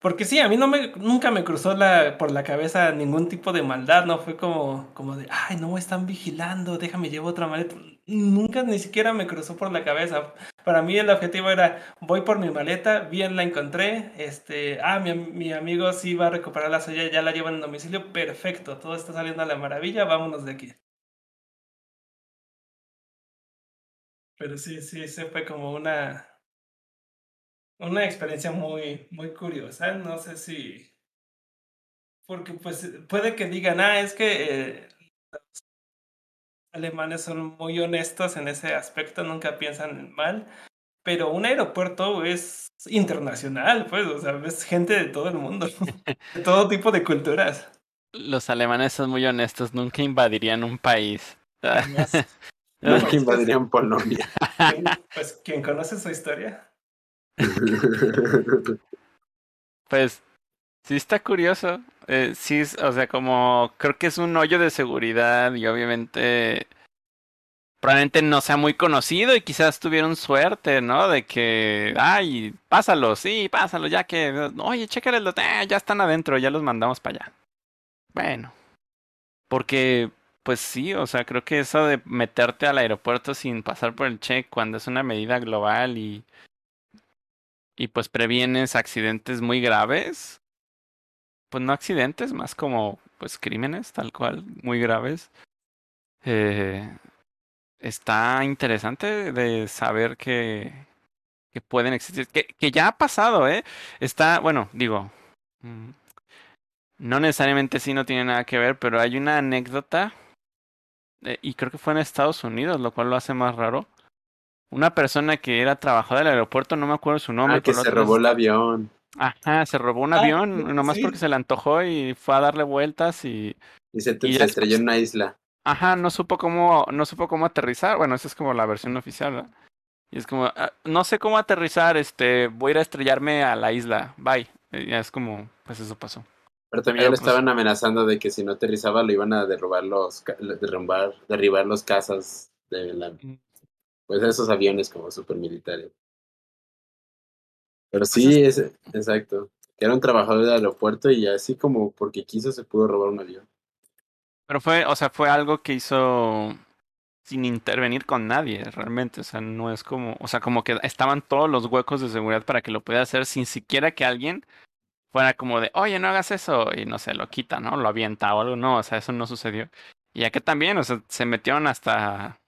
Speaker 2: Porque sí, a mí no me, nunca me cruzó la, por la cabeza ningún tipo de maldad, ¿no? Fue como, como de, ay, no me están vigilando, déjame llevo otra maleta. Nunca ni siquiera me cruzó por la cabeza. Para mí el objetivo era, voy por mi maleta, bien la encontré, este, ah, mi, mi amigo sí va a recuperar la suya, ya la lleva en domicilio, perfecto, todo está saliendo a la maravilla, vámonos de aquí. Pero sí, sí, se fue como una, una experiencia muy, muy curiosa. No sé si. Porque, pues, puede que digan, ah, es que eh, los alemanes son muy honestos en ese aspecto, nunca piensan mal. Pero un aeropuerto es internacional, pues, o sea, ves gente de todo el mundo, de todo tipo de culturas.
Speaker 3: Los alemanes son muy honestos, nunca invadirían un país.
Speaker 4: nunca invadirían Polonia.
Speaker 2: Pues, quien conoce su historia.
Speaker 3: Pues sí está curioso. Eh, sí, o sea, como creo que es un hoyo de seguridad y obviamente probablemente no sea muy conocido y quizás tuvieron suerte, ¿no? De que, ay, pásalo, sí, pásalo, ya que, oye, chécale, eh, ya están adentro, ya los mandamos para allá. Bueno, porque, pues sí, o sea, creo que eso de meterte al aeropuerto sin pasar por el check cuando es una medida global y y pues previenes accidentes muy graves. Pues no accidentes, más como pues crímenes, tal cual, muy graves. Eh, está interesante de saber que, que pueden existir, que, que ya ha pasado, ¿eh? Está, bueno, digo, mm, no necesariamente sí no tiene nada que ver, pero hay una anécdota, eh, y creo que fue en Estados Unidos, lo cual lo hace más raro. Una persona que era trabajadora del aeropuerto, no me acuerdo su nombre.
Speaker 4: Ah, que se
Speaker 3: otro
Speaker 4: robó el avión.
Speaker 3: Ajá, se robó un
Speaker 2: Ah,
Speaker 3: avión, nomás
Speaker 2: sí.
Speaker 3: porque se le antojó y fue a darle vueltas y
Speaker 4: Y se,
Speaker 3: Y
Speaker 4: se
Speaker 3: ya
Speaker 4: estrelló en una isla.
Speaker 3: Ajá, no supo cómo, no supo cómo aterrizar. Bueno, esa es como la versión oficial, ¿verdad? Y es como, "Ah, no sé cómo aterrizar, este, voy a ir a estrellarme a la isla, bye. Y ya es como, pues eso pasó.
Speaker 4: Pero también
Speaker 3: Pero,
Speaker 4: le
Speaker 3: pues-
Speaker 4: estaban amenazando de que si no aterrizaba lo iban a derrubar los, ca- derrumbar, derribar los casas de la, pues esos aviones como super militares. Pero sí, es, exacto. Que era un trabajador del aeropuerto y así como porque quiso se pudo robar un avión.
Speaker 3: Pero fue, o sea, fue algo que hizo sin intervenir con nadie, realmente. O sea, no es como, o sea, como que estaban todos los huecos de seguridad para que lo pudiera hacer sin siquiera que alguien fuera como de, oye, no hagas eso, y no sé, lo quita, ¿no? Lo avienta o algo. No, o sea, eso no sucedió. Y acá también, o sea, se metieron hasta,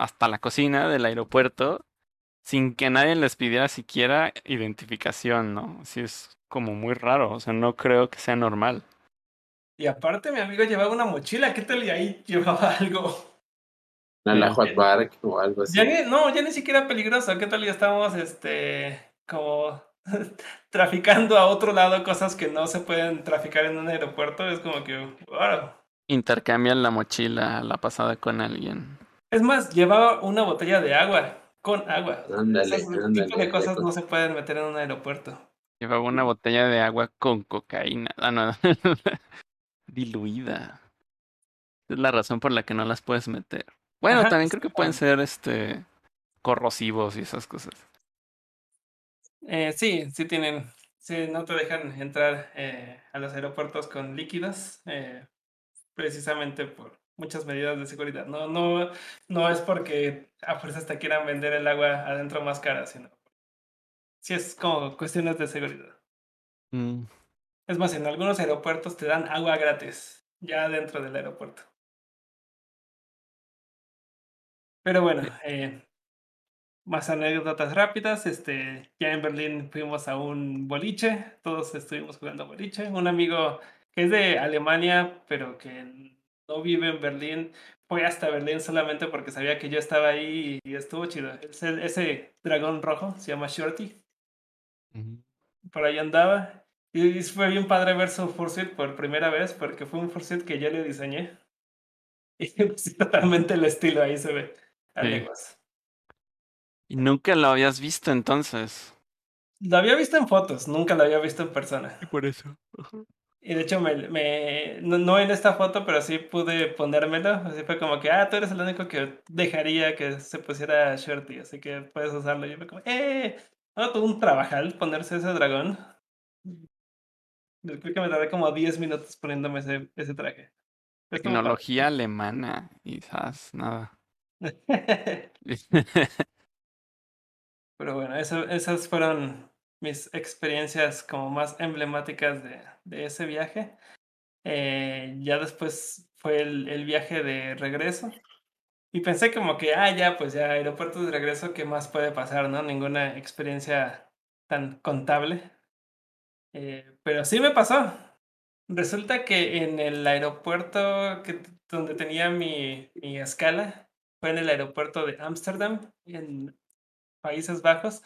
Speaker 3: hasta la cocina del aeropuerto sin que nadie les pidiera siquiera identificación, ¿no? Sí, es como muy raro, o sea, no creo que sea normal.
Speaker 2: Y aparte, mi amigo llevaba una mochila. ¿Qué tal? Y ahí llevaba algo.
Speaker 4: Un
Speaker 3: Sí.
Speaker 4: Allahu Akbar o algo así.
Speaker 2: Ya ni, no, ya ni siquiera peligroso. ¿Qué tal? Ya estábamos, este, como traficando a otro lado cosas que no se pueden traficar en un aeropuerto. Es como que, wow.
Speaker 3: Intercambian la mochila la pasada con alguien.
Speaker 2: Es más, llevaba una botella de agua con agua.
Speaker 4: Ándale,
Speaker 2: Ese tipo de cosas no se pueden meter en un aeropuerto.
Speaker 3: Llevaba una botella de agua con cocaína. Ah, no. Diluida. Es la razón por la que no las puedes meter. Bueno,
Speaker 2: Ajá,
Speaker 3: también creo que pueden ser este corrosivos y esas cosas.
Speaker 2: Eh, sí, sí tienen, sí, no te dejan entrar eh, a los aeropuertos con líquidos, eh, precisamente por muchas medidas de seguridad. No, no, no es porque a fuerzas te quieran vender el agua adentro más cara, sino sí es como cuestiones de seguridad.
Speaker 3: Mm,
Speaker 2: Es más, en algunos aeropuertos te dan agua gratis, ya dentro del aeropuerto. Pero bueno, eh, más anécdotas rápidas. Este, ya en Berlín fuimos a un boliche, todos estuvimos jugando boliche. Un amigo que es de Alemania, pero que no vive en Berlín, fue hasta Berlín solamente porque sabía que yo estaba ahí y estuvo chido. Ese, ese dragón rojo se llama Shorty, por ahí andaba. Y fue bien padre ver su fursuit por primera vez, porque fue un fursuit que yo le diseñé. Y sí, totalmente el estilo ahí se ve
Speaker 3: Sí. Y nunca lo habías visto entonces.
Speaker 2: Lo había visto en fotos, nunca lo había visto en persona.
Speaker 3: por eso.
Speaker 2: Y de hecho, me, me, no, no en esta foto, pero sí pude ponérmelo. Así fue como que, ah, tú eres el único que dejaría que se pusiera shorty, así que puedes usarlo. Y yo fue como, ¡eh! No, todo un trabajal ponerse ese dragón. Creo que me tardé como 10 minutos poniéndome ese, ese traje.
Speaker 3: Tecnología alemana. Quizás nada.
Speaker 2: Pero bueno, eso, esas fueron mis experiencias como más emblemáticas de, ese viaje. Eh, ya después fue el, viaje de regreso. Y pensé como que, ah, ya, pues ya, aeropuerto de regreso, ¿qué más puede pasar, no? Ninguna experiencia tan contable. Eh, pero sí me pasó. Resulta que en el aeropuerto donde tenía mi, mi escala, fue en el aeropuerto de Ámsterdam, en Países Bajos.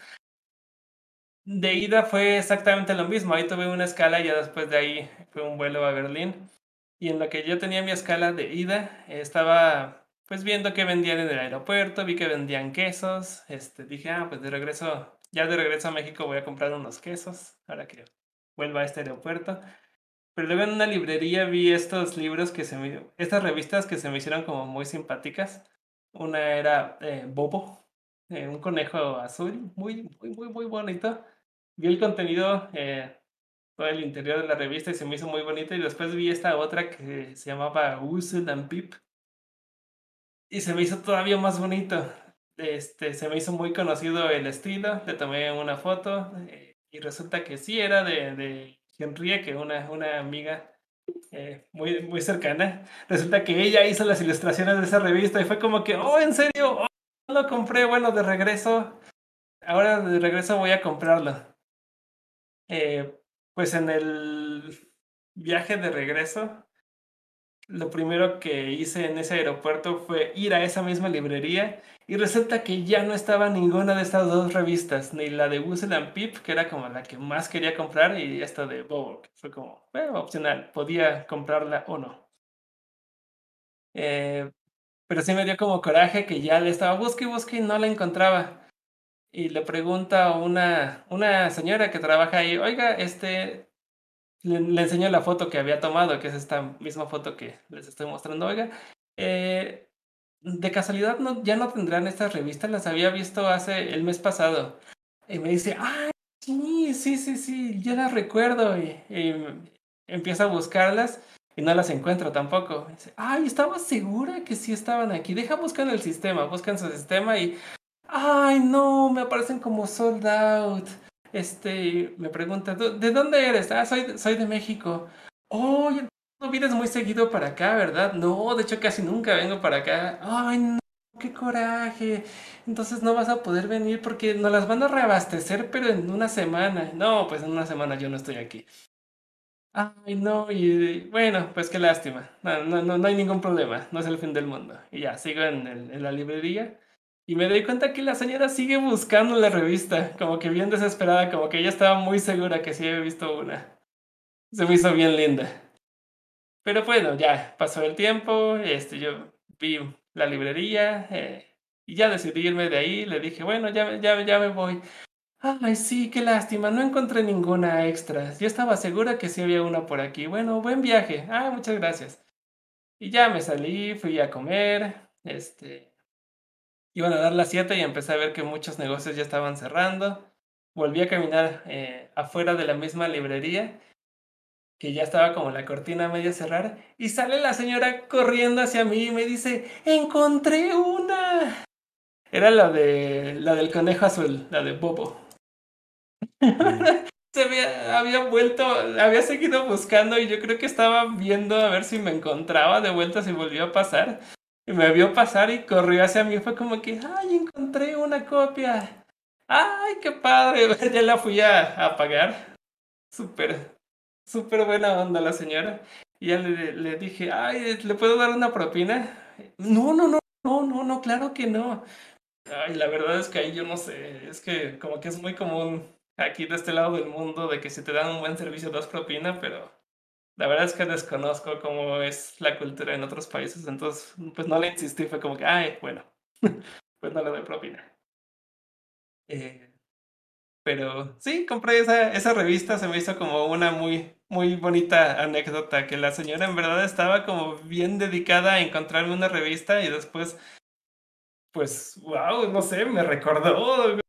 Speaker 2: De ida fue exactamente lo mismo. Ahí tuve una escala y ya después de ahí fue un vuelo a Berlín. Y en lo que yo tenía mi escala de ida, estaba pues viendo qué vendían en el aeropuerto, vi que vendían quesos. Este, dije, ah, pues de regreso, ya de regreso a México voy a comprar unos quesos, ahora que vuelva a este aeropuerto. Pero luego en una librería vi estos libros que se estas revistas que se me hicieron como muy simpáticas. Una era eh, Bobo, eh, un conejo azul, muy, muy, muy, muy bonito. Vi el contenido, eh, todo el interior de la revista y se me hizo muy bonito. Y después vi esta otra que se llamaba Usul and Pip. Y se me hizo todavía más bonito. Este, se me hizo muy conocido el estilo, le tomé una foto eh, y resulta que sí era de, de Henrique, una, una amiga eh, muy, muy cercana. Resulta que ella hizo las ilustraciones de esa revista y fue como que, oh, en serio, oh, lo compré, bueno, de regreso. ahora de regreso voy a comprarlo. Eh, pues en el viaje de regreso, lo primero que hice en ese aeropuerto fue ir a esa misma librería y resulta que ya no estaba ninguna de estas dos revistas, ni la de Wussel and Pip, que era como la que más quería comprar, y esta de Bobo, que fue como bueno, opcional, podía comprarla o no. Eh, pero sí me dio como coraje que ya le estaba busque y busque y no la encontraba. Y le pregunta a una, una señora que trabaja ahí, oiga, este, le, le la foto que había tomado, que es esta misma foto que les estoy mostrando, oiga, eh, de casualidad no, ya no tendrán estas revistas, las había visto hace el mes pasado. Y me dice, ay, sí, sí, sí, sí, yo las recuerdo. Y, y empieza a buscarlas y no las encuentro tampoco. Dice, ay, estaba segura que sí estaban aquí. Deja buscar en el sistema, buscan su sistema y, ay, no, me aparecen como sold out. Este, me pregunta, ¿de dónde eres? Ah, soy, soy de México. Oh, no vienes muy seguido para acá, ¿verdad? No, de hecho casi nunca vengo para acá. Ay, no, qué coraje. Entonces no vas a poder venir porque nos las van a reabastecer, pero en una semana. No, pues en una semana yo no estoy aquí. Ay, no, y bueno, pues qué lástima. No, no, no, no hay ningún problema, no es el fin del mundo. Y ya, sigo en, en la librería y me doy cuenta que la señora sigue buscando la revista, como que bien desesperada, como que ella estaba muy segura que sí había visto una. Se me hizo bien linda. Pero bueno, ya pasó el tiempo, este, yo vi la librería eh, y ya decidí irme de ahí. Le dije, bueno, ya, ya, ya me voy. Ay, sí, qué lástima, no encontré ninguna extra. Yo estaba segura que sí había una por aquí. Bueno, buen viaje. Ah, muchas gracias. Y ya me salí, fui a comer, este... Iban a dar las 7 y empecé a ver que muchos negocios ya estaban cerrando. Volví a caminar eh, afuera de la misma librería, que ya estaba como la cortina media cerrar, y sale la señora corriendo hacia mí y me dice, encontré una. Era la de la del conejo azul, la de Bobo. Se había, había vuelto, había seguido buscando y yo creo que estaba viendo a ver si me encontraba de vuelta si volvió a pasar. Y me vio pasar y corrió hacia mí. Fue como que, ay, encontré una copia. Ay, qué padre. Ya la fui a, a pagar. Súper, súper buena onda la señora. Y ya le, le dije, ay, ¿le puedo dar una propina? No, no, no, no, no, no, claro que no. Ay, la verdad es que ahí yo no sé. Es que como que es muy común aquí de este lado del mundo de que si te dan un buen servicio das propina, pero la verdad es que desconozco cómo es la cultura en otros países, entonces pues no le insistí, fue como que, ay, bueno, pues no le doy propina. Eh, pero sí, compré esa, esa revista, se me hizo como una muy, muy bonita anécdota, que la señora en verdad estaba como bien dedicada a encontrarme una revista y después, pues, wow, no sé, me recordó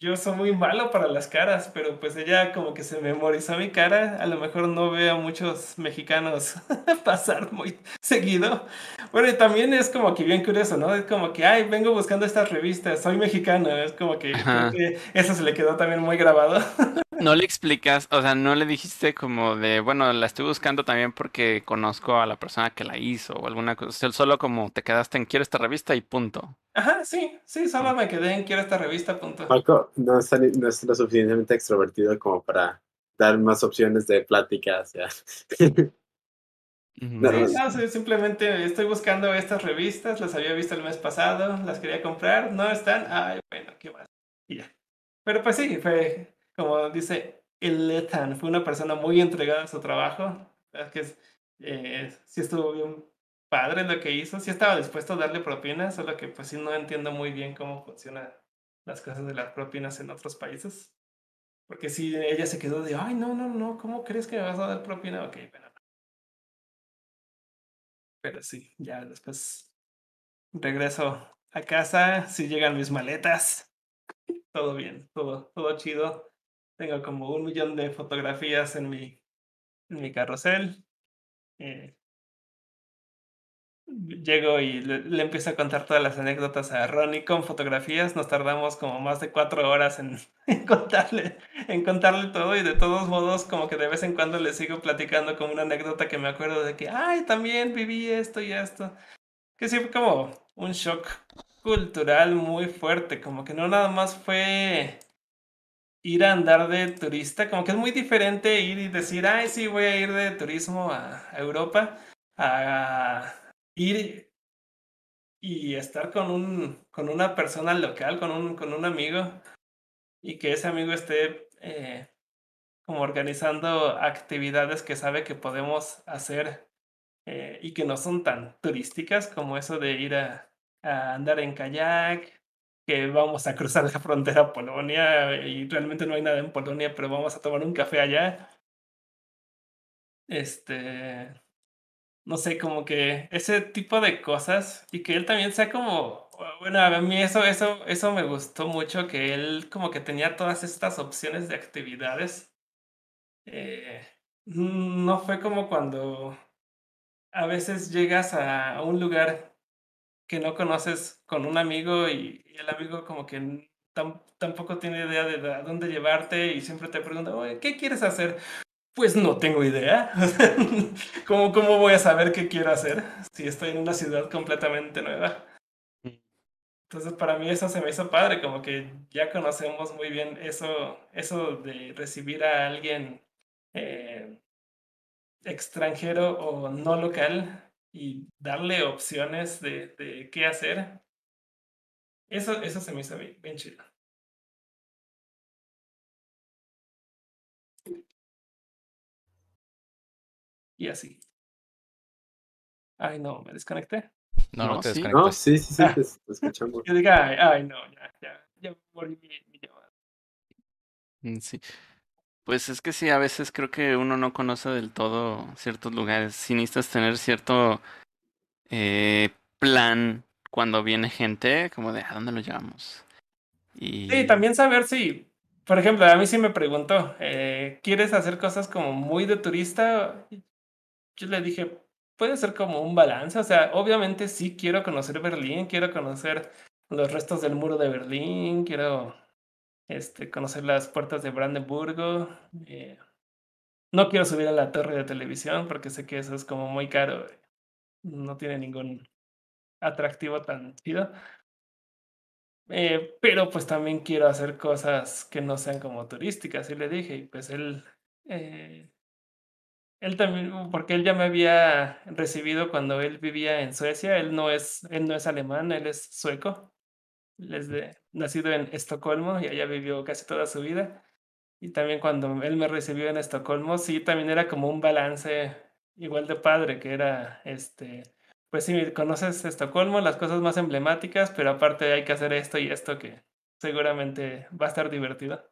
Speaker 2: yo soy muy malo para las caras, pero pues ella como que se memorizó mi cara. A lo mejor no veo a muchos mexicanos pasar muy seguido. Bueno, y también es como que bien curioso, ¿no? Es como que, ay, vengo buscando estas revistas, soy mexicano. Es como que, que eso se le quedó también muy grabado.
Speaker 3: no le explicas, o sea, no le dijiste como de, bueno, la estoy buscando también porque conozco a la persona que la hizo o alguna cosa. Solo como te quedaste en quiero esta revista y punto.
Speaker 2: Ajá, sí, sí, solo me quedé en quiero esta revista, punto.
Speaker 4: Marco no es, no es lo suficientemente extrovertido como para dar más opciones de pláticas.
Speaker 2: No, no, simplemente estoy buscando estas revistas, las había visto el mes pasado, las quería comprar, no están, ay, bueno, qué más. Y ya. Pero pues sí, fue como dice el Ethan, fue una persona muy entregada a su trabajo. Es que eh, sí estuvo bien padre lo que hizo, sí estaba dispuesto a darle propinas, solo que pues sí no entiendo muy bien cómo funcionan las cosas de las propinas en otros países. Porque si ella se quedó de, ay, no, no, no, ¿cómo crees que me vas a dar propina? Ok, bueno. Pero sí, ya después regreso a casa, si llegan mis maletas, todo bien, todo, todo chido. Tengo como un millón de fotografías en mi, en mi carrusel. Eh, llego y le, empiezo a contar todas las anécdotas a Ronnie con fotografías. Nos tardamos como más de cuatro horas en, contarle, en contarle todo y de todos modos como que de vez en cuando le sigo platicando como una anécdota que me acuerdo de que, ay, también viví esto y esto. Que sí fue como un shock cultural muy fuerte, como que no nada más fue ir a andar de turista, como que es muy diferente ir y decir, ay, sí, voy a ir de turismo a, a Europa, a ir y estar con, un, con una persona local, con un, con un amigo, y que ese amigo esté eh, como organizando actividades que sabe que podemos hacer eh, y que no son tan turísticas como eso de ir a, a andar en kayak, que vamos a cruzar la frontera a Polonia y realmente no hay nada en Polonia, pero vamos a tomar un café allá. Este, no sé, como que ese tipo de cosas y que él también sea como, bueno, a mí eso, eso, eso me gustó mucho, que él como que tenía todas estas opciones de actividades. Eh, no fue como cuando a veces llegas a un lugar que no conoces con un amigo y, el amigo como que tampoco tiene idea de dónde llevarte y siempre te pregunta, ¿qué quieres hacer? Pues no tengo idea. ¿Cómo, ¿Cómo voy a saber qué quiero hacer si estoy en una ciudad completamente nueva? Entonces para mí eso se me hizo padre, como que ya conocemos muy bien eso, eso de recibir a alguien eh, extranjero o no local y darle opciones de, qué hacer. Eso, eso se me hizo bien chido. Y así. Ay, no, me desconecté.
Speaker 1: No, no,
Speaker 3: No,
Speaker 1: te
Speaker 3: sí.
Speaker 1: desconectes.
Speaker 4: No, sí, sí, sí,
Speaker 2: Ah.
Speaker 4: te, te escuchamos.
Speaker 2: Yo diga, ay, ay, no, ya, ya, ya morí mi, mi llamada.
Speaker 3: Mm, Sí. Pues es que sí, a veces creo que uno no conoce del todo ciertos lugares. Sí necesitas tener cierto eh, plan cuando viene gente, como de a dónde lo llevamos. Y
Speaker 2: Sí, también saber si, por ejemplo, a mí sí me preguntó, eh, ¿quieres hacer cosas como muy de turista? Yo le dije, puede ser como un balance, o sea, obviamente sí quiero conocer Berlín, quiero conocer los restos del muro de Berlín, quiero este, conocer las puertas de Brandenburgo. eh, no quiero subir a la torre de televisión porque sé que eso es como muy caro, no tiene ningún atractivo tan chido. Eh, pero pues también quiero hacer cosas que no sean como turísticas, y le dije, y pues él, eh, él también, porque él ya me había recibido cuando él vivía en Suecia, él no es, él no es alemán, él es sueco, él es de, nacido en Estocolmo y allá vivió casi toda su vida. Y también cuando él me recibió en Estocolmo, sí, también era como un balance igual de padre, que era este pues sí, conoces Estocolmo, las cosas más emblemáticas, pero aparte hay que hacer esto y esto que seguramente va a estar divertido.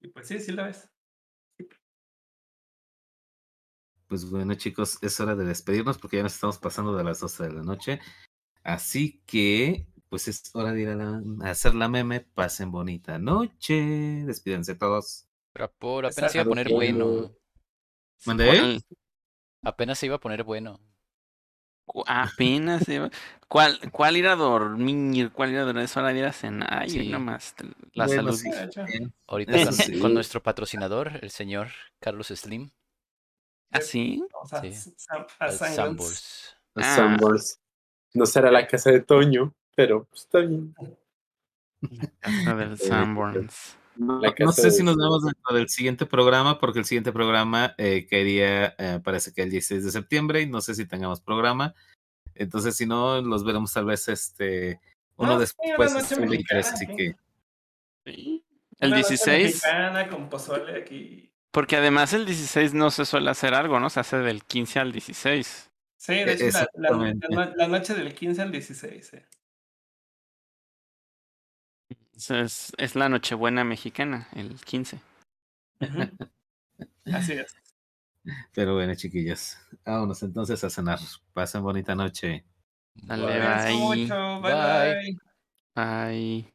Speaker 2: Y pues sí, sí lo ves.
Speaker 5: Pues bueno, chicos, es hora de despedirnos porque ya nos estamos pasando de las 12 de la noche. Así que, pues es hora de ir a, la- a hacer la meme. Pasen bonita noche. Despídense todos.
Speaker 1: Pero por apenas se iba a poner bueno.
Speaker 5: ¿Mandé?
Speaker 3: ¿Cuál,
Speaker 1: Apenas se iba a poner bueno.
Speaker 3: apenas iba- ¿Cuál, cuál ir a dormir? ¿Cuál ir a dormir? Es hora de ir a cenar. Ay,
Speaker 1: Sí.
Speaker 3: nomás. La
Speaker 5: Bueno,
Speaker 3: salud.
Speaker 5: sí.
Speaker 1: Ahorita con,
Speaker 5: sí.
Speaker 1: con nuestro patrocinador, el señor Carlos Slim,
Speaker 3: ¿Ah, sí?
Speaker 2: vamos a,
Speaker 1: Sí.
Speaker 2: A Sanborns.
Speaker 1: Sanborns.
Speaker 4: Los
Speaker 3: Ah.
Speaker 4: No será la casa de Toño, pero pues, está bien.
Speaker 3: Casa del Sanborns.
Speaker 5: No,
Speaker 4: La
Speaker 5: sé si nos vemos dentro del siguiente programa, porque el siguiente programa eh, caería, eh, parece que el 16 de septiembre, y no sé si tengamos programa. Entonces, si no, los veremos tal vez este uno
Speaker 2: No, sí,
Speaker 5: después
Speaker 2: una
Speaker 5: de
Speaker 2: noche
Speaker 5: este
Speaker 2: mexicana,
Speaker 5: 23, así
Speaker 2: sí.
Speaker 5: que
Speaker 3: Sí. El
Speaker 2: Una noche
Speaker 3: 16,
Speaker 2: mexicana con pozole aquí.
Speaker 3: Porque además el 16 no se suele hacer algo, ¿no? Se hace del 15 al 16.
Speaker 2: Sí, de hecho, la, la-
Speaker 5: Exactamente.
Speaker 2: la no- la noche del 15 al 16. eh.
Speaker 3: Es, es la Nochebuena mexicana, el 15.
Speaker 2: Ujú. Así es.
Speaker 5: Pero bueno, chiquillos, vámonos entonces a cenar. Pasen bonita noche.
Speaker 3: Dale,
Speaker 1: Bye.
Speaker 3: Bye.
Speaker 2: mucho. Bye
Speaker 1: Bye.
Speaker 2: bye.
Speaker 3: Ay.